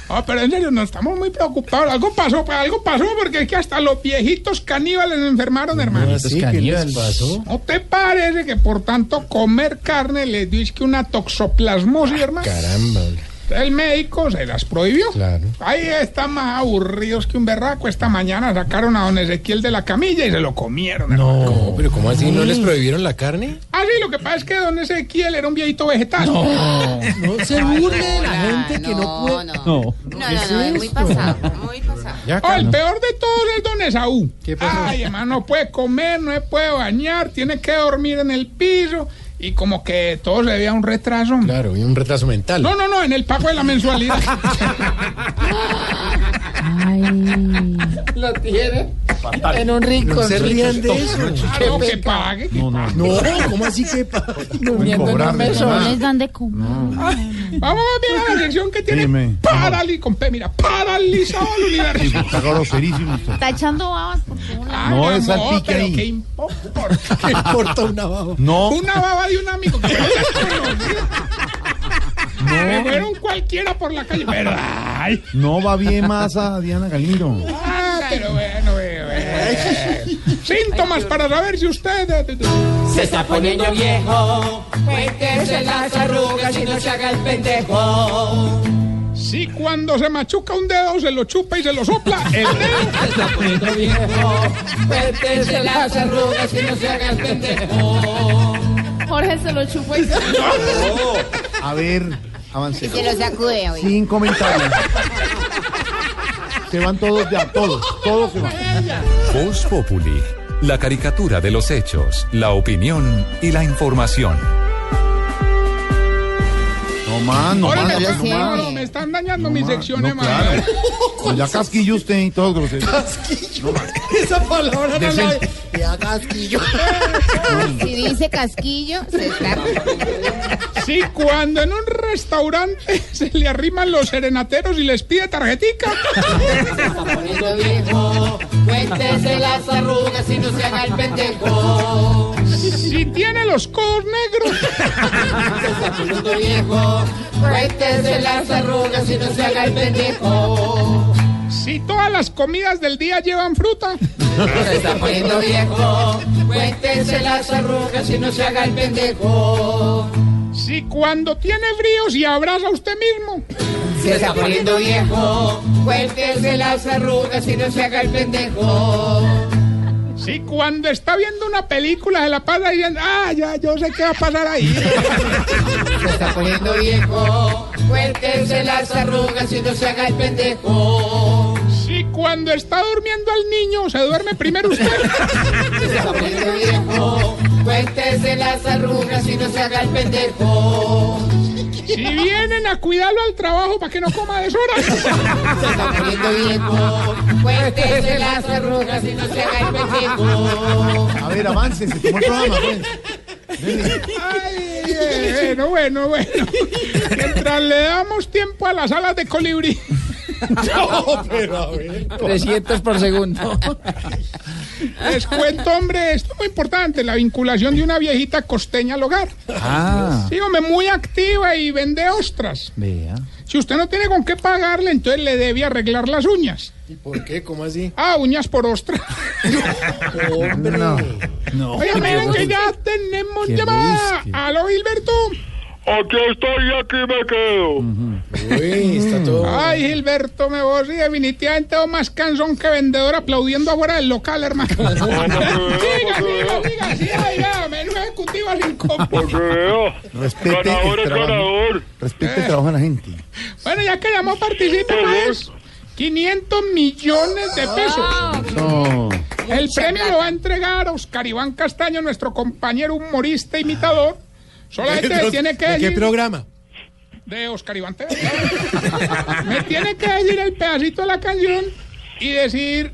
[SPEAKER 42] Ah, pero en serio, nos estamos muy preocupados. Algo pasó, pues, algo pasó, porque es que hasta los viejitos caníbales enfermaron, hermano.
[SPEAKER 6] ¿Ah, sí? ¿Qué les pasó?
[SPEAKER 42] ¿No te parece que por tanto comer carne les dio es que una toxoplasmosis, hermano?
[SPEAKER 6] Caramba.
[SPEAKER 42] El médico se las prohibió.
[SPEAKER 6] Claro.
[SPEAKER 42] Ahí están más aburridos que un berraco. Esta mañana sacaron a don Ezequiel de la camilla y se lo comieron.
[SPEAKER 6] No, pero ¿cómo así? ¿No les prohibieron la carne?
[SPEAKER 42] Ah, sí, lo que pasa es que don Ezequiel era un viejito vegetal.
[SPEAKER 6] No se burle de la gente que no puede.
[SPEAKER 35] No,
[SPEAKER 5] No.
[SPEAKER 35] no, no, no, es muy pasado, muy pasado.
[SPEAKER 6] Ya,
[SPEAKER 42] Oh, el peor de todos es don Esaú.
[SPEAKER 6] ¿Qué pasó?
[SPEAKER 42] Ay, hermano, no puede comer, no puede bañar, tiene que dormir en el piso y como que todo se debía a un retraso.
[SPEAKER 6] Claro, y un retraso mental.
[SPEAKER 42] No, no, no, en el pago de la mensualidad. *laughs*
[SPEAKER 48] Lo tiene en un rincón.
[SPEAKER 6] No se rían de eso.
[SPEAKER 42] No, que pague.
[SPEAKER 5] No, no.
[SPEAKER 6] No, ¿cómo así que pa-
[SPEAKER 48] Durmiendo en un
[SPEAKER 40] No les dan de comer.
[SPEAKER 42] Vamos a ver la sección que tiene
[SPEAKER 5] Dime.
[SPEAKER 42] parali con P, mira, paralizado el
[SPEAKER 5] Sí,
[SPEAKER 42] universo.
[SPEAKER 5] está groserísimo usted.
[SPEAKER 40] Está echando babas por todos lados.
[SPEAKER 5] No, es salpique
[SPEAKER 42] pero
[SPEAKER 5] ahí.
[SPEAKER 42] ¿qué importa?
[SPEAKER 6] ¿Qué *laughs* importa una baba?
[SPEAKER 5] No,
[SPEAKER 42] Una baba de un amigo que *laughs* no. Me fueron cualquiera por la calle, pero ay,
[SPEAKER 5] no va bien más a Diana Galindo.
[SPEAKER 42] ah, pero bueno. Síntomas para saber si usted eh,
[SPEAKER 48] Se está poniendo viejo. Cuéntese las arrugas y no se haga el pendejo.
[SPEAKER 42] si cuando se machuca un dedo se lo chupa y se lo sopla el dedo.
[SPEAKER 48] Se está poniendo viejo. Cuéntese las arrugas y no se haga el pendejo.
[SPEAKER 40] Jorge se lo chupa y se...
[SPEAKER 5] A ver, avance.
[SPEAKER 35] Se lo sacude hoy.
[SPEAKER 5] Sin comentarios. Se van todos ya, todos, todos se van.
[SPEAKER 3] Voz Populi, la caricatura de los hechos, la opinión y la información.
[SPEAKER 5] No más, no
[SPEAKER 42] me,
[SPEAKER 5] no
[SPEAKER 42] están, no, me están dañando mis
[SPEAKER 5] No,
[SPEAKER 42] secciones,
[SPEAKER 5] no, claro.
[SPEAKER 42] man.
[SPEAKER 5] No, ya casquillo usted y todo grosero.
[SPEAKER 6] Casquillo. Esa palabra no la. Ya casquillo. *laughs*
[SPEAKER 35] Si dice casquillo, se está...
[SPEAKER 42] Si cuando en un restaurante se le arriman los serenateros y les pide tarjetica.
[SPEAKER 48] Se está poniendo viejo. Cuéntese las arrugas y no se haga el pendejo.
[SPEAKER 42] Si tiene los codos negros.
[SPEAKER 48] Se está poniendo viejo. Cuéntese las arrugas y no se haga el pendejo.
[SPEAKER 42] Si todas las comidas del día llevan fruta.
[SPEAKER 48] Se está poniendo viejo. Cuéntese las arrugas y no se haga el pendejo.
[SPEAKER 42] Si cuando tiene frío se abraza a usted mismo.
[SPEAKER 48] Se está poniendo viejo. Cuéntese las arrugas y no se haga el pendejo.
[SPEAKER 42] Si cuando está viendo una película se la pasa diciendo, ah, ya, yo sé qué va a pasar ahí. *laughs*
[SPEAKER 48] Se está poniendo viejo. Cuéntese las arrugas y no se haga el pendejo.
[SPEAKER 42] Si cuando está durmiendo al niño se duerme primero usted. *laughs*
[SPEAKER 48] Se está poniendo viejo. Cuéntese las arrugas y no se haga el pendejo.
[SPEAKER 42] Si vienen a cuidarlo al trabajo para que no coma deshora. *laughs*
[SPEAKER 48] Se está poniendo viejo. Cuéntese las arrugas y no se haga el pendejo.
[SPEAKER 5] A ver, avance, se tomó el programa, pues.
[SPEAKER 42] Ay, eh, bueno, bueno, bueno. Mientras le damos tiempo a las alas de colibrí.
[SPEAKER 6] No, pero a ver.
[SPEAKER 48] 300 por segundo. *laughs*
[SPEAKER 42] Les cuento, hombre, esto es muy importante, la vinculación de una viejita costeña al hogar.
[SPEAKER 5] Ah,
[SPEAKER 42] Sí, hombre, muy activa y vende ostras.
[SPEAKER 5] vea.
[SPEAKER 42] Si usted no tiene con qué pagarle, entonces le debe arreglar las uñas.
[SPEAKER 6] ¿Y por qué? ¿Cómo así?
[SPEAKER 42] Ah, uñas por ostra. *laughs*
[SPEAKER 6] Hombre.
[SPEAKER 5] No, no.
[SPEAKER 42] Oye, miren que ya tenemos llamada. Aló, Gilberto.
[SPEAKER 46] Aquí estoy y aquí me quedo.
[SPEAKER 6] Uy, está todo.
[SPEAKER 42] Ay, Gilberto, me voy y definitivamente veo más cansón que vendedor aplaudiendo afuera del local, hermano. *laughs* Siga, siga, siga, siga, menú ejecutivo.
[SPEAKER 46] Porque veo,
[SPEAKER 5] Respete
[SPEAKER 46] ganador
[SPEAKER 5] el
[SPEAKER 46] ganador.
[SPEAKER 5] Respete el trabajo de la gente.
[SPEAKER 42] Bueno, ya que llamó, participa más. 500 millones de pesos.
[SPEAKER 5] No.
[SPEAKER 42] El premio lo va a entregar Oscar Iván Castaño, nuestro compañero humorista imitador. Solamente me tiene que *laughs*
[SPEAKER 6] ¿De qué programa?
[SPEAKER 42] de Oscar Iván. *laughs* Me tiene que decir el pedacito de la canción y decir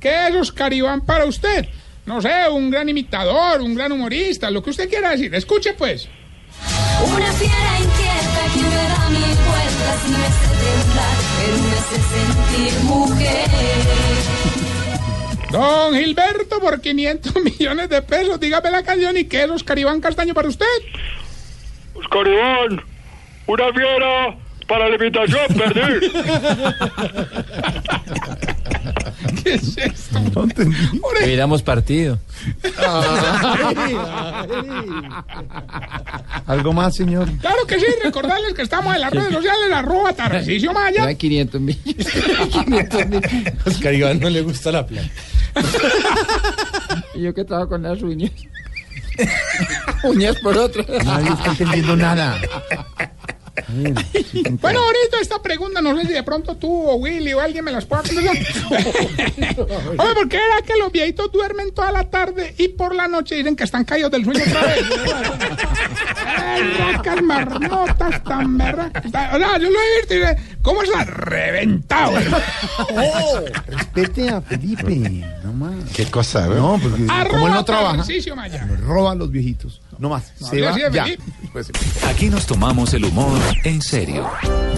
[SPEAKER 42] qué es Oscar Iván para usted. No sé, un gran imitador, un gran humorista, lo que usted quiera decir. Escuche pues.
[SPEAKER 49] Una fiera inquieta que me da mil vueltas y me hace temblar, pero me hace sentir mujer.
[SPEAKER 42] Don Gilberto, por 500 *laughs* millones de pesos, dígame la canción y qué es Oscar Iván Castaño para usted.
[SPEAKER 46] Oscar Iván, una fiera para la invitación, perdí. *laughs*
[SPEAKER 42] ¿Qué es esto?
[SPEAKER 5] No entendí.
[SPEAKER 48] Hubiéramos partido.
[SPEAKER 5] ¿Algo más, señor?
[SPEAKER 42] Claro que sí, recordarles que estamos en las redes sociales, arroba Tarcisio Maya.
[SPEAKER 48] 500 *laughs* mil.
[SPEAKER 6] Oscar Iván no le gusta la plata.
[SPEAKER 48] Y yo que estaba con las uñas. *laughs* uñas por otro.
[SPEAKER 5] Nadie está entendiendo nada. *laughs*
[SPEAKER 42] Bueno, ahorita esta pregunta, no sé si de pronto tú o Willy o alguien me las pueda contestar. *laughs* Oye, ¿por qué era que los viejitos duermen toda la tarde y por la noche dicen que están caídos del sueño otra vez? Racas marmotas tan berracas. O sea, yo lo he visto y dice, ¿Cómo está? Reventado. *laughs*
[SPEAKER 5] Oh, respete a Felipe. No más.
[SPEAKER 18] ¿Qué cosa, no?
[SPEAKER 5] No, porque como él no trabaja, nos roba a los viejitos. No más.
[SPEAKER 42] No,
[SPEAKER 5] Se va
[SPEAKER 42] sí,
[SPEAKER 5] ya. Pues,
[SPEAKER 46] Aquí nos tomamos el humor en serio.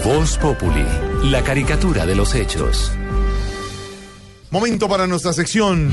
[SPEAKER 46] Voz Populi, la caricatura de los hechos.
[SPEAKER 5] Momento para nuestra sección.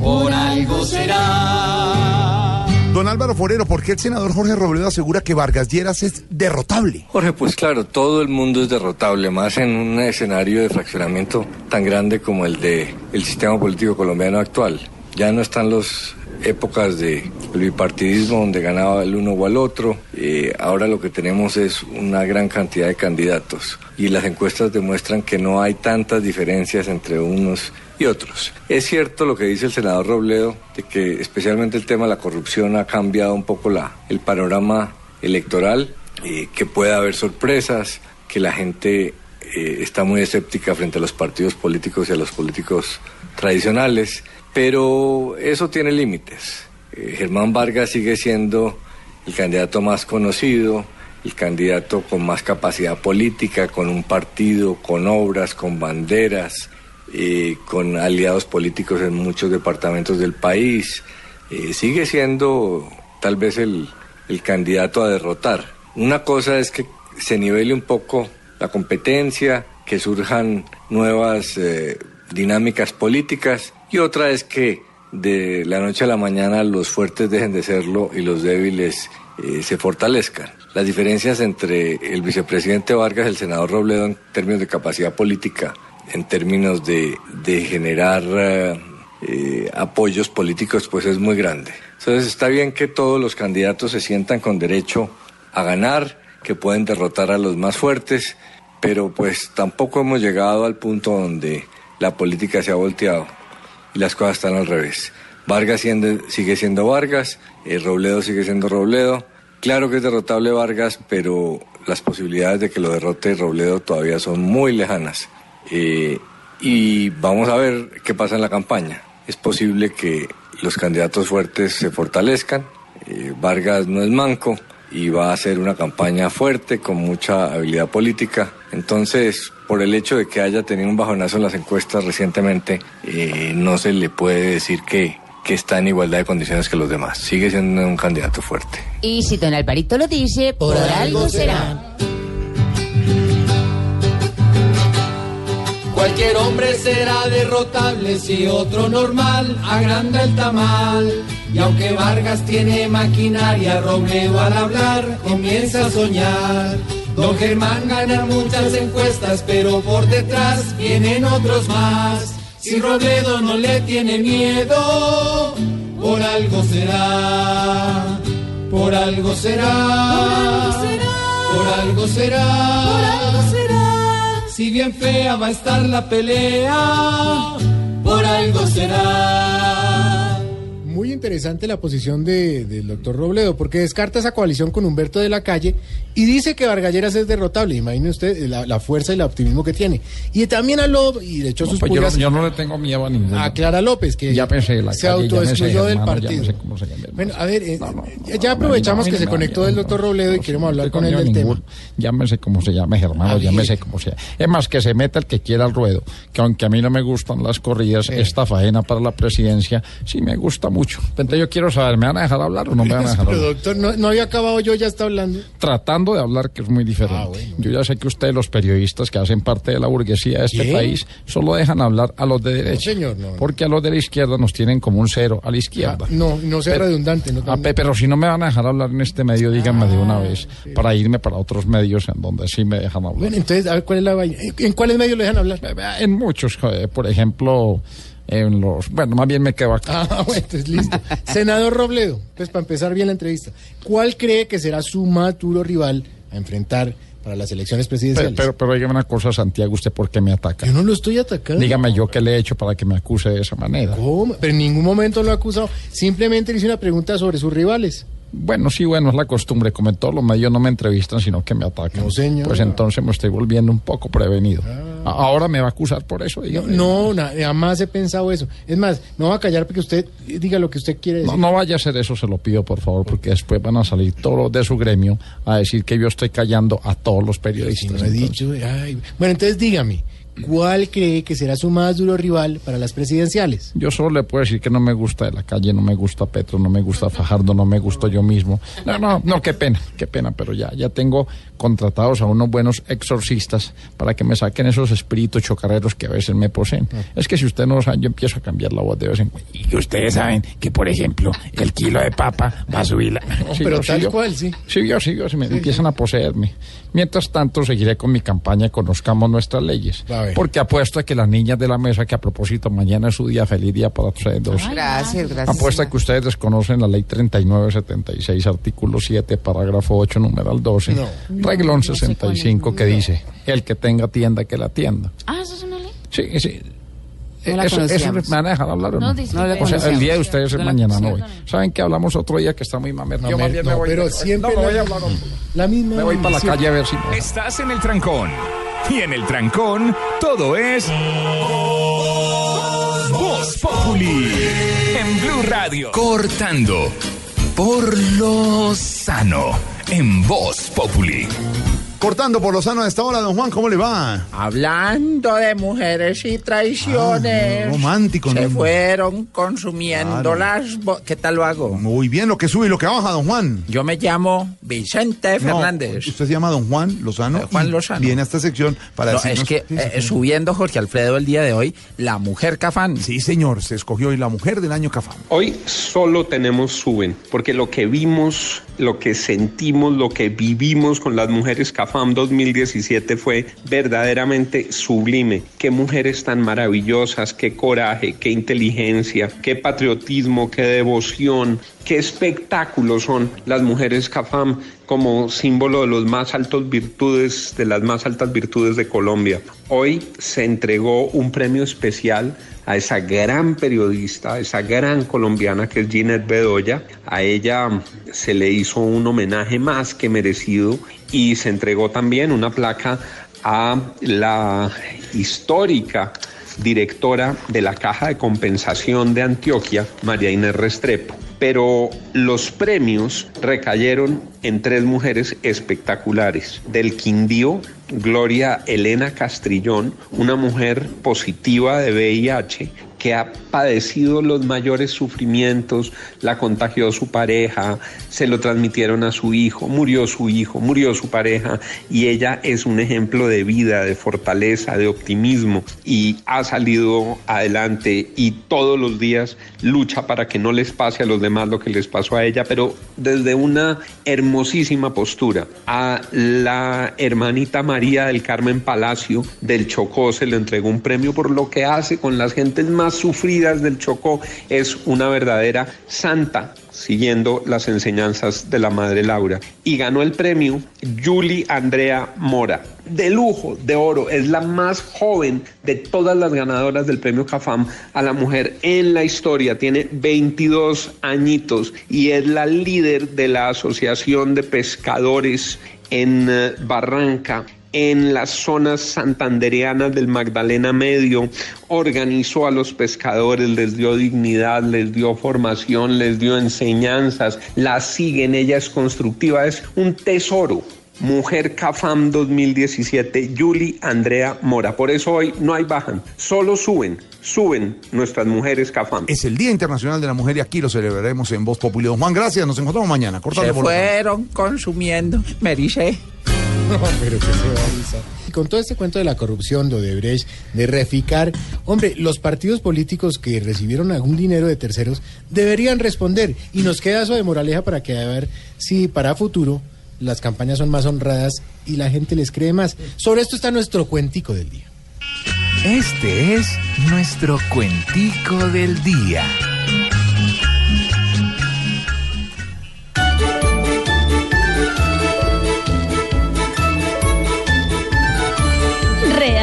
[SPEAKER 48] Por algo será.
[SPEAKER 5] Don Álvaro Forero, ¿por qué el senador Jorge Robledo asegura que Vargas Lleras es derrotable?
[SPEAKER 36] Jorge, pues claro, todo el mundo es derrotable, más en un escenario de fraccionamiento tan grande como el de el sistema político colombiano actual. Ya no están las épocas de bipartidismo donde ganaba el uno o el otro. Eh, ahora lo que tenemos es una gran cantidad de candidatos y las encuestas demuestran que no hay tantas diferencias entre unos y otros. Es cierto lo que dice el senador Robledo, de que especialmente el tema de la corrupción ha cambiado un poco la, el panorama electoral, eh, que puede haber sorpresas, que la gente eh, está muy escéptica frente a los partidos políticos y a los políticos tradicionales, pero eso tiene límites. Eh, Germán Vargas sigue siendo el candidato más conocido, el candidato con más capacidad política, con un partido, con obras, con banderas, eh, con aliados políticos en muchos departamentos del país. Eh, sigue siendo tal vez el, el candidato a derrotar. Una cosa es que se nivele un poco la competencia, que surjan nuevas eh, dinámicas políticas y otra es que de la noche a la mañana los fuertes dejen de serlo y los débiles eh, se fortalezcan. Las diferencias entre el vicepresidente Vargas y el senador Robledo en términos de capacidad política, en términos de, generar eh, eh, apoyos políticos, pues es muy grande. Entonces está bien que todos los candidatos se sientan con derecho a ganar, que pueden derrotar a los más fuertes, pero pues tampoco hemos llegado al punto donde la política se ha volteado y las cosas están al revés. Vargas sigue siendo Vargas, el Robledo sigue siendo Robledo. Claro que es derrotable Vargas, pero las posibilidades de que lo derrote Robledo todavía son muy lejanas. Eh, y vamos a ver qué pasa en la campaña. Es posible que los candidatos fuertes se fortalezcan. Eh, Vargas no es manco y va a hacer una campaña fuerte con mucha habilidad política. Entonces, por el hecho de que haya tenido un bajonazo en las encuestas recientemente, eh, no se le puede decir que, que está en igualdad de condiciones que los demás. Sigue siendo un candidato fuerte.
[SPEAKER 35] Y si don Alvarito lo dice, por, algo será.
[SPEAKER 48] Cualquier hombre será derrotable si otro normal agranda el tamal. Y aunque Vargas tiene maquinaria, Robledo al hablar comienza a soñar. Don Germán gana muchas encuestas, pero por detrás vienen otros más. Si Robledo no le tiene miedo, por algo será. Por algo será. Por algo será. Por algo será. Si bien fea va a estar la pelea, por algo será.
[SPEAKER 6] Muy interesante la posición de- del doctor Robledo, porque descarta esa coalición con Humberto de la Calle y dice que Vargalleras es derrotable. Imagine usted eh, la, la fuerza y el optimismo que tiene. Y también habló y le echó sus
[SPEAKER 14] Pues yo,
[SPEAKER 6] pulgas
[SPEAKER 14] yo no le tengo miedo a ninguno.
[SPEAKER 6] a Clara López, que
[SPEAKER 14] ya pensé la
[SPEAKER 6] se autoexcluyó del partido.
[SPEAKER 14] Ya me sé cómo se llama.
[SPEAKER 6] Bueno, a ver, eh, ya aprovechamos que se conectó el doctor Robledo y queremos hablar con él del tema.
[SPEAKER 14] Ya me sé cómo se llama, hermano, ya me sé cómo se llama. Es más, que se meta el que quiera al ruedo, que aunque a mí no me gustan las corridas, esta faena para la presidencia sí me gusta mucho. Entonces yo quiero saber, ¿me van a dejar hablar o no me van a dejar *laughs*
[SPEAKER 6] Pero
[SPEAKER 14] hablar?
[SPEAKER 6] doctor, no, no había acabado yo, ya está hablando.
[SPEAKER 14] Tratando de hablar, que es muy diferente. Yo ya sé que ustedes, los periodistas que hacen parte de la burguesía de este
[SPEAKER 6] ¿Qué?
[SPEAKER 14] país, solo dejan hablar a los de derecha.
[SPEAKER 6] señor, no, no.
[SPEAKER 14] Porque a los de la izquierda nos tienen como un cero a la izquierda.
[SPEAKER 6] No, no sea
[SPEAKER 14] Pero-
[SPEAKER 6] redundante. No
[SPEAKER 14] Ah, pe- pero si no me van a dejar hablar en este medio, díganme de una vez, para irme para otros medios en donde sí me dejan hablar.
[SPEAKER 6] Bueno, entonces, a ver, ¿cuál es la? ¿En cuáles medios le dejan hablar?
[SPEAKER 14] En muchos, por ejemplo, en los... Bueno, más bien me quedo acá.
[SPEAKER 6] Ah, *laughs* bueno, entonces listo. Senador Robledo, pues para empezar bien la entrevista, ¿cuál cree que será su más duro rival a enfrentar para las elecciones
[SPEAKER 14] Pero,
[SPEAKER 6] presidenciales?
[SPEAKER 14] pero, pero dígame una cosa, Santiago, ¿usted por qué me ataca?
[SPEAKER 6] Yo no lo estoy atacando.
[SPEAKER 14] Dígame yo qué le he hecho para que me acuse de esa manera.
[SPEAKER 6] ¿Cómo? Pero en ningún momento lo ha acusado. Simplemente le hice una pregunta sobre sus rivales.
[SPEAKER 14] Bueno, sí, bueno, es la costumbre. Como en todos los medios no me entrevistan, sino que me atacan.
[SPEAKER 6] No, señor.
[SPEAKER 14] Pues entonces me estoy volviendo un poco prevenido. A- Ahora me va a acusar por eso.
[SPEAKER 6] No,
[SPEAKER 14] dígame.
[SPEAKER 6] no, na- jamás he pensado eso. Es más, no va a callar porque usted diga lo que usted quiere decir.
[SPEAKER 14] No, no vaya a hacer eso, se lo pido por favor, porque después van a salir todos los de su gremio a decir que yo estoy callando a todos los periodistas.
[SPEAKER 6] no he dicho, ay. Bueno, entonces dígame, ¿cuál cree que será su más duro rival para las presidenciales?
[SPEAKER 14] Yo solo le puedo decir que no me gusta de la calle, no me gusta Petro, no me gusta Fajardo, no me gusto yo mismo. No, no, no, qué pena, qué pena, pero ya, ya tengo contratados a unos buenos exorcistas para que me saquen esos espíritus chocarreros que a veces me poseen. Es que si usted no lo sabe, yo empiezo a cambiar la voz de vez en cuando.
[SPEAKER 50] Y ustedes saben que, por ejemplo, el kilo de papa va a subir la...
[SPEAKER 14] Sí,
[SPEAKER 6] pero
[SPEAKER 14] yo,
[SPEAKER 6] tal
[SPEAKER 14] sí, yo.
[SPEAKER 6] cual, sí.
[SPEAKER 14] Sí, yo sigo, se me empiezan a poseerme. Mientras tanto, seguiré con mi campaña Conozcamos nuestras leyes.
[SPEAKER 6] A.
[SPEAKER 14] Porque apuesto a que las niñas de la mesa, que a propósito mañana es su día, feliz día para todos.
[SPEAKER 35] Gracias, gracias.
[SPEAKER 14] Apuesta que ustedes desconocen la ley 3976, artículo 7, parágrafo 8, numeral 12,
[SPEAKER 6] No.
[SPEAKER 14] reglón 65, que dice, el que tenga tienda, que la tienda.
[SPEAKER 23] Ah, eso es una ley.
[SPEAKER 14] Sí, sí.
[SPEAKER 35] No la
[SPEAKER 14] eso, eso me van a dejar hablar o no.
[SPEAKER 23] No, disculpe.
[SPEAKER 35] No la
[SPEAKER 14] o sea, el día de ustedes es
[SPEAKER 23] No
[SPEAKER 14] mañana, no hoy. ¿Saben que hablamos otro día que está muy mamer?
[SPEAKER 6] No,
[SPEAKER 14] Yo más
[SPEAKER 6] me-
[SPEAKER 14] bien
[SPEAKER 6] no,
[SPEAKER 14] me voy.
[SPEAKER 6] pero
[SPEAKER 14] me-
[SPEAKER 6] siempre
[SPEAKER 14] no, me voy
[SPEAKER 6] la-
[SPEAKER 14] a hablar.
[SPEAKER 6] La misma.
[SPEAKER 14] Me voy para la calle a ver si... no.
[SPEAKER 3] Estás en el trancón. Y en el trancón, todo es. Voz Populi. En Blue Radio. Cortando. Por lo sano. En Voz Populi.
[SPEAKER 5] Cortando por lo sano a esta hora, don Juan, ¿cómo le va?
[SPEAKER 51] Hablando de mujeres y traiciones.
[SPEAKER 5] Ah, romántico,
[SPEAKER 51] Se
[SPEAKER 5] ¿no?
[SPEAKER 51] fueron consumiendo
[SPEAKER 5] Claro.
[SPEAKER 51] las... bo- ¿Qué tal lo hago?
[SPEAKER 5] Muy bien, lo que sube y lo que baja, don Juan.
[SPEAKER 51] Yo me llamo Vicente
[SPEAKER 5] No,
[SPEAKER 51] Fernández.
[SPEAKER 5] usted se llama don Juan Lozano.
[SPEAKER 51] Eh, Juan Lozano.
[SPEAKER 5] Viene a esta sección para
[SPEAKER 51] No,
[SPEAKER 5] decirnos...
[SPEAKER 51] es que eh, subiendo Jorge Alfredo el día de hoy, la mujer cafán.
[SPEAKER 5] Sí, señor, se escogió hoy la mujer del año Cafam.
[SPEAKER 37] Hoy solo tenemos suben, porque lo que vimos, lo que sentimos, lo que vivimos con las mujeres CAFAM 2017 fue verdaderamente sublime. Qué mujeres tan maravillosas, qué coraje, qué inteligencia, qué patriotismo, qué devoción, qué espectáculo son las mujeres CAFAM como símbolo de las más altas virtudes de Colombia. Hoy se entregó un premio especial a esa gran periodista, esa gran colombiana que es Ginette Bedoya. A ella se le hizo un homenaje más que merecido y se entregó también una placa a la histórica directora de la Caja de Compensación de Antioquia, María Inés Restrepo. Pero los premios recayeron en tres mujeres espectaculares. Del Quindío, Gloria Elena Castrillón, una mujer positiva de VIH que ha padecido los mayores sufrimientos, la contagió su pareja, se lo transmitieron a su hijo, murió su hijo, murió su pareja y ella es un ejemplo de vida, de fortaleza, de optimismo y ha salido adelante y todos los días lucha para que no les pase a los demás lo que les pasó a ella, pero desde una hermosísima postura. A la hermanita María del Carmen Palacio del Chocó se le entregó un premio por lo que hace con las gentes más sufridas del Chocó. Es una verdadera santa siguiendo las enseñanzas de la Madre Laura. Y ganó el premio Julie Andrea Mora. De lujo, de oro, es la más joven de todas las ganadoras del premio CAFAM a la mujer en la historia. Tiene 22 añitos y es la líder de la Asociación de Pescadores en eh, Barranca en las zonas santandereanas del Magdalena Medio, organizó a los pescadores, les dio dignidad, les dio formación, les dio enseñanzas, la siguen, ella es constructiva, es un tesoro. Mujer CAFAM 2017, Yuli Andrea Mora. Por eso hoy no hay bajan, solo suben, suben nuestras mujeres CAFAM.
[SPEAKER 5] Es el Día Internacional de la Mujer y aquí lo celebraremos en Voz Populi. Don Juan, gracias, nos encontramos mañana. Cortando
[SPEAKER 51] Se fueron consumiendo. Me dice.
[SPEAKER 6] Pero que se va a. Y con todo este cuento de la corrupción, de Odebrecht, de Reficar, hombre, los partidos políticos que recibieron algún dinero de terceros deberían responder. Y nos queda eso de moraleja para que a ver si para futuro las campañas son más honradas y la gente les cree más. Sobre esto está nuestro cuentico del día.
[SPEAKER 3] Este es nuestro cuentico del día.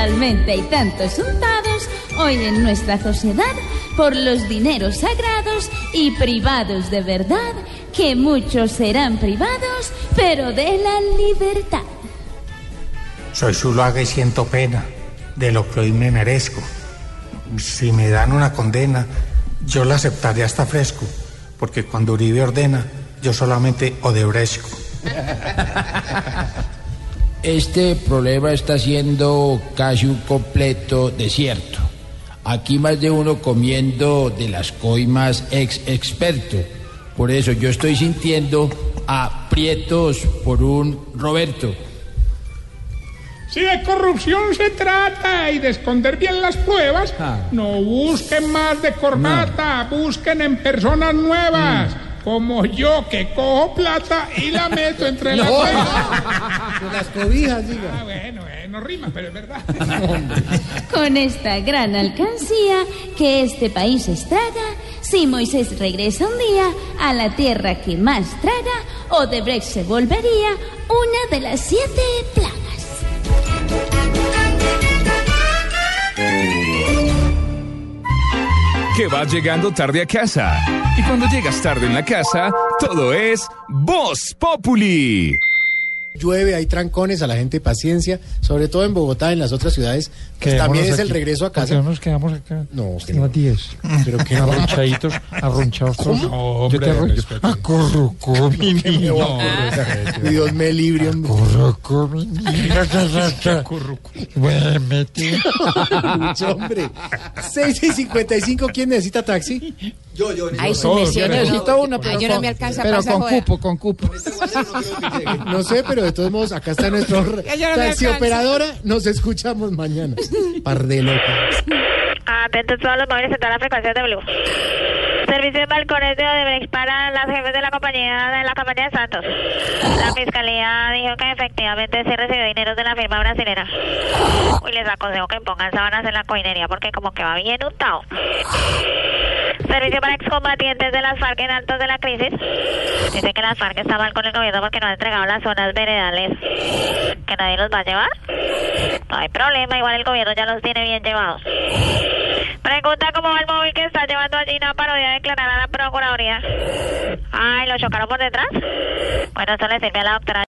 [SPEAKER 44] Realmente hay tantos untados hoy en nuestra sociedad
[SPEAKER 52] por los dineros sagrados y privados de verdad, que muchos serán privados, pero de la libertad.
[SPEAKER 53] Soy Zuluaga y siento pena de lo que hoy me merezco. Si me dan una condena, yo la aceptaré hasta fresco, porque cuando Uribe ordena, yo solamente odebrezco. *laughs*
[SPEAKER 50] Este problema está siendo casi un completo desierto. Aquí más de uno comiendo de las coimas ex experto. Por eso yo estoy sintiendo aprietos por un Roberto.
[SPEAKER 42] Si de corrupción se trata y de esconder bien las pruebas, no busquen más de corbata, busquen en personas nuevas. Como yo que cojo plata y la meto entre las *laughs*
[SPEAKER 6] No. Con las cobijas, diga.
[SPEAKER 42] Ah, bueno, eh, no rima, pero es verdad. *laughs*
[SPEAKER 52] Con esta gran alcancía que este país estraga, si Moisés regresa un día a la tierra que más traga, Odebrecht se volvería una de las siete plagas.
[SPEAKER 3] Que vas llegando tarde a casa. Y cuando llegas tarde en la casa, todo es Voz Populi.
[SPEAKER 6] Llueve, hay trancones, a la gente paciencia, sobre todo en Bogotá, en las otras ciudades, pues
[SPEAKER 14] Quedémonos
[SPEAKER 6] también es el
[SPEAKER 14] aquí.
[SPEAKER 6] regreso a
[SPEAKER 14] ¿Por qué
[SPEAKER 6] casa.
[SPEAKER 14] no nos quedamos acá?
[SPEAKER 6] No, que
[SPEAKER 14] a las 10.
[SPEAKER 6] Pero que no.
[SPEAKER 14] Arronchaditos, arronchados.
[SPEAKER 6] ¿Cómo?
[SPEAKER 14] Yo te
[SPEAKER 6] Hombre,
[SPEAKER 14] arroncho.
[SPEAKER 6] respete.
[SPEAKER 14] Acurrucó, *laughs* mi
[SPEAKER 6] ¿Qué me
[SPEAKER 14] niño.
[SPEAKER 6] a? Dios me libre, hombre.
[SPEAKER 14] Acurrucó, mi niño.
[SPEAKER 6] Mucho, hombre. 6 y 55, ¿quién necesita taxi?
[SPEAKER 43] Yo, yo.
[SPEAKER 54] Ay, su merced, no,
[SPEAKER 6] necesito uno,
[SPEAKER 54] Ay, yo no me alcanza
[SPEAKER 6] pero con cupo, con cupo. No sé, pero de todos modos, acá está nuestro *laughs*
[SPEAKER 54] yo no
[SPEAKER 6] taxi operadora. Nos escuchamos mañana. Par de locos.
[SPEAKER 55] Atentos todos los móviles en todas las frecuencias de Blue. Servicio de balcones de Odebrecht para las jefes de la compañía de la campaña de Santos. La fiscalía dijo que efectivamente sí recibió dinero de la firma brasilera. Uy, les aconsejo que pongan sábanas en la coinería porque como que va bien untado. Servicio para excombatientes de las FARC en altos de la crisis. Dice que las FARC está mal con el gobierno porque no han entregado las zonas veredales. Que nadie los va a llevar. No hay problema, igual el gobierno ya los tiene bien llevados. Pregunta cómo va el móvil que está llevando allí una parodia a declarar a la Procuraduría. Ay, ¿lo chocaron por detrás? Bueno, eso le sirve a la doctora